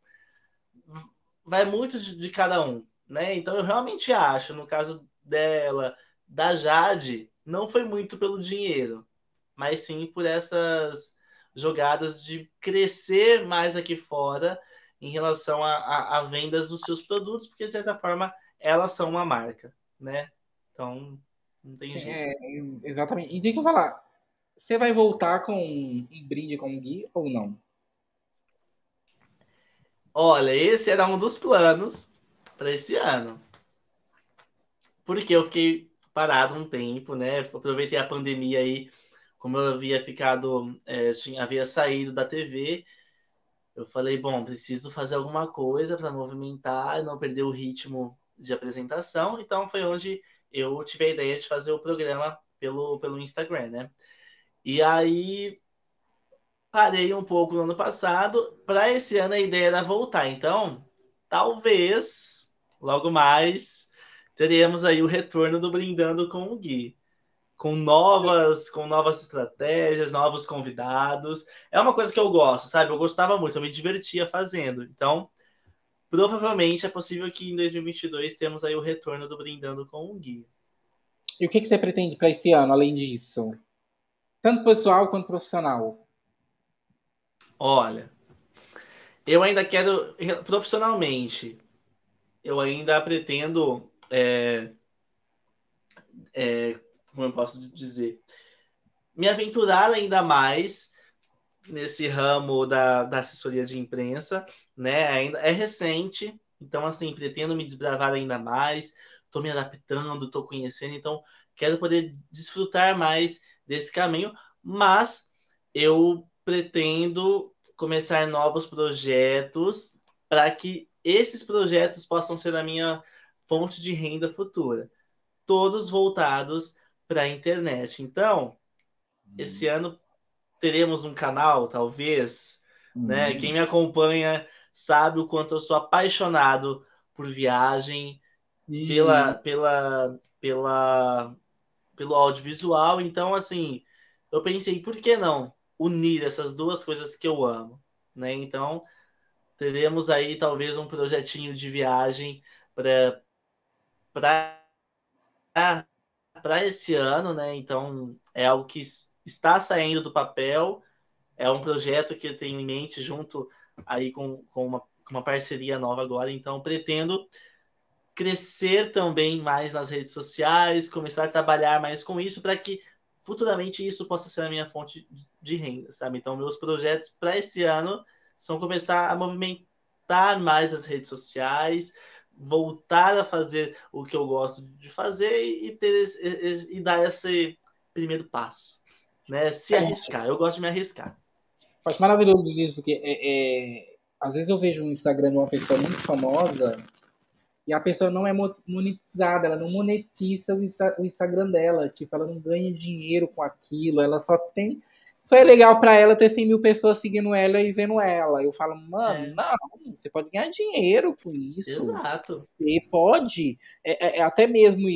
vai muito de, de cada um, né? Então, eu realmente acho, no caso dela, da Jade, não foi muito pelo dinheiro, mas sim por essas jogadas de crescer mais aqui fora em relação a, a, a, vendas dos seus produtos, porque de certa forma elas são uma marca. né? Então, não tem Sim, jeito. é, exatamente. E deixa eu falar, você vai voltar com um brinde com o Gui ou não? Olha, esse era um dos planos para esse ano. Porque eu fiquei parado um tempo, né? Aproveitei a pandemia aí, como eu havia ficado, é, tinha, havia saído da TV, eu falei, bom, preciso fazer alguma coisa para movimentar não perder o ritmo de apresentação. Então foi onde eu tive a ideia de fazer o programa pelo, pelo Instagram, né? E aí parei um pouco no ano passado. Para esse ano a ideia era voltar. Então, talvez logo mais teremos aí o retorno do Brindando com o Gui. Com novas, com novas estratégias, novos convidados. É uma coisa que eu gosto, sabe? Eu gostava muito, eu me divertia fazendo. Então, provavelmente é possível que em 2022 temos aí o retorno do Brindando com o Gui. E o que, que você pretende para esse ano, além disso? Tanto pessoal quanto profissional. Olha, eu ainda quero, profissionalmente, eu ainda pretendo, é, é, como eu posso dizer, me aventurar ainda mais nesse ramo da, da assessoria de imprensa, né? Ainda é recente, então assim pretendo me desbravar ainda mais. Estou me adaptando, estou conhecendo, então quero poder desfrutar mais desse caminho, mas eu pretendo começar novos projetos para que esses projetos possam ser a minha fonte de renda futura, todos voltados para a internet. Então, hum. esse ano teremos um canal, talvez, hum. né? Quem me acompanha sabe o quanto eu sou apaixonado por viagem, hum. pela, pela, pela, pelo audiovisual. Então, assim, eu pensei, por que não unir essas duas coisas que eu amo, né? Então, teremos aí talvez um projetinho de viagem para para esse ano, né? Então, é algo que está saindo do papel, é um projeto que eu tenho em mente junto aí com, com uma, uma parceria nova agora, então pretendo crescer também mais nas redes sociais, começar a trabalhar mais com isso para que futuramente isso possa ser a minha fonte de renda, sabe? Então, meus projetos para esse ano são começar a movimentar mais as redes sociais, voltar a fazer o que eu gosto de fazer e ter esse, e dar esse primeiro passo, né? Se arriscar. Eu gosto de me arriscar. Acho maravilhoso isso, porque é, é, às vezes eu vejo um Instagram de uma pessoa muito famosa e a pessoa não é monetizada, ela não monetiza o Instagram dela, tipo, ela não ganha dinheiro com aquilo, ela só tem. Só é legal para ela ter 100 mil pessoas seguindo ela e vendo ela. Eu falo, mano, é. não, você pode ganhar dinheiro com isso. Exato. Você pode. É, é, é até mesmo.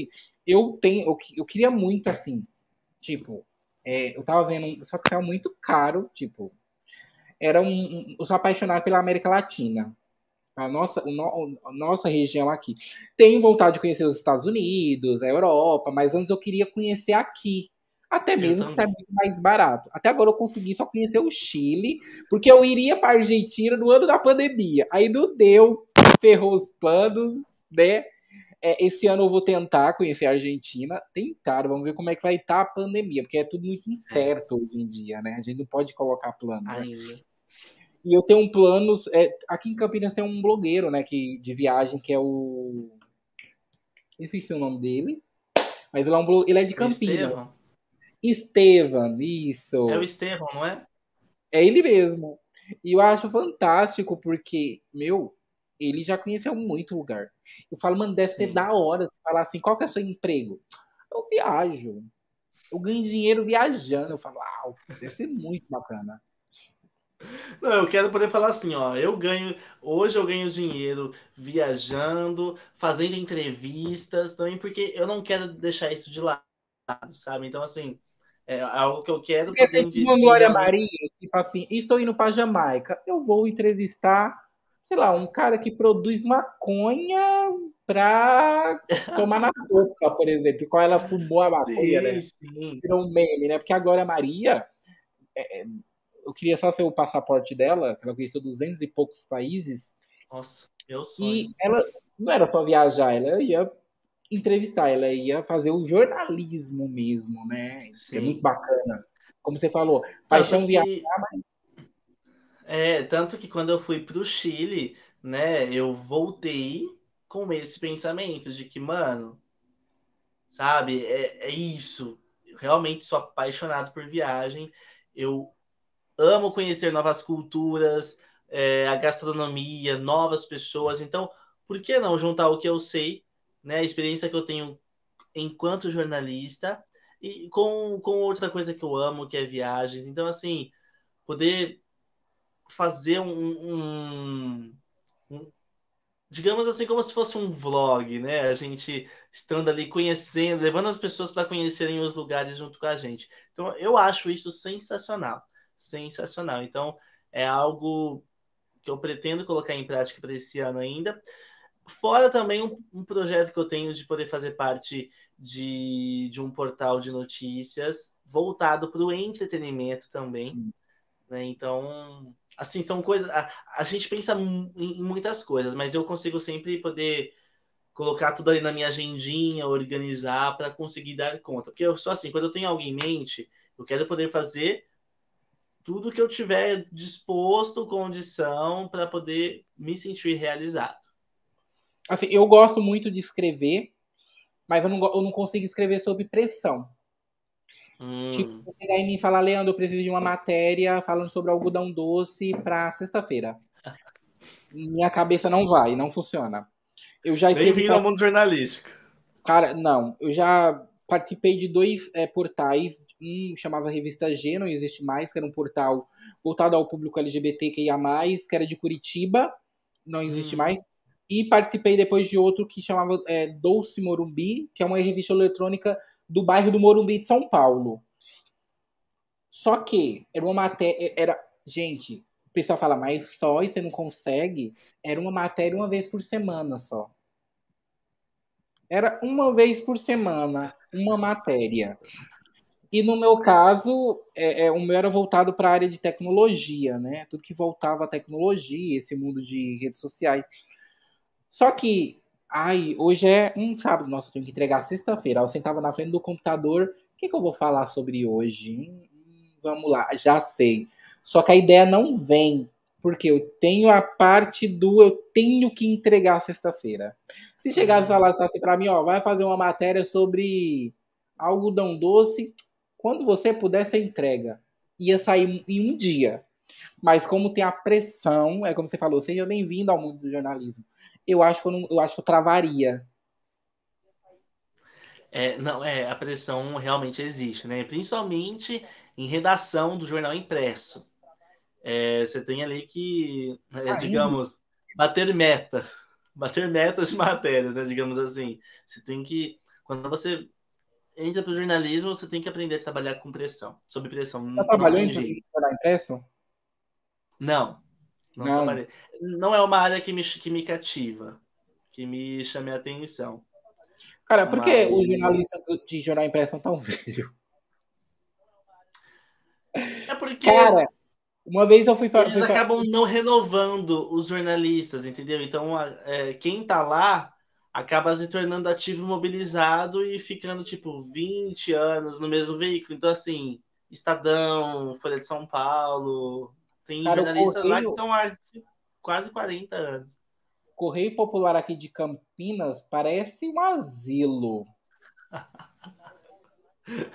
Eu tenho. Eu, eu queria muito assim. Tipo, é, eu tava vendo. Só que tava muito caro, tipo. Era um, um. Eu sou apaixonado pela América Latina a nossa, no, a nossa região aqui. Tenho vontade de conhecer os Estados Unidos, a Europa, mas antes eu queria conhecer aqui. Até mesmo que seja muito mais barato. Até agora eu consegui só conhecer o Chile, porque eu iria para a Argentina no ano da pandemia. Aí não deu, ferrou os planos, né? É, esse ano eu vou tentar conhecer a Argentina. Tentar, vamos ver como é que vai estar tá a pandemia, porque é tudo muito incerto hoje em dia, né? A gente não pode colocar plano. Né? E eu tenho um plano. É, aqui em Campinas tem um blogueiro, né, que, de viagem, que é o. Esqueci o nome dele. Mas ele é, um, ele é de Campinas. Estevam. Estevam, isso. É o Estevam, não é? É ele mesmo. E eu acho fantástico, porque, meu, ele já conheceu muito lugar. Eu falo, mano, deve ser Sim. da hora você falar assim, qual que é o seu emprego? Eu viajo. Eu ganho dinheiro viajando. Eu falo, uau, deve ser muito bacana. Não, eu quero poder falar assim, ó, eu ganho, hoje eu ganho dinheiro viajando, fazendo entrevistas também, porque eu não quero deixar isso de lado, sabe? Então, assim, é algo que eu quero poder investir. Uma Glória Maria, tipo assim, estou indo para Jamaica, eu vou entrevistar, sei lá, um cara que produz maconha pra tomar na sopa, por exemplo, qual ela fumou a maconha, sim, né? Sim. Virou um meme, né? Porque a Glória Maria... É, eu queria só ser o passaporte dela, que ela conheceu 200 e poucos países. Nossa, eu sou. E ela não era só viajar, ela ia entrevistar, ela ia fazer o jornalismo mesmo, né? Sim. É muito bacana. Como você falou, paixão que... viajar, mas... É, tanto que quando eu fui para o Chile, né, eu voltei com esse pensamento de que, mano, sabe, é, é isso. Eu realmente sou apaixonado por viagem. Eu amo conhecer novas culturas, é, a gastronomia, novas pessoas. Então, por que não juntar o que eu sei, né, a experiência que eu tenho enquanto jornalista, e com, com outra coisa que eu amo, que é viagens. Então, assim, poder fazer um, um, um digamos assim, como se fosse um vlog, né? A gente estando ali conhecendo, levando as pessoas para conhecerem os lugares junto com a gente. Então, eu acho isso sensacional. Sensacional. Então, é algo que eu pretendo colocar em prática para esse ano ainda. Fora também um, um, projeto que eu tenho de poder fazer parte de, de um portal de notícias voltado para o entretenimento também. Hum. Né? Então, assim, são coisas. A, a gente pensa em, muitas coisas, mas eu consigo sempre poder colocar tudo ali na minha agendinha, organizar para conseguir dar conta. Porque eu sou assim, quando eu tenho algo em mente, eu quero poder fazer tudo que eu tiver disposto, condição para poder me sentir realizado. Assim, eu gosto muito de escrever, mas eu não, eu não consigo escrever sob pressão. Hum. Tipo, chegar em mim e falar, Leandro, eu preciso de uma matéria falando sobre algodão doce para sexta-feira. Minha cabeça não vai, não funciona. Eu já Bem-vindo ao mundo jornalístico. Cara, não. Eu já participei de dois é, portais. Um chamava Revista G, não existe mais, que era um portal voltado ao público LGBTQIA+, que era de Curitiba, não existe hum. mais. E participei depois de outro que chamava é, Doce Morumbi, que é uma revista eletrônica do bairro do Morumbi de São Paulo. Só que era uma matéria. Era, gente, o pessoal fala, mas só e você não consegue? Era uma matéria uma vez por semana só. Era uma vez por semana, uma matéria. E no meu caso, é, é o meu era voltado para a área de tecnologia, né? Tudo que voltava à tecnologia, esse mundo de redes sociais. Só que Ai, hoje é um sábado, nossa, eu tenho que entregar sexta-feira. Eu sentava na frente do computador. O que, que eu vou falar sobre hoje? Hum, vamos lá, já sei. Só que a ideia não vem, porque eu tenho a parte do eu tenho que entregar sexta-feira. Se chegasse e falasse assim pra mim, ó, vai fazer uma matéria sobre algodão doce, quando você puder, você entrega. Ia sair em um dia. Mas como tem a pressão, é como você falou, seja bem-vindo ao mundo do jornalismo eu acho que eu, não, eu acho que eu travaria. É, não, é, a pressão realmente existe, né? Principalmente em redação do jornal impresso. É, você tem ali que, é, digamos, bater metas, bater metas de matérias, né? Digamos assim. Você tem que, quando você entra para o jornalismo, você tem que aprender a trabalhar com pressão, sob pressão. Você trabalhou em jornal impresso? Não, não, não. não é uma área que me, que me cativa, que me chame a atenção. Cara, por que Mas... os jornalistas de jornal impresso são tão velhos? É porque. Cara, uma vez eu fui falar. Eles fui... acabam não renovando os jornalistas, entendeu? Então, é, quem tá lá acaba se tornando ativo mobilizado e ficando, tipo, 20 anos no mesmo veículo. Então, assim, Estadão, Folha de São Paulo, tem Cara, jornalistas Correio... lá que estão há quase 40 anos. Correio Popular aqui de Campinas parece um asilo.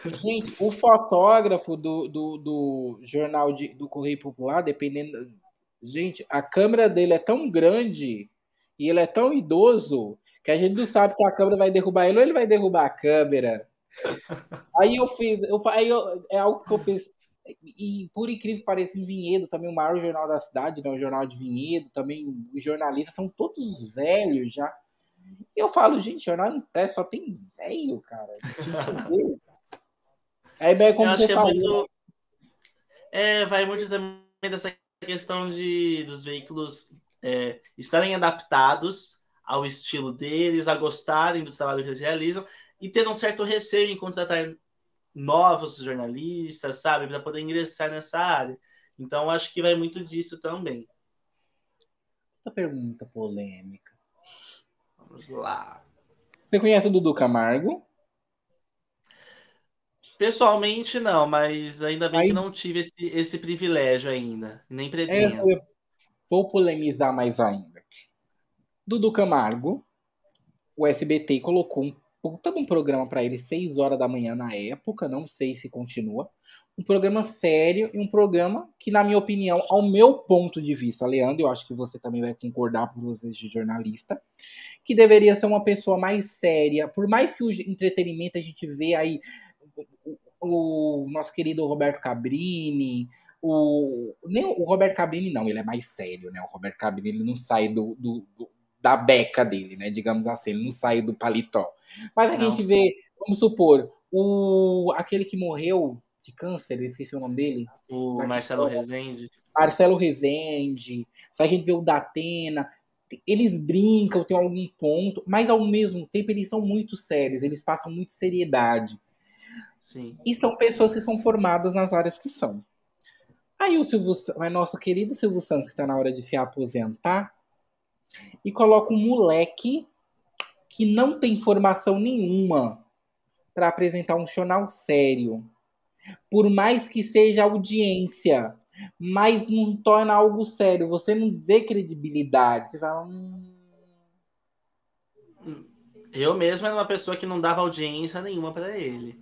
Gente, o fotógrafo do, do, do jornal de, do Correio Popular, dependendo. Gente, a câmera dele é tão grande e ele é tão idoso que a gente não sabe que a câmera vai derrubar ele ou ele vai derrubar a câmera. Aí eu fiz, eu, aí eu, é algo que eu pensei, e por incrível que pareça, em Vinhedo, também o maior jornal da cidade, né, o jornal de Vinhedo, também os jornalistas são todos velhos já. E eu falo, gente, jornal impresso só tem velho, cara. Aí bem como você é falou. É, muito... é, vai muito também dessa questão de dos veículos é, estarem adaptados ao estilo deles, a gostarem do trabalho que eles realizam e ter um certo receio em contratar novos jornalistas, sabe, para poder ingressar nessa área. Então, acho que vai muito disso também. Outra pergunta polêmica. Vamos lá. Você conhece o Dudu Camargo? Pessoalmente, não, mas ainda bem mas... que não tive esse, esse privilégio ainda. Nem pretendo. É, vou polemizar mais ainda. Dudu Camargo, o SBT colocou um puta de um programa para ele, 6 horas da manhã na época, não sei se continua. Um programa sério e um programa que, na minha opinião, ao meu ponto de vista, Leandro, eu acho que você também vai concordar por vocês de jornalista, que deveria ser uma pessoa mais séria. Por mais que o entretenimento a gente vê aí o, o nosso querido Roberto Cabrini, o, nem o Roberto Cabrini não, ele é mais sério, né? O Roberto Cabrini ele não sai do, do da beca dele, né? Digamos assim, ele não sai do paletó. Mas a não, gente vê, vamos supor, o aquele que morreu de câncer, eu esqueci o nome dele. O Marcelo Rezende. Marcelo Rezende. Se a gente vê o Datena, eles brincam, tem algum ponto, mas ao mesmo tempo eles são muito sérios, eles passam muito seriedade. Sim. E são pessoas que são formadas nas áreas que são. Aí o Silvio, nosso querido Silvio Santos, que está na hora de se aposentar, e coloca um moleque que não tem formação nenhuma para apresentar um jornal sério. Por mais que seja audiência, mas não torna algo sério. Você não vê credibilidade. Você fala. Hum... Eu mesmo era uma pessoa que não dava audiência nenhuma para ele.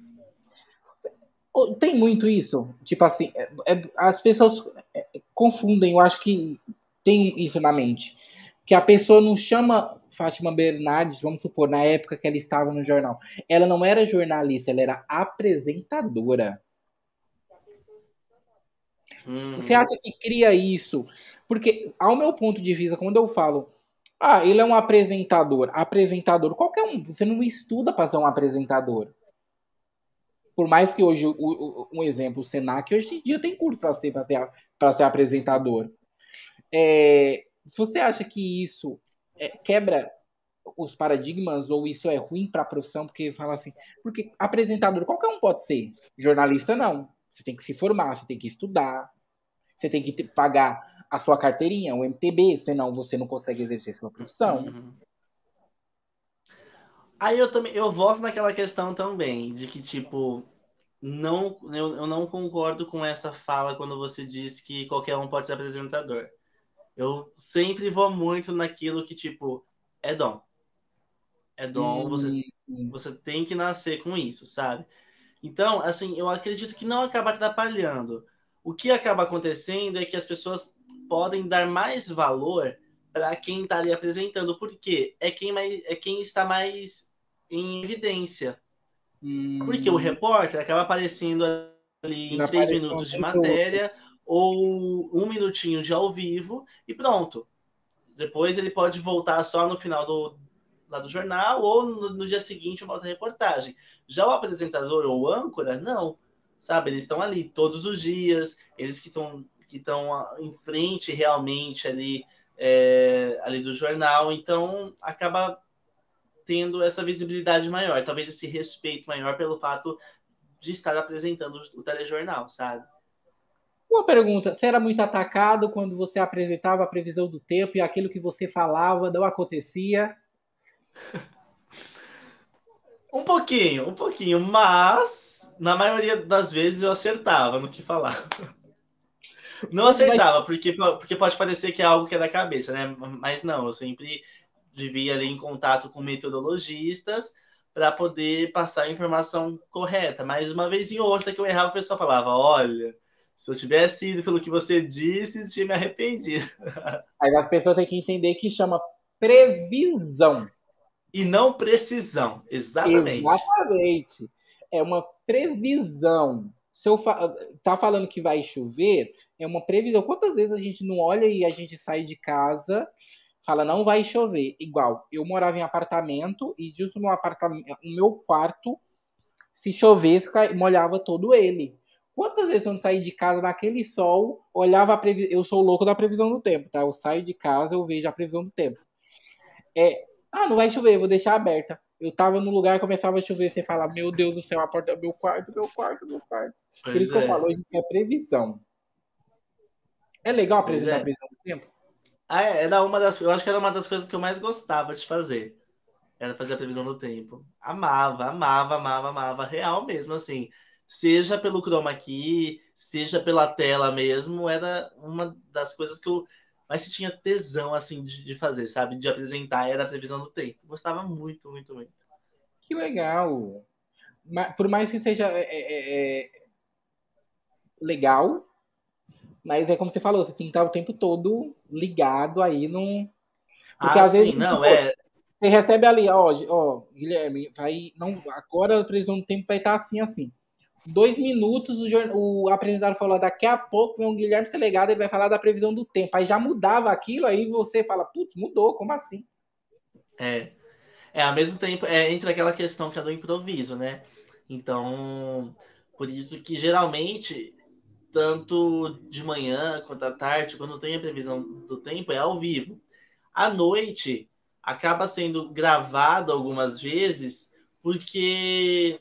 Tem muito isso. Tipo assim, é, é, as pessoas é, confundem. Eu acho que tem isso na mente que a pessoa não chama Fátima Bernardes, vamos supor, na época que ela estava no jornal. Ela não era jornalista, ela era apresentadora. Hum. Você acha que cria isso? Porque, ao meu ponto de vista, quando eu falo, ah, ele é um apresentador, apresentador, qualquer um, você não estuda para ser um apresentador. Por mais que hoje, um exemplo, o Senac, hoje em dia tem curso para ser, ser, ser apresentador. É, você acha que isso é, quebra os paradigmas ou isso é ruim para a profissão? Porque fala assim, porque apresentador qualquer um pode ser, jornalista não. Você tem que se formar, você tem que estudar, você tem que te, pagar a sua carteirinha, o MTB, senão você não consegue exercer sua profissão. Uhum. Aí eu também eu volto naquela questão também de que tipo não eu, eu não concordo com essa fala quando você diz que qualquer um pode ser apresentador. Eu sempre vou muito naquilo que, tipo, é dom. É dom, você, você tem que nascer com isso, sabe? Então, assim, eu acredito que não acaba atrapalhando. O que acaba acontecendo é que as pessoas podem dar mais valor para quem está ali apresentando, porque é quem, mais, é quem está mais em evidência. Hum. Porque o repórter acaba aparecendo ali em três minutos de matéria, ou um minutinho de ao vivo e pronto. Depois ele pode voltar só no final do, lá do jornal ou no, no dia seguinte uma outra reportagem. Já o apresentador ou âncora, não. Sabe, eles estão ali todos os dias, eles que estão que estão em frente realmente ali, é, ali do jornal, então acaba tendo essa visibilidade maior, talvez esse respeito maior pelo fato de estar apresentando o telejornal, sabe? Uma pergunta: você era muito atacado quando você apresentava a previsão do tempo e aquilo que você falava não acontecia? Um pouquinho, um pouquinho, mas na maioria das vezes eu acertava no que falava. Não acertava, porque, porque pode parecer que é algo que é da cabeça, né? Mas não, eu sempre vivia ali em contato com metodologistas para poder passar a informação correta. Mas uma vez em outra que eu errava, o pessoal falava: olha, se eu tivesse ido pelo que você disse, tinha me arrependido. Aí as pessoas têm que entender que chama previsão. E não precisão, exatamente. Exatamente. É uma previsão. Se eu fa tá falando que vai chover, é uma previsão. Quantas vezes a gente não olha e a gente sai de casa, fala não vai chover? Igual, eu morava em apartamento e disso no apartamento, o meu quarto, se chovesse, molhava todo ele. Quantas vezes eu não saí de casa naquele sol, olhava a previsão. Eu sou louco da previsão do tempo, tá? Eu saio de casa, eu vejo a previsão do tempo. É, ah, não vai chover, vou deixar aberta. Eu tava no lugar, começava a chover, você fala, meu Deus do céu, a porta, meu quarto, meu quarto, meu quarto. Pois Por isso é. que eu é. falo, hoje é previsão. É legal apresentar é. a previsão do tempo? Ah, é, era uma das, eu acho que era uma das coisas que eu mais gostava de fazer. era fazer a previsão do tempo. Amava, amava, amava, amava, real mesmo, assim. Seja pelo chroma key, seja pela tela mesmo, era uma das coisas que eu mais tinha tesão, assim, de, de fazer, sabe? De apresentar, era a previsão do tempo. Gostava muito, muito, muito. Que legal! Por mais que seja é, é, é, legal, mas é como você falou, você tem que estar o tempo todo ligado aí num. Porque ah, às sim, vezes. Não, é. Você recebe ali, ó, ó, Guilherme, vai. Não, agora a previsão do tempo vai estar assim, assim. Dois minutos, o, o apresentador falou, daqui a pouco vem o Guilherme Delegado, ele vai falar da previsão do tempo. Aí já mudava aquilo, aí você fala, putz, mudou, como assim? É. É, ao mesmo tempo, é entre aquela questão que é do improviso, né? Então, por isso que geralmente, tanto de manhã quanto à tarde, quando tem a previsão do tempo, é ao vivo. À noite, acaba sendo gravado algumas vezes, porque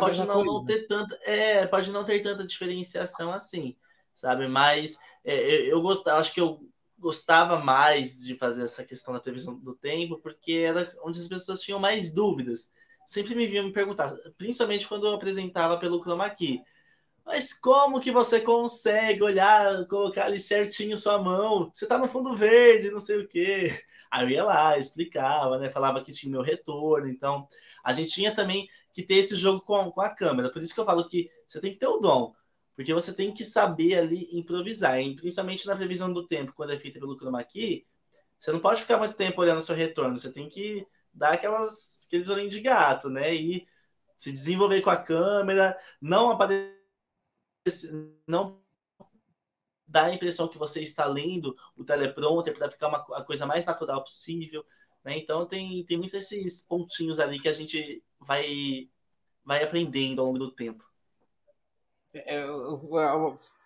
pode não, não, ter tanta, é, pode não ter tanta diferenciação assim, sabe? Mas é, eu, eu gostava, acho que eu gostava mais de fazer essa questão da previsão do tempo, porque era onde as pessoas tinham mais dúvidas. Sempre me vinham me perguntar, principalmente quando eu apresentava pelo Chroma Key. Mas como que você consegue olhar, colocar ali certinho sua mão? Você tá no fundo verde, não sei o quê. Aí eu ia lá, explicava, né? Falava que tinha meu retorno. Então, a gente tinha também que ter esse jogo com, com a câmera. Por isso que eu falo que você tem que ter o dom. Porque você tem que saber ali improvisar. Principalmente na previsão do tempo, quando é feita pelo chroma key, você não pode ficar muito tempo olhando o seu retorno. Você tem que dar aquelas, aqueles olhinhos de gato, né? E se desenvolver com a câmera, não aparecer, não dá a impressão que você está lendo o teleprompter para ficar uma, a coisa mais natural possível. Né? Então tem, tem muitos esses pontinhos ali que a gente vai, vai aprendendo ao longo do tempo. É,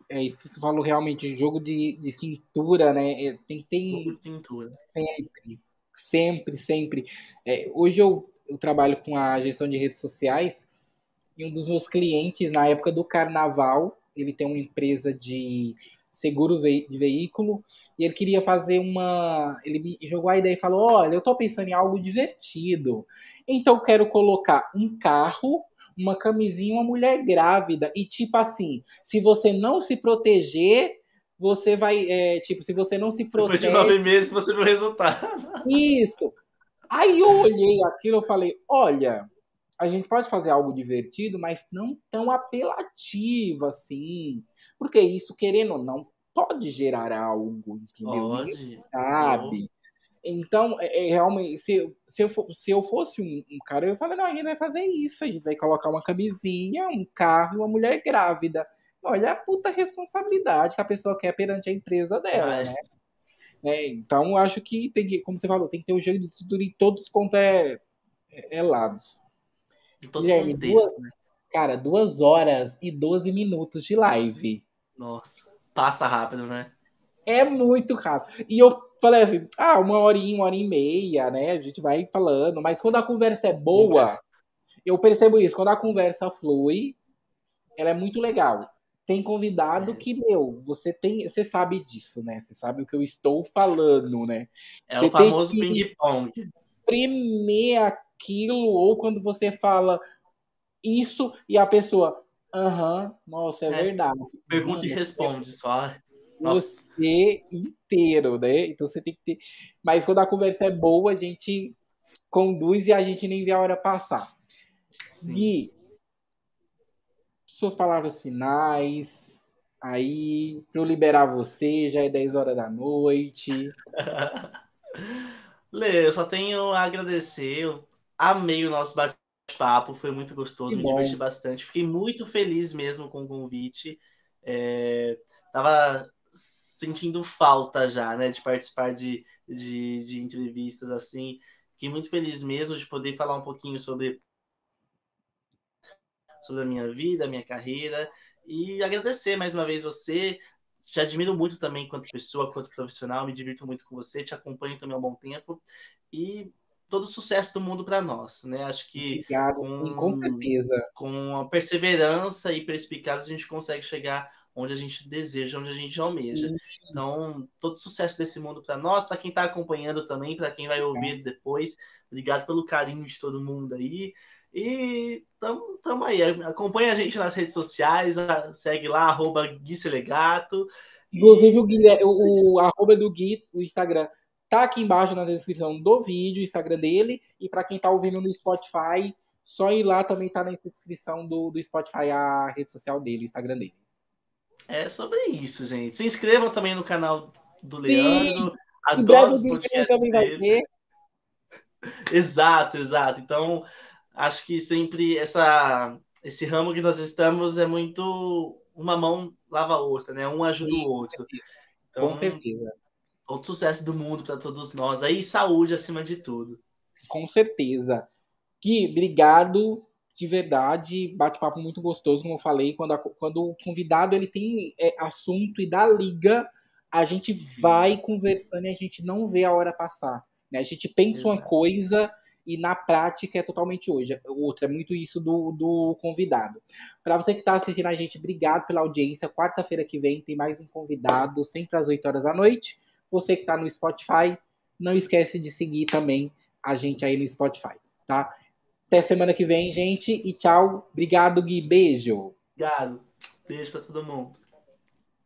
é, isso que você falou realmente, jogo de, de cintura, né? É, tem que ter. Jogo de cintura. Sempre, sempre, sempre. É, hoje eu, eu trabalho com a gestão de redes sociais e um dos meus clientes, na época do carnaval, ele tem uma empresa de seguro de veículo, e ele queria fazer uma. Ele me jogou a ideia e falou: Olha, eu tô pensando em algo divertido. Então eu quero colocar um carro, uma camisinha, uma mulher grávida. E tipo assim, se você não se proteger, você vai. É, tipo, se você não se protege. Depois de nove meses você vê o resultado. Isso. Aí eu olhei aquilo e falei: olha, a gente pode fazer algo divertido, mas não tão apelativo assim. Porque isso, querendo ou não, pode gerar algo, entendeu? Pode. Sabe? Então, é, é, realmente, se, se, eu, for, se eu fosse um, um, cara, eu ia falar, não, a gente vai fazer isso, a gente vai colocar uma camisinha, um carro e uma mulher grávida. Olha a puta responsabilidade que a pessoa quer perante a empresa dela, Mas... né? É, então, acho que tem que, como você falou, tem que ter o um jeito de tudo em todos quanto é, é, é lados. Guilherme, contexto, duas, né? cara, duas horas e 12 minutos de live. Nossa, passa rápido, né? É muito rápido. E eu falei assim, ah, uma horinha, uma hora e meia, né? A gente vai falando. Mas quando a conversa é boa, eu percebo isso. Quando a conversa flui, ela é muito legal. Tem convidado é. que, meu, você tem, você sabe disso, né? Você sabe o que eu estou falando, né? É você o famoso ping-pong. Primeiro aquilo, ou quando você fala isso e a pessoa, Aham, uhum, nossa, é, é, verdade. Pergunta Mano, e responde só. Você inteiro, né? Então você tem que ter. Mas quando a conversa é boa, a gente conduz e a gente nem vê a hora passar. Sim. E suas palavras finais, aí, para eu liberar você, já é 10 horas da noite. Lê, eu só tenho a agradecer. Amei o nosso bate papo, foi muito gostoso, que me bom. diverti bastante. Fiquei muito feliz mesmo com o convite. É, tava sentindo falta já, né, de participar de, de, de entrevistas assim. Fiquei muito feliz mesmo de poder falar um pouquinho sobre sobre a minha vida, a minha carreira e agradecer mais uma vez você. Te admiro muito também quanto pessoa, quanto profissional, me divirto muito com você, te acompanho também há um bom tempo e todo o sucesso do mundo para nós, né? Acho que Obrigado, com, sim, com certeza. Com a perseverança e perspicácia a gente consegue chegar onde a gente deseja, onde a gente almeja. Então, todo sucesso desse mundo para nós, para quem está acompanhando também, para quem vai ouvir depois. Obrigado pelo carinho de todo mundo aí. E tamo, tamo aí. Acompanha a gente nas redes sociais, segue lá, arroba Gui Selegato. Inclusive, o, Guilherme, o, o arroba do Gui, o Instagram, tá aqui embaixo na descrição do vídeo, o Instagram dele. E para quem tá ouvindo no Spotify, só ir lá também tá na descrição do, do Spotify a rede social dele, o Instagram dele. É sobre isso, gente. Se inscrevam também no canal do Leandro. Sim. Adoro os podcasts também vai ter. Exato, exato. Então, acho que sempre essa, esse ramo que nós estamos é muito uma mão lava a outra, né? Um ajuda Sim, o outro. Então, com certeza. Todo sucesso do mundo para todos nós. Aí saúde acima de tudo. Com certeza. Gui, obrigado de verdade. Bate-papo muito gostoso, como eu falei. Quando, a, quando o convidado ele tem é, assunto e dá liga, a gente vai conversando e a gente não vê a hora passar. Né? A gente pensa Exato. uma coisa e na prática é totalmente hoje. Outra, é muito isso do, do convidado. Para você que está assistindo a gente, obrigado pela audiência. Quarta-feira que vem tem mais um convidado, sempre às 8 horas da noite. Você que está no Spotify, não esquece de seguir também a gente aí no Spotify, tá? Até semana que vem, gente, e tchau. Obrigado, Gui. Beijo. Obrigado. Beijo para todo mundo.